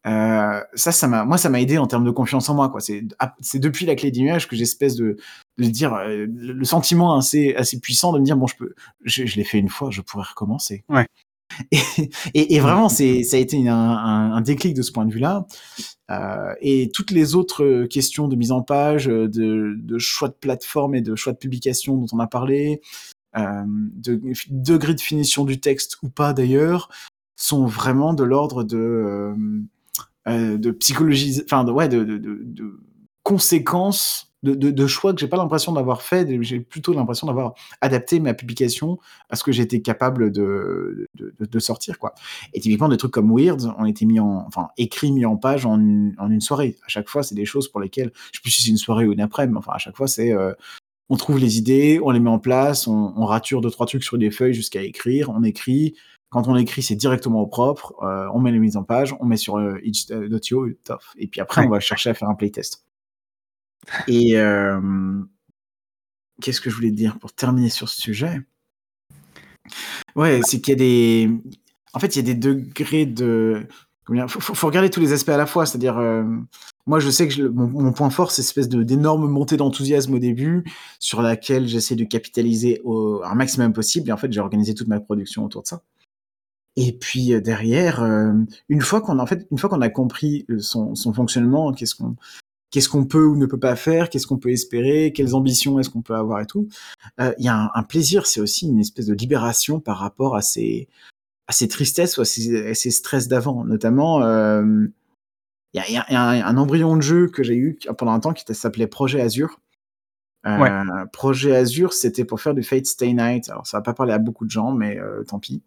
Euh, ça, ça m'a, moi, ça m'a aidé en termes de confiance en moi. Quoi. C'est, c'est depuis la clé du nuage que j'espèce de, de dire euh, le sentiment assez, assez puissant de me dire bon, je peux, je, je l'ai fait une fois, je pourrais recommencer. Ouais. Et, et, et vraiment, c'est, ça a été un, un, un, déclic de ce point de vue-là. Euh, et toutes les autres questions de mise en page, de, de choix de plateforme et de choix de publication dont on a parlé, de degré de finition du texte ou pas d'ailleurs, sont vraiment de l'ordre de euh, de psychologie, enfin ouais, de, conséquences de, choix que j'ai pas l'impression d'avoir fait, j'ai plutôt l'impression d'avoir adapté ma publication à ce que j'étais capable de, de, sortir quoi. Et typiquement des trucs comme Weird ont été mis en, enfin écrits mis en page en une, soirée. À chaque fois, c'est des choses pour lesquelles, je sais plus si c'est une soirée ou une après-midi, enfin à chaque fois c'est euh, on trouve les idées, on les met en place, on, on rature deux trois trucs sur des feuilles jusqu'à écrire, on écrit, quand on écrit, c'est directement au propre. Euh, on met les mises en page, on met sur euh, itch.io, et puis après, on va chercher à faire un playtest. Et euh, qu'est-ce que je voulais dire pour terminer sur ce sujet? Ouais, c'est qu'il y a des. En fait, il y a des degrés de. Il faut, faut, regarder tous les aspects à la fois. C'est-à-dire, euh, moi, je sais que je, mon, mon, point fort, c'est cette espèce d'énorme montée d'enthousiasme au début, sur laquelle j'essaie de capitaliser au, un maximum possible. Et en fait, j'ai organisé toute ma production autour de ça. Et puis euh, derrière, euh, une fois qu'on a, en fait, une fois qu'on a compris euh, son, son fonctionnement, qu'est-ce qu'on qu'est-ce qu'on peut ou ne peut pas faire, qu'est-ce qu'on peut espérer, quelles ambitions est-ce qu'on peut avoir et tout. Il y a un, un plaisir, c'est aussi une espèce de libération par rapport à ces à ces tristesses ou à ces, à ces stress d'avant. Notamment, il y, a, y, a, un, embryon de jeu que j'ai eu pendant un temps qui s'appelait Projet Azure. Euh, ouais. Projet Azure, c'était pour faire du Fate Stay Night. Alors ça va pas parler à beaucoup de gens, mais tant pis.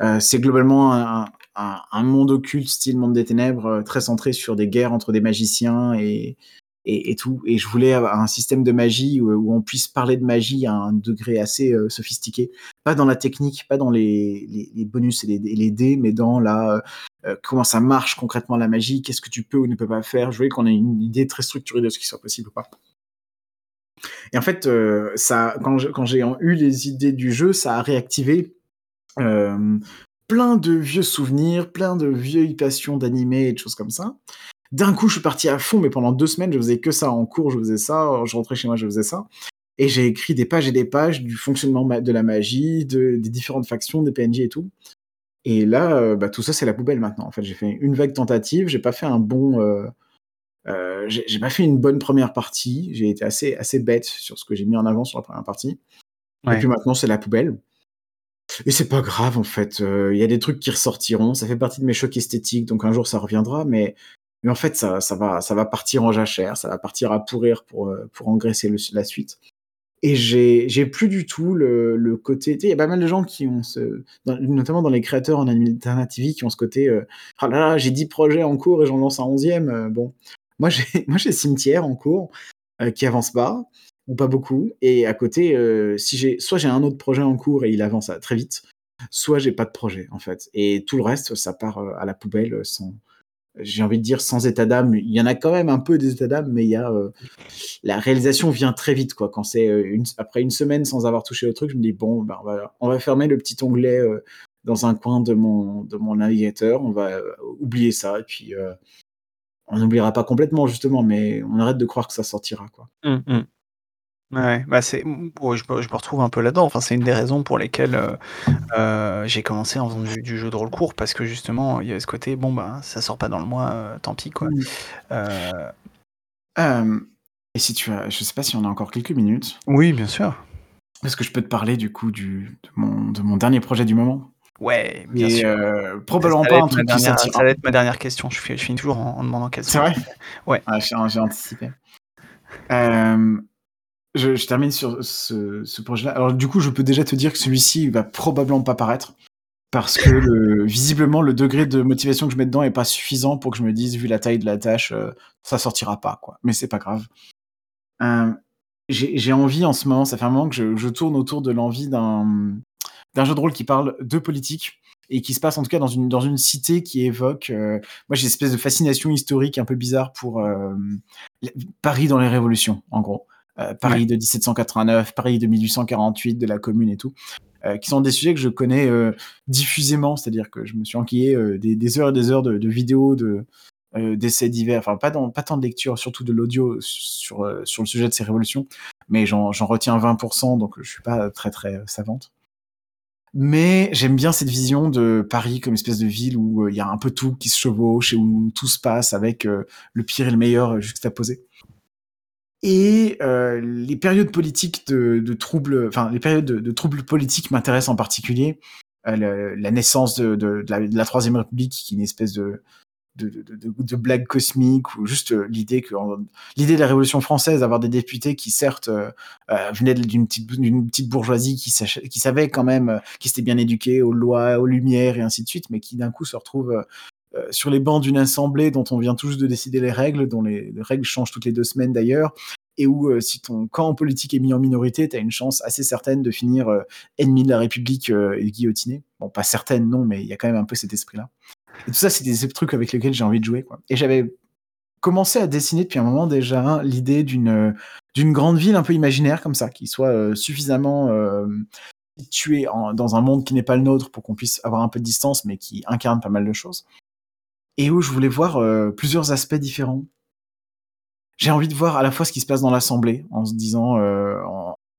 Euh, c'est globalement un, un, un, monde occulte, style monde des ténèbres, euh, très centré sur des guerres entre des magiciens et, et, et, tout. Et je voulais un système de magie où, on puisse parler de magie à un degré assez euh, sophistiqué, pas dans la technique, pas dans les, les, bonus et les, les, dés, mais dans la euh, comment ça marche concrètement la magie, qu'est-ce que tu peux ou ne peux pas faire. Je voulais qu'on ait une idée très structurée de ce qui soit possible ou pas. Et en fait, euh, ça, quand j'ai eu les idées du jeu, ça a réactivé plein de vieux souvenirs, plein de vieilles passions d'animé et de choses comme ça. D'un coup, je suis parti à fond, mais pendant deux semaines, je faisais que ça en cours, je faisais ça, je rentrais chez moi, je faisais ça. Et j'ai écrit des pages et des pages du fonctionnement de la magie, de, des différentes factions, des PNJ et tout. Et là, euh, bah, tout ça, c'est la poubelle maintenant. En fait, j'ai fait une vague tentative, j'ai pas fait un bon. Euh, euh, j'ai pas fait une bonne première partie. J'ai été assez, assez bête sur ce que j'ai mis en avant sur la première partie. Et puis maintenant, c'est la poubelle. Et c'est pas grave, en fait. Il y a des trucs qui ressortiront. Ça fait partie de mes chocs esthétiques, donc un jour ça reviendra. Mais mais en fait, ça, ça, va, ça va partir en jachère, ça va partir à pourrir pour, euh, pour engraisser la suite. Et j'ai, plus du tout le, le côté. Il y a pas mal de gens qui ont ce. notamment dans les créateurs en alternative qui ont ce côté. Euh, ah là là, j'ai 10 projets en cours et j'en lance un 11e. Euh, bon. Moi, j'ai, moi, j'ai Cimetière en cours qui avance pas, ou pas beaucoup. Et à côté, si j'ai, soit j'ai un autre projet en cours et il avance très vite, soit j'ai pas de projet, en fait. Et tout le reste, ça part à la poubelle sans j'ai envie de dire sans état d'âme. Il y en a quand même un peu des états d'âme, mais il y a euh, la réalisation vient très vite quoi. Quand c'est euh, une, après une semaine sans avoir touché au truc, je me dis bon, ben, on, va, on va fermer le petit onglet euh, dans un coin de mon de mon navigateur, on va oublier ça et puis on n'oubliera pas complètement justement, mais on arrête de croire que ça sortira quoi. Mmh, mmh. Ouais, bah, c'est je me je me retrouve un peu là-dedans. Enfin, c'est une des raisons pour lesquelles, euh, euh, j'ai commencé en faisant du du jeu de rôle court parce que justement, il y avait ce côté: «Bon, bah, ça sort pas dans le mois, euh, tant pis, quoi». et si tu as je sais pas si on a encore quelques minutes? Oui, bien sûr. Est-ce que je peux te parler du coup du de mon de mon dernier projet du moment? Ouais, bien sûr. probablement pas un truc qui ça va être ma dernière question. Je finis toujours en demandant quelle C'est vrai? Ouais. Ah, j'ai anticipé. Je, termine sur ce, projet-là. Alors du coup, je peux déjà te dire que celui-ci va probablement pas paraître parce que le, visiblement le degré de motivation que je mets dedans est pas suffisant pour que je me dise, vu la taille de la tâche, euh, ça sortira pas quoi. Mais c'est pas grave. Euh, j'ai envie en ce moment, ça fait un moment que je, tourne autour de l'envie d'un jeu de rôle qui parle de politique et qui se passe en tout cas dans une dans une cité qui évoque. Euh, moi, j'ai une espèce de fascination historique un peu bizarre pour Paris dans les révolutions, en gros. Euh, Paris de 1789, Paris de 1848, de la Commune et tout, euh, qui sont des sujets que je connais euh, diffusément, c'est-à-dire que je me suis enquillé des, heures et des heures de, vidéos, de d'essais divers, enfin pas, pas tant de lecture, surtout de l'audio sur, sur le sujet de ces révolutions, mais j'en retiens 20%, donc je suis pas très très savante. Mais j'aime bien cette vision de Paris comme espèce de ville où il y a un peu tout qui se chevauche et où tout se passe avec le pire et le meilleur juxtaposés. Et euh, les périodes politiques de, de troubles, enfin les périodes de, de troubles politiques m'intéressent en particulier. Euh, la naissance de, de, la, Troisième République, qui est une espèce de, de, blague cosmique, ou juste euh, l'idée que l'idée de la Révolution française, d'avoir des députés qui certes euh, euh venaient d'une petite, d'une petite bourgeoisie qui, qui savait quand même, qui s'était bien éduquée aux lois, aux lumières et ainsi de suite, mais qui d'un coup se retrouvent euh, sur les bancs d'une assemblée dont on vient tous de décider les règles, dont les, règles changent toutes les deux semaines d'ailleurs, et où euh, si ton camp politique est mis en minorité, tu as une chance assez certaine de finir euh, ennemi de la République et guillotiné. Bon, pas certaine, non, mais il y a quand même un peu cet esprit-là. Et tout ça, c'est des trucs avec lesquels j'ai envie de jouer. Quoi. Et j'avais commencé à dessiner depuis un moment déjà l'idée d'une d'une grande ville un peu imaginaire comme ça, qui soit suffisamment située dans un monde qui n'est pas le nôtre pour qu'on puisse avoir un peu de distance, mais qui incarne pas mal de choses et où je voulais voir euh, plusieurs aspects différents. J'ai envie de voir à la fois ce qui se passe dans l'Assemblée, en se disant euh,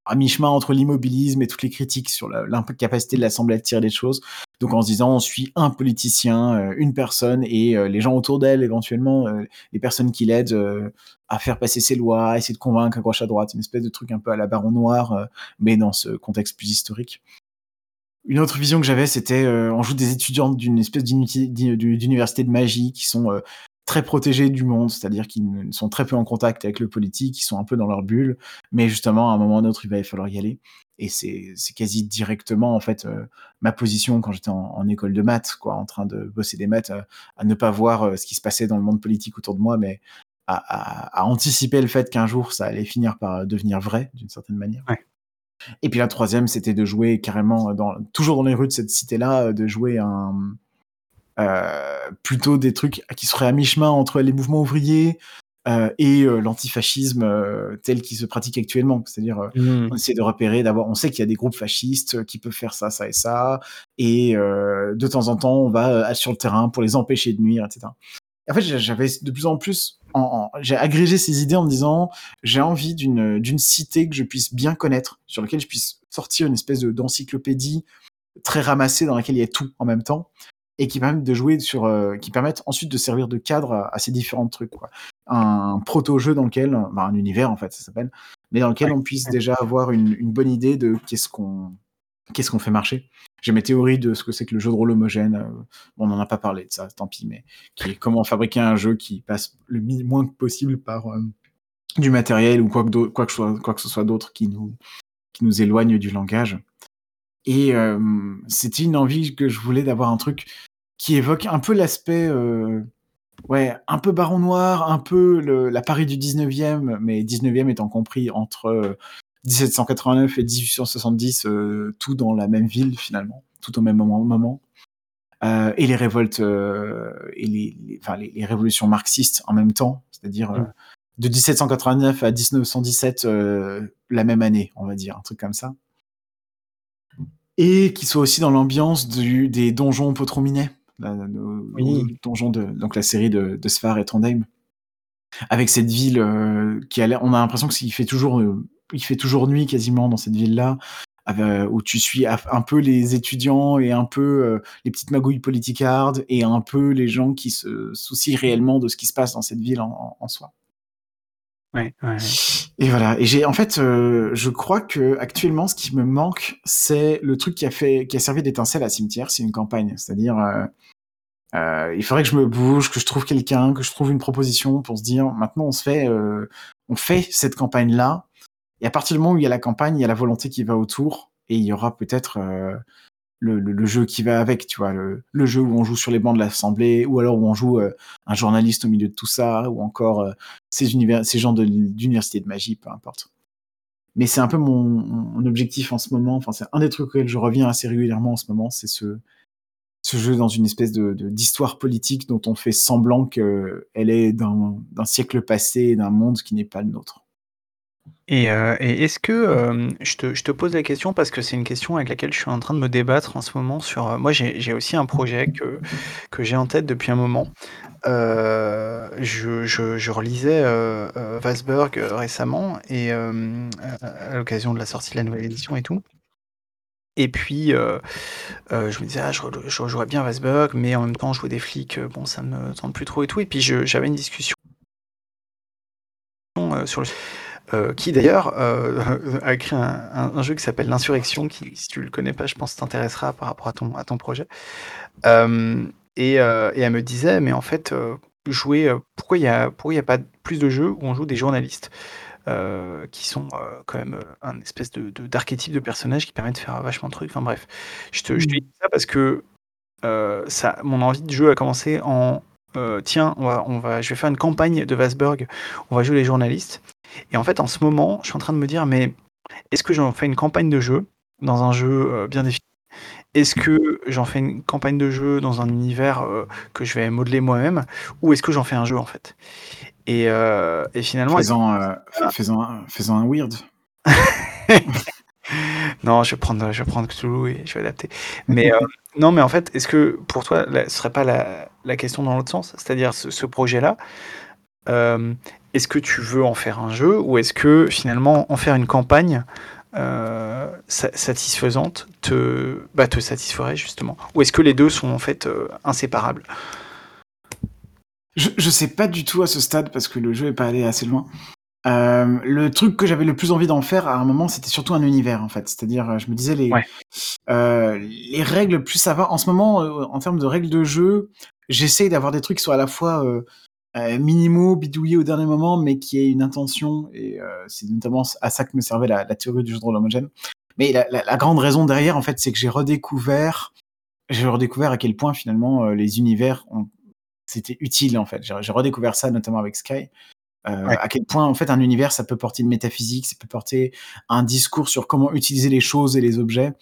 à mi-chemin entre l'immobilisme et toutes les critiques sur l'incapacité de l'Assemblée à tirer des choses. Donc en se disant on suit un politicien, euh, une personne et les gens autour d'elle, éventuellement les personnes qui l'aident à faire passer ses lois, à essayer de convaincre à gauche à droite, une espèce de truc un peu à la Baron Noir, mais dans ce contexte plus historique. Une autre vision que j'avais, c'était euh, on joue des étudiants d'une espèce d'université de magie qui sont euh, très protégés du monde, c'est-à-dire qu'ils sont très peu en contact avec le politique, qui sont un peu dans leur bulle, mais justement à un moment ou à un autre il va falloir y aller. Et c'est quasi directement en fait euh, ma position quand j'étais en, école de maths, quoi, en train de bosser des maths, à ne pas voir ce qui se passait dans le monde politique autour de moi, mais à, anticiper le fait qu'un jour ça allait finir par devenir vrai d'une certaine manière. Et puis la troisième, c'était de jouer carrément dans, toujours dans les rues de cette cité-là, de jouer un, euh, plutôt des trucs qui seraient à mi-chemin entre les mouvements ouvriers, euh, et euh, l'antifascisme euh, tel qu'il se pratique actuellement. C'est-à-dire, mmh. on essaie de repérer, d'abord, on sait qu'il y a des groupes fascistes qui peuvent faire ça, ça et ça, et de temps en temps, on va sur le terrain pour les empêcher de nuire, etc. En fait, j'avais de plus en plus, en, j'ai agrégé ces idées en me disant, j'ai envie d'une d'une cité que je puisse bien connaître, sur laquelle je puisse sortir une espèce d'encyclopédie très ramassée dans laquelle il y a tout en même temps et qui permettent de jouer sur, qui permettent ensuite de servir de cadre à, ces différents trucs. Quoi un proto-jeu dans lequel, bah, un univers en fait, ça s'appelle, mais dans lequel on puisse déjà avoir une, bonne idée de qu'est-ce qu'on qu'est-ce qu'on fait marcher. J'ai mes théories de ce que c'est que le jeu de rôle homogène. Euh, on n'en a pas parlé de ça, tant pis, mais comment fabriquer un jeu qui passe le moins possible par euh, du matériel ou quoi que, quoi que, quoi que ce soit d'autre qui nous, qui nous éloigne du langage. Et euh, c'était une envie que je voulais d'avoir un truc qui évoque un peu l'aspect Ouais, un peu Baron Noir, un peu la Paris du 19e, mais 19e étant compris entre 1789 euh, et 1870, euh, tout dans la même ville finalement, tout au même moment. Euh, et les révoltes et les, enfin, les, révolutions marxistes en même temps, c'est-à-dire mm. de 1789 à 1917, la même année, on va dire, un truc comme ça. Et qui soit aussi dans l'ambiance des donjons Potrominet la, oui. donjon de donc la série de, de Sfar et Trondheim, avec cette ville euh, qui a on a l'impression qu'il fait toujours, euh, il fait toujours nuit quasiment dans cette ville-là, euh, où tu suis un peu les étudiants et un peu les petites magouilles politicardes et un peu les gens qui se soucient réellement de ce qui se passe dans cette ville en, en soi. Ouais, ouais, Et voilà. Et j'ai, en fait, je crois que actuellement, ce qui me manque, c'est le truc qui a fait, qui a servi d'étincelle à cimetière, c'est une campagne. C'est-à-dire, euh, il faudrait que je me bouge, que je trouve quelqu'un, que je trouve une proposition pour se dire maintenant on se fait, euh, on fait cette campagne là. Et à partir du moment où il y a la campagne, il y a la volonté qui va autour et il y aura peut-être euh, le, jeu qui va avec, tu vois, le, jeu où on joue sur les bancs de l'assemblée ou alors où on joue un journaliste au milieu de tout ça ou encore ces univers, ces gens d'université de, de magie, peu importe. Mais c'est un peu mon, objectif en ce moment. Enfin, c'est un des trucs auxquels je reviens assez régulièrement en ce moment, c'est ce jeu dans une espèce d'histoire politique dont on fait semblant qu'elle est d'un siècle passé d'un monde qui n'est pas le nôtre. Et, euh, est-ce que euh, je, te, je, pose la question parce que c'est une question avec laquelle je suis en train de me débattre en ce moment sur. Euh, moi, j'ai aussi un projet que, que j'ai en tête depuis un moment. je, je, je, relisais Wasberg récemment et à l'occasion de la sortie de la nouvelle édition et tout. Et puis, euh, euh, je me disais: «Ah, je jouerais bien Wasberg, mais en même temps jouer des flics, euh, bon ça me tente plus trop et tout» et puis j'avais une discussion sur le qui d'ailleurs, a écrit un jeu qui s'appelle «L'Insurrection» qui, si tu le connais pas, je pense t'intéressera par rapport à ton à ton projet. et elle me disait: «Mais en fait, jouer, pourquoi il y a pourquoi il y a pas plus de jeux où on joue des journalistes?» Euh, qui sont euh, quand même euh, un espèce de, d'archétype de, personnage qui permet de faire vachement de trucs. Enfin bref, je te, je te mmh. dis ça parce que ça, mon envie de jeu a commencé en tiens, on va, on va, je vais faire une campagne de Vasberg, on va jouer les journalistes. Et en fait, en ce moment, je suis en train de me dire, mais est-ce que j'en fais une campagne de jeu dans un jeu bien défini? Est-ce que j'en fais une campagne de jeu dans un univers que je vais modeler moi-même? Ou est-ce que j'en fais un jeu en fait? Et, euh, et finalement. Faisant, euh, faisant, faisant, un weird. non, je vais prendre, je vais prendre Cthulhu et je vais adapter. Mais euh, non, mais en fait, est-ce que pour toi, ce serait pas la, la question dans l'autre sens? C'est-à-dire, ce, ce projet-là, euh, est-ce que tu veux en faire un jeu ou est-ce que finalement en faire une campagne euh, satisfaisante te, bah, te satisferait justement? Ou est-ce que les deux sont en fait inséparables? Je, je sais pas du tout à ce stade parce que le jeu est pas allé assez loin. Euh, le truc que j'avais le plus envie d'en faire à un moment, c'était surtout un univers en fait. C'est-à-dire, je me disais les euh, les règles plus ça va. En ce moment, euh, en termes de règles de jeu, j'essaye d'avoir des trucs qui soient à la fois euh, euh, minimaux, bidouillés au dernier moment, mais qui aient une intention. Et euh, c'est notamment à ça que me servait la, la théorie du jeu de rôle homogène. Mais la, la, la, grande raison derrière, en fait, c'est que j'ai redécouvert, j'ai redécouvert à quel point finalement les univers ont c'était utile en fait. J'ai redécouvert ça notamment avec Sky. Euh, à quel point en fait un univers ça peut porter une métaphysique, ça peut porter un discours sur comment utiliser les choses et les objets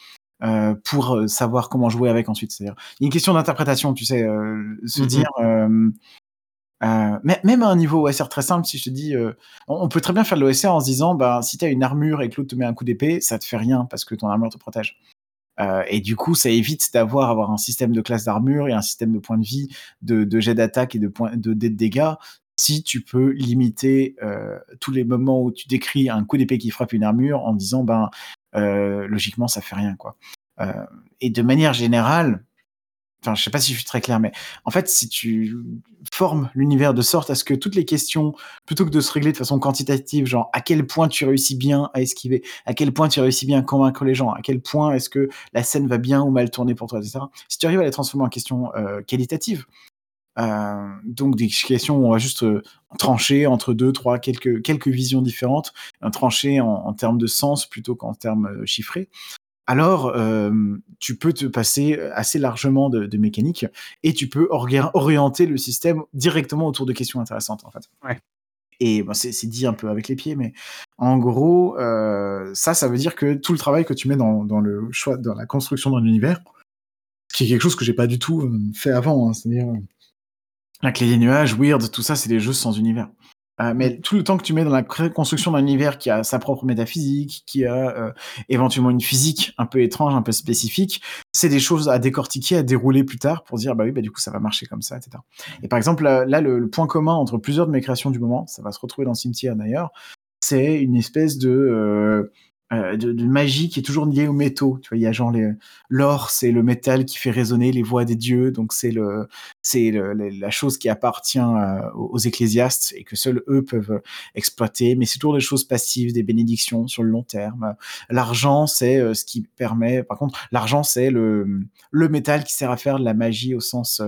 euh, pour euh, savoir comment jouer avec ensuite. C'est-à-dire, il y a une question d'interprétation, tu sais, se mm-hmm. dire. Même à un niveau OSR très simple, si je te dis, on, peut très bien faire de l'OSR en se disant, bah, si tu as une armure et que l'autre te met un coup d'épée, ça te fait rien parce que ton armure te protège. Euh, et du coup, ça évite d'avoir avoir un système de classe d'armure et un système de points de vie, de, de jet d'attaque et de, points, de, de dégâts si tu peux limiter euh, tous les moments où tu décris un coup d'épée qui frappe une armure en disant ben euh, logiquement ça fait rien quoi. Euh, et de manière générale, Enfin, je sais pas si je suis très clair, mais en fait, si tu formes l'univers de sorte à ce que toutes les questions, plutôt que de se régler de façon quantitative, genre à quel point tu réussis bien à esquiver, à quel point tu réussis bien à convaincre les gens, à quel point est-ce que la scène va bien ou mal tourner pour toi, etc. Si tu arrives à les transformer en questions euh, qualitatives, euh, donc des questions où on va juste euh, trancher entre deux, trois, quelques, quelques visions différentes, trancher en, termes de sens plutôt qu'en termes chiffrés alors euh, tu peux te passer assez largement de, mécanique et tu peux orienter le système directement autour de questions intéressantes en fait. Et c'est dit un peu avec les pieds, mais en gros, euh, ça, ça veut dire que tout le travail que tu mets dans, le choix, dans la construction d'un univers, qui est quelque chose que j'ai pas du tout euh, fait avant, hein, c'est-à-dire la clé des nuages, Weird, tout ça, c'est des jeux sans univers. Euh, mais tout le temps que tu mets dans la construction d'un univers qui a sa propre métaphysique, qui a euh, éventuellement une physique un peu étrange, un peu spécifique, c'est des choses à décortiquer, à dérouler plus tard pour dire bah oui bah du coup ça va marcher comme ça, etc. Et par exemple là, le, point commun entre plusieurs de mes créations du moment, ça va se retrouver dans Cimetière d'ailleurs, c'est une espèce de euh, euh, de, de, magie qui est toujours liée aux métaux. Tu vois, il y a genre l'or, c'est le métal qui fait résonner les voix des dieux, donc c'est le, c'est la chose qui appartient euh, aux ecclésiastes et que seuls eux peuvent exploiter. Mais c'est toujours des choses passives, des bénédictions sur le long terme. L'argent, c'est euh, ce qui permet. Par contre, l'argent, c'est le, le métal qui sert à faire de la magie au sens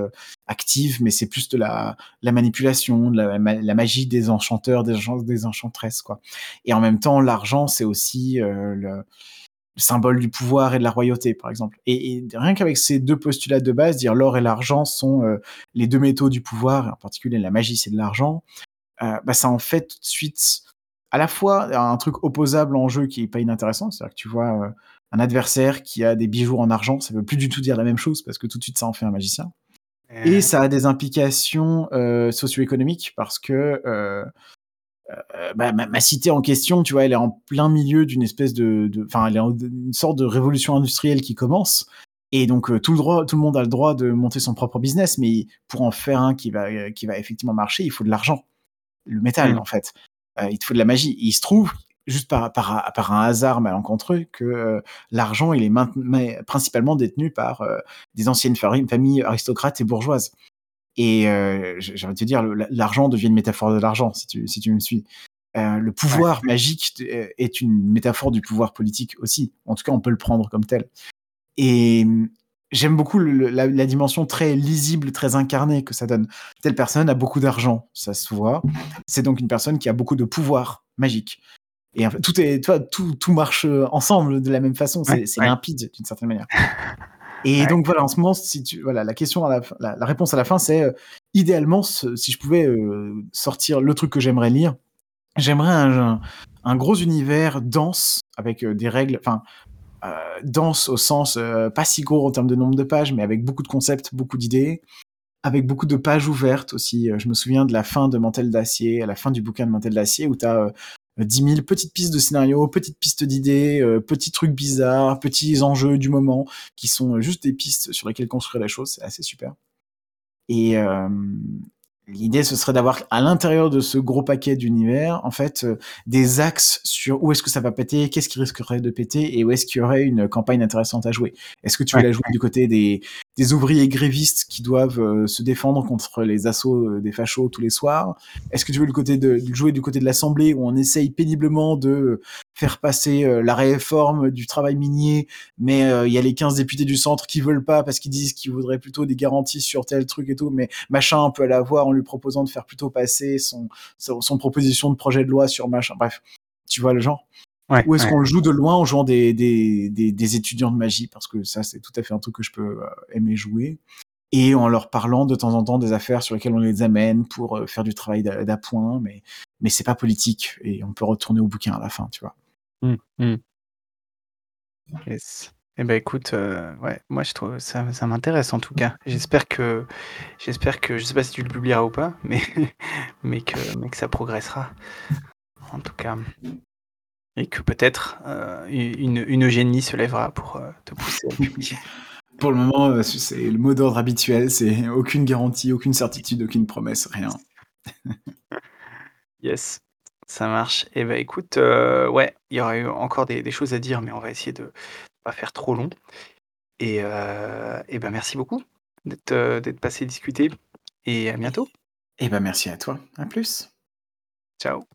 active, mais c'est plus de la, la manipulation, de la, la, magie des enchanteurs, des, des enchantresses, quoi. Et en même temps, l'argent, c'est aussi euh, le, symbole du pouvoir et de la royauté, par exemple. Et, rien qu'avec ces deux postulats de base, dire l'or et l'argent sont euh, les deux métaux du pouvoir, et en particulier la magie, c'est de l'argent, euh, bah, ça en fait tout de suite à la fois un truc opposable en jeu qui est pas inintéressant, c'est-à-dire que tu vois un adversaire qui a des bijoux en argent, ça veut plus du tout dire la même chose parce que tout de suite ça en fait un magicien. Et ça a des implications euh, socio-économiques parce que euh, euh, bah, ma, cité en question, tu vois, elle est en plein milieu d'une espèce de, enfin, elle est en, une sorte de révolution industrielle qui commence. Et donc tout le droit, tout le monde a le droit de monter son propre business, mais pour en faire un qui va, qui va effectivement marcher, il faut de l'argent, le métal mmh. en fait. il te faut de la magie. il se trouve juste par, par, par, un hasard malencontreux que euh, l'argent il est principalement détenu par euh, des anciennes familles aristocrates et bourgeoises. Et euh, j'ai envie de te dire, l'argent devient une métaphore de l'argent, si tu, si tu me suis. le pouvoir magique est une métaphore du pouvoir politique aussi. En tout cas, on peut le prendre comme tel. Et j'aime beaucoup la, la, dimension très lisible, très incarnée que ça donne. Telle personne a beaucoup d'argent, ça se voit. C'est donc une personne qui a beaucoup de pouvoir magique. Et en fait, tout est, toi, tout, tout marche euh, ensemble de la même façon. C'est limpide d'une certaine manière. Et donc voilà, en ce moment, si tu, voilà, la question, à la, la, réponse à la fin, c'est euh, idéalement, si je pouvais euh, sortir le truc que j'aimerais lire, j'aimerais un, un, gros univers dense avec des règles, enfin dense au sens pas si gros en termes de nombre de pages, mais avec beaucoup de concepts, beaucoup d'idées, avec beaucoup de pages ouvertes aussi. Je me souviens de la fin de Mantel d'acier, à la fin du bouquin de Mantel d'acier, où tu as 10 000 petites pistes de scénario, petites pistes d'idées, euh, petits trucs bizarres, petits enjeux du moment, qui sont juste des pistes sur lesquelles construire la chose. C'est assez super. Et, euh, L'idée, ce serait d'avoir à l'intérieur de ce gros paquet d'univers, en fait, euh, des axes sur où est-ce que ça va péter, qu'est-ce qui risquerait de péter et où est-ce qu'il y aurait une campagne intéressante à jouer. Est-ce que tu veux la jouer du côté des, des ouvriers grévistes qui doivent euh, se défendre contre les assauts euh, des fachos tous les soirs Est-ce que tu veux le côté de, jouer du côté de l'Assemblée où on essaye péniblement de faire passer la réforme du travail minier, mais il y a les 15 députés du centre qui veulent pas parce qu'ils disent qu'ils voudraient plutôt des garanties sur tel truc et tout, mais machin, peut l'avoir en lui proposant de faire plutôt passer son, son, proposition de projet de loi sur machin. Bref, tu vois le genre? Ou est-ce qu'on le joue de loin en jouant des, des, des, étudiants de magie Parce que ça, c'est tout à fait un truc que je peux euh, aimer jouer. et en leur parlant de temps en temps des affaires sur lesquelles on les amène pour, heu, faire du travail d'a d'appoint, mais mais c'est pas politique et on peut retourner au bouquin à la fin, tu vois? Mmh, mmh. Yes. Et bah, écoute, heu, ouais, moi je trouve ça ça m'intéresse en tout cas. J'espère que j'espère que je sais pas si tu le publieras ou pas, mais mais que mais que ça progressera, en tout cas. Et que peut-être, heu, u une une Eugénie se lèvera pour, heu, te pousser à publier. Pour le moment, heu, c c'est le mot d'ordre habituel, c'est aucune garantie, aucune certitude, aucune promesse, rien. Yes, ça marche. Et bah, écoute, ouais, il y aurait eu encore des des choses à dire, mais on va essayer de pas faire trop long. Et et bah, merci beaucoup d'être, d'être passé discuter et à bientôt. Et bah, merci à toi. À plus. Ciao.